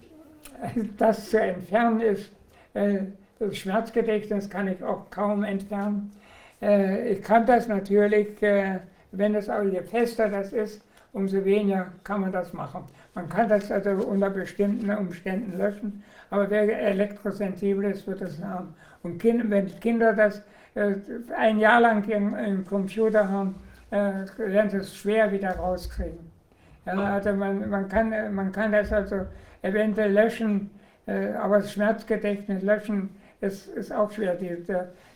[SPEAKER 2] Das zu entfernen ist, äh, das Schmerzgedächtnis kann ich auch kaum entfernen. Äh, ich kann das natürlich äh, wenn es aber je fester das ist, umso weniger kann man das machen. Man kann das also unter bestimmten Umständen löschen, aber wer elektrosensibel ist, wird das haben. Und kind, wenn Kinder das äh, ein Jahr lang im, im Computer haben, äh, werden sie es schwer wieder rauskriegen. Ja, also man, man, kann, man kann das also eventuell löschen, äh, aber das Schmerzgedächtnis löschen ist, ist auch schwer. Die,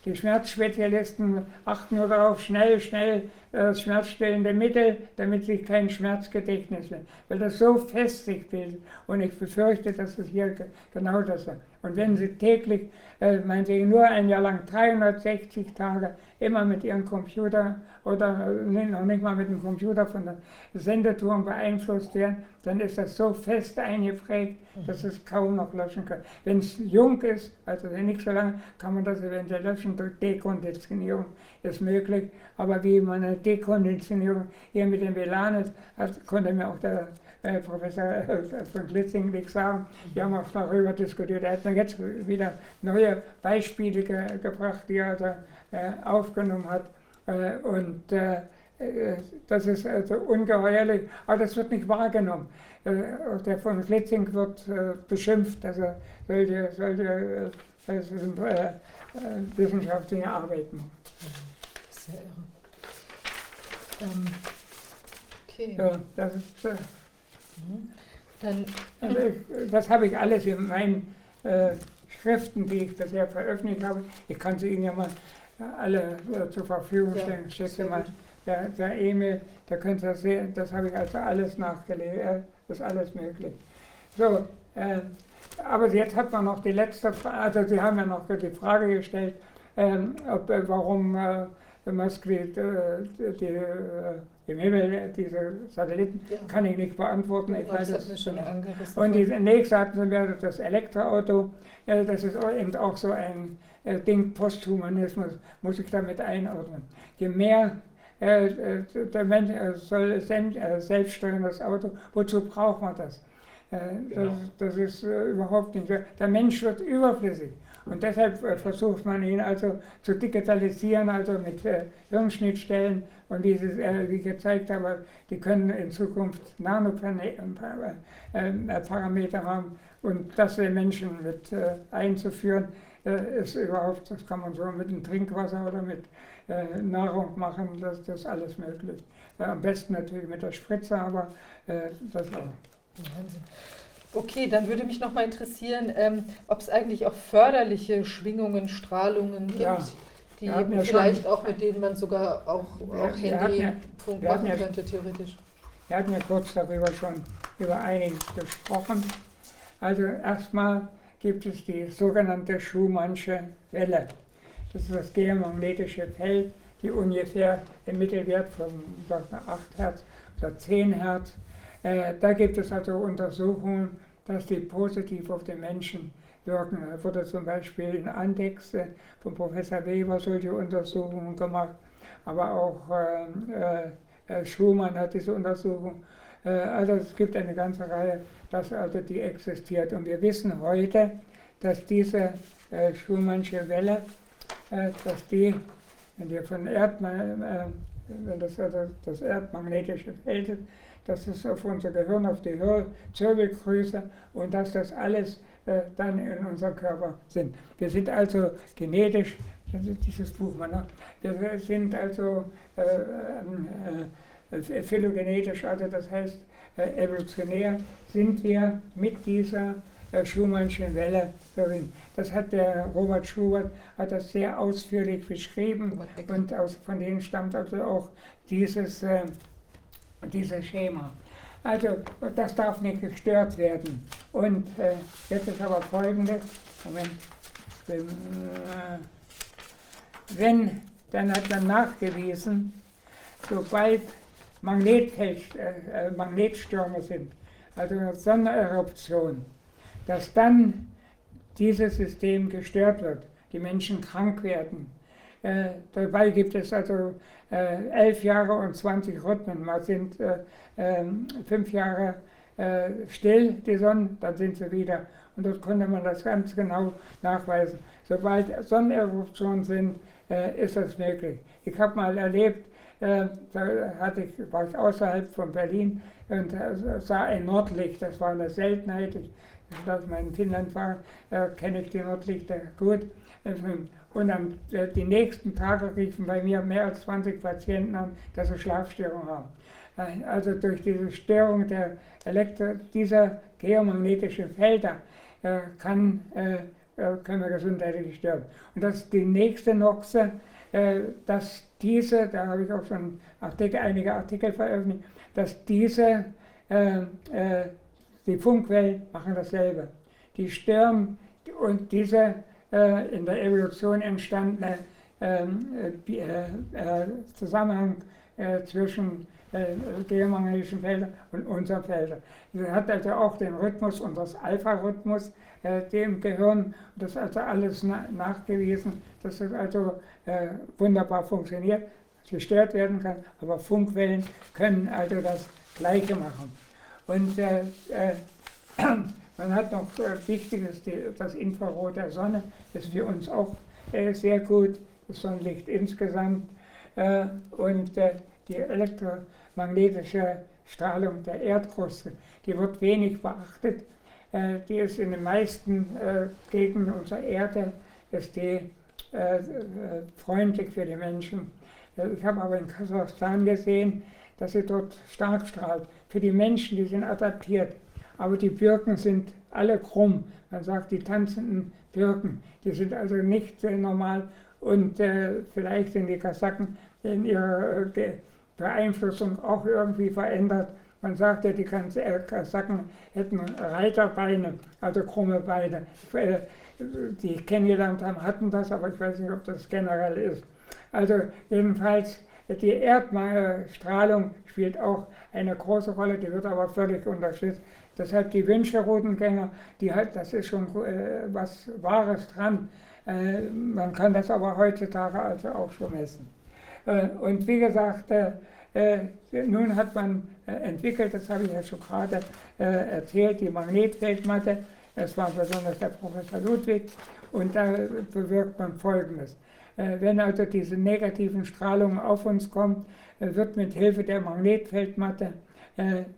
[SPEAKER 2] die Schmerzspezialisten achten nur darauf, schnell, schnell äh, schmerzstillende Mittel, damit sich kein Schmerzgedächtnis wird, weil das so fest sich bildet. Und ich befürchte, dass es hier genau das ist. Und wenn Sie täglich, äh, Sie nur ein Jahr lang 360 Tage immer mit Ihrem Computer oder äh, noch nicht mal mit dem Computer von der Sendeturm beeinflusst werden, dann ist das so fest eingeprägt, dass es kaum noch löschen kann. Wenn es jung ist, also nicht so lange, kann man das eventuell löschen durch Dekonditionierung, ist möglich. Aber wie man Dekonditionierung hier mit dem WLAN hat, konnte mir auch der äh, Professor äh, von Glitzing nichts sagen. Wir haben auch darüber diskutiert. Er hat mir jetzt wieder neue Beispiele ge gebracht, die er da, äh, aufgenommen hat. Äh, und äh, das ist also ungeheuerlich, aber das wird nicht wahrgenommen. Der von Glitzing wird beschimpft, dass er solche, solche wissenschaftliche Arbeiten macht. Sehr irre. Ähm, okay. Ja, das ist, mhm. Dann, also ich, das habe ich alles in meinen äh, Schriften, die ich bisher veröffentlicht habe. Ich kann sie Ihnen ja mal alle äh, zur Verfügung stellen. Ja, Schätze mal, der, der Emil, der könnte das sehen, das habe ich also alles nachgelesen, das ist alles möglich. So, äh, aber jetzt hat man noch die letzte Frage, also Sie haben ja noch die Frage gestellt, ähm, ob, äh, warum äh, Moskwi die, die, im Himmel diese Satelliten, ja. kann ich nicht beantworten. Ich weiß es schon Und die nächste hatten wir das Elektroauto, das ist eben auch so ein äh, Ding Posthumanismus, muss ich damit einordnen. Je mehr äh, äh der Mensch äh, soll selbststeuerndes Auto, wozu braucht man das? Äh, genau. das, das, ist äh, überhaupt nicht. Der Mensch wird überflüssig. Und deshalb versucht man ihn also zu digitalisieren, also mit Hirnschnittstellen und dieses, wie ich gezeigt habe, die können in Zukunft Nanoparameter haben und das den Menschen mit einzuführen äh, ist überhaupt, das kann man so mit dem Trinkwasser oder mit äh, Nahrung machen, das, das ist alles möglich. Äh, am besten natürlich mit der Spritze, aber äh, das auch.
[SPEAKER 1] Wahnsinn. Okay, dann würde mich noch mal interessieren, ähm, ob es eigentlich auch förderliche Schwingungen, Strahlungen gibt, ja, die ja vielleicht auch mit denen man sogar auch, auch Handyfunk machen ja, könnte, theoretisch.
[SPEAKER 2] Wir hatten ja kurz darüber schon über einiges gesprochen. Also erstmal gibt es die sogenannte Schumannsche Welle. Das ist das geomagnetische Feld, die ungefähr im Mittelwert von sagen wir, 8 Hertz oder 10 Hertz. Äh, da gibt es also Untersuchungen, dass die positiv auf den Menschen wirken. Da wurde zum Beispiel in Andex äh, von Professor Weber solche Untersuchungen gemacht, aber auch äh, äh, Schumann hat diese Untersuchung. Also es gibt eine ganze Reihe, dass also die existiert. Und wir wissen heute, dass diese Schumannsche Welle, dass die, wenn wir von Erdma äh, wenn das also das erdmagnetische Feld ist, dass es auf unser Gehirn, auf die Zirbelgröße und dass das alles äh, dann in unserem Körper sind. Wir sind also genetisch, das ist dieses Buch mal noch, wir sind also äh, äh, phylogenetisch, also das heißt äh, evolutionär, sind wir mit dieser äh, Schumannschen Welle verbunden. Das hat der Robert Schubert hat das sehr ausführlich beschrieben und aus, von denen stammt also auch dieses, äh, dieses Schema. Also das darf nicht gestört werden. Und äh, jetzt ist aber folgendes, Moment, wenn, äh, dann hat man nachgewiesen, sobald äh, äh, Magnetstürme sind, also eine Sonneneruption, dass dann dieses System gestört wird, die Menschen krank werden. Äh, dabei gibt es also äh, elf Jahre und 20 Rhythmen. Mal sind äh, ähm, fünf Jahre still, die Sonne, dann sind sie wieder. Und dort konnte man das ganz genau nachweisen. Sobald Sonneneruptionen sind, ist das möglich. Ich habe mal erlebt, da hatte ich, war ich außerhalb von Berlin und sah ein Nordlicht, das war eine Seltenheit. Ich, als ich in Finnland war, kenne ich die Nordlichter gut. Und dann äh, die nächsten Tage riefen bei mir mehr als 20 Patienten an, dass sie Schlafstörungen haben. Äh, also durch diese Störung der Elektro dieser geomagnetischen Felder äh, kann, äh, äh, können wir gesundheitlich sterben. Und das ist die nächste Noxe, dass diese, da habe ich auch schon Artikel, einige Artikel veröffentlicht, dass diese, die Funkwellen machen dasselbe. Die stören und diese in der Evolution entstandene ähm, äh, äh, Zusammenhang zwischen geomagnetischen Feldern und unseren Feldern. Sie hat also auch den Rhythmus unseres Alpha-Rhythmus im Gehirn. Das ist also alles nachgewiesen, dass es also wunderbar funktioniert, gestört werden kann, aber Funkwellen können also das Gleiche machen. Und äh, äh, man hat noch äh, Wichtiges, das Infrarot der Sonne ist für uns auch äh, sehr gut, das Sonnenlicht insgesamt. Äh, und die elektromagnetische Strahlung der Erdkruste, die wird wenig beachtet. Die ist in den meisten Gegenden unserer Erde ist die freundlich für die Menschen. ich habe aber in Kasachstan gesehen, dass sie dort stark strahlt. Für die Menschen, die sind adaptiert aber die Birken sind alle krumm. Man sagt, die tanzenden Birken, die sind also nicht äh, normal und äh, vielleicht sind die Kasaken in ihrer äh, Beeinflussung auch irgendwie verändert. Man sagt ja, die äh, Kasaken hätten Reiterbeine, also krumme Beine. Äh, die kennengelernt haben, hatten das, aber ich weiß nicht, ob das generell ist. Also jedenfalls, die Erdstrahlung spielt auch eine große Rolle, die wird aber völlig unterstützt Deshalb die Wünscherodengänger, die hat, das ist schon äh, was Wahres dran. Äh, man kann das aber heutzutage also auch schon messen. Äh, und wie gesagt, äh, äh, nun hat man äh, entwickelt, das habe ich ja schon gerade erzählt, die Magnetfeldmatte. Das war besonders der Professor Ludwig. Und da bewirkt man Folgendes. Wenn also diese negativen Strahlungen auf uns kommen, wird mit Hilfe der Magnetfeldmatte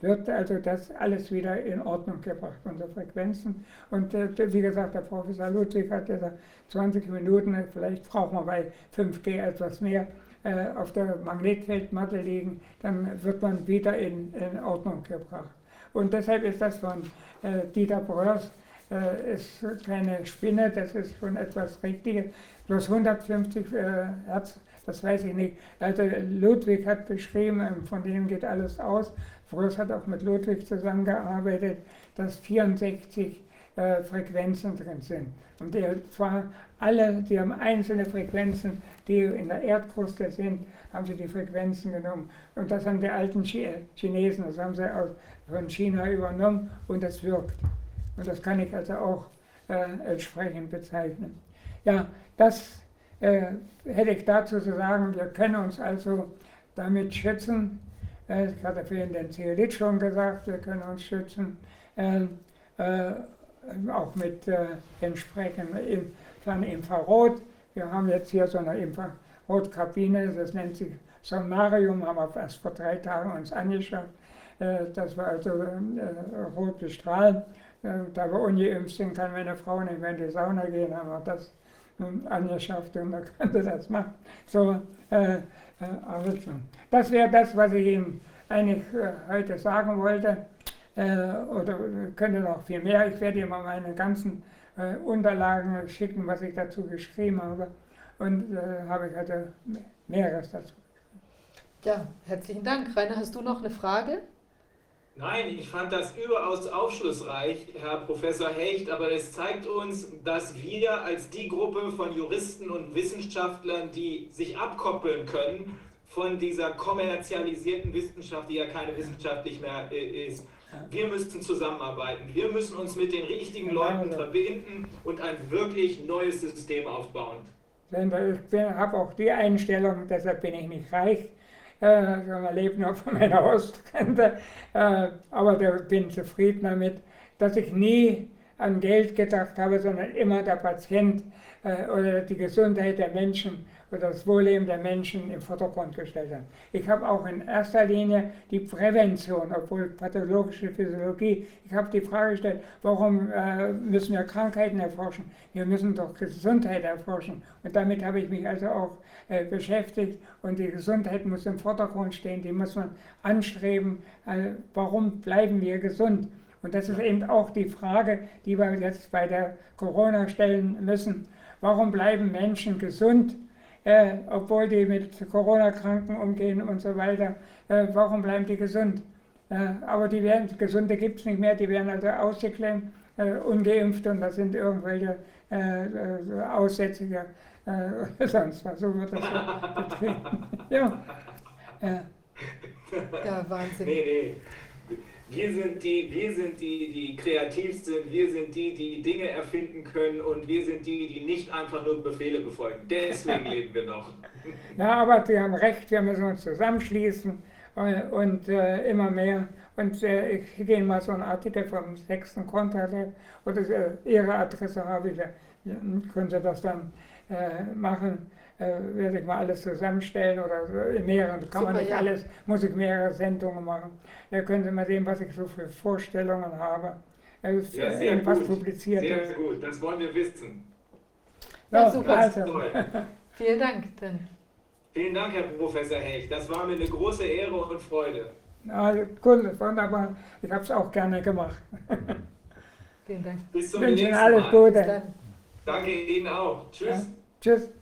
[SPEAKER 2] wird also das alles wieder in Ordnung gebracht, unsere Frequenzen. Und äh, wie gesagt, der Professor Ludwig hat gesagt, 20 Minuten, vielleicht brauchen wir bei 5G etwas mehr, äh, auf der Magnetfeldmatte liegen, dann wird man wieder in, in Ordnung gebracht. Und deshalb ist das von äh, Dieter Bröers äh, ist keine Spinne, das ist schon etwas Richtiges. Plus 150 äh, Hertz, das weiß ich nicht. Also Ludwig hat beschrieben, von dem geht alles aus. Frös hat auch mit Ludwig zusammengearbeitet, dass 64 äh, Frequenzen drin sind. Und zwar alle, die haben einzelne Frequenzen, die in der Erdkruste sind, haben sie die Frequenzen genommen. Und das haben die alten Chi Chinesen, das haben sie aus, von China übernommen und das wirkt. Und das kann ich also auch äh, entsprechend bezeichnen. Ja, das äh, hätte ich dazu zu sagen. Wir können uns also damit schützen. Äh, ich hatte vorhin den Zeolit schon gesagt, wir können uns schützen. Äh, äh, auch mit äh, entsprechendem von Infrarot. Wir haben jetzt hier so eine Infrarotkabine, das nennt sich Sonarium, haben wir erst vor drei Tagen uns angeschaut. Äh, das war also rot bestrahlt. Äh, da wir ungeimpft sind, kann meine Frau nicht mehr in die Sauna gehen, haben wir das ähm, angeschafft und da könnte das machen. So, äh, äh, also, das wäre das, was ich Ihnen eigentlich äh, heute sagen wollte. oder könnte noch viel mehr. Ich werde Ihnen mal meine ganzen Unterlagen schicken, was ich dazu geschrieben habe. Und habe ich heute mehreres dazu.
[SPEAKER 1] Ja, herzlichen Dank. Rainer, hast du noch eine Frage?
[SPEAKER 3] Nein, ich fand das überaus aufschlussreich, Herr Professor Hecht, aber es zeigt uns, dass wir als die Gruppe von Juristen und Wissenschaftlern, die sich abkoppeln können von dieser kommerzialisierten Wissenschaft, die ja keine wissenschaftlich mehr äh, ist, wir müssen zusammenarbeiten. Wir müssen uns mit den richtigen Leuten verbinden und ein wirklich neues System aufbauen.
[SPEAKER 2] Ich habe auch die Einstellung, deshalb bin ich nicht reich äh, man lebt noch von meiner Ostrente, äh, aber da bin zufrieden damit, dass ich nie an Geld gedacht habe, sondern immer der Patient äh, oder die Gesundheit der Menschen oder das Wohlleben der Menschen im Vordergrund gestellt habe. Ich habe auch in erster Linie die Prävention, obwohl pathologische Physiologie, ich habe die Frage gestellt, warum äh, müssen wir Krankheiten erforschen? Wir müssen doch Gesundheit erforschen. Und damit habe ich mich also auch äh, beschäftigt und die Gesundheit muss im Vordergrund stehen, die muss man anstreben. Äh, warum bleiben wir gesund? Und das ist eben auch die Frage, die wir jetzt bei der Corona stellen müssen. Warum bleiben Menschen gesund, äh, obwohl die mit Corona-Kranken umgehen und so weiter? Äh, warum bleiben die gesund? Äh, aber die werden, Gesunde gibt es nicht mehr, die werden also ausgeklemmt, äh, ungeimpft und das sind irgendwelche Aussätzige äh, sonst was. So wird das so betrieben. ja.
[SPEAKER 1] ja. Ja, Wahnsinn.
[SPEAKER 3] Nee, nee. Wir sind, die, wir sind die, die kreativ sind, wir sind die, die Dinge erfinden können und wir sind die, die nicht einfach nur Befehle befolgen. Deswegen leben wir noch.
[SPEAKER 2] Ja, aber Sie haben recht, wir müssen uns zusammenschließen und, und äh, immer mehr. Und äh, ich gehe mal so einen Artikel vom sechsten Kontralab oder äh, Ihre Adresse habe ich, ja, können Sie das dann äh, machen, äh, werde ich mal alles zusammenstellen oder in mehreren, kann Super, man nicht ja. alles, muss ich mehrere Sendungen machen. Da können Sie mal sehen, was ich so für Vorstellungen habe.
[SPEAKER 3] Äh, ja, sehr was gut. publiziert Sehr gut, das wollen wir wissen.
[SPEAKER 1] Ja, super. Also. Vielen Dank. Dann.
[SPEAKER 3] Vielen Dank, Herr Professor Hecht. Das war mir eine große Ehre und Freude.
[SPEAKER 2] Ja, cool, wunderbar. Ich habe es auch gerne gemacht.
[SPEAKER 1] Vielen Dank.
[SPEAKER 3] Bis zum nächsten Mal.
[SPEAKER 2] Alles Gute.
[SPEAKER 3] Danke Ihnen auch. Tschüss. Ja.
[SPEAKER 2] Tschüss.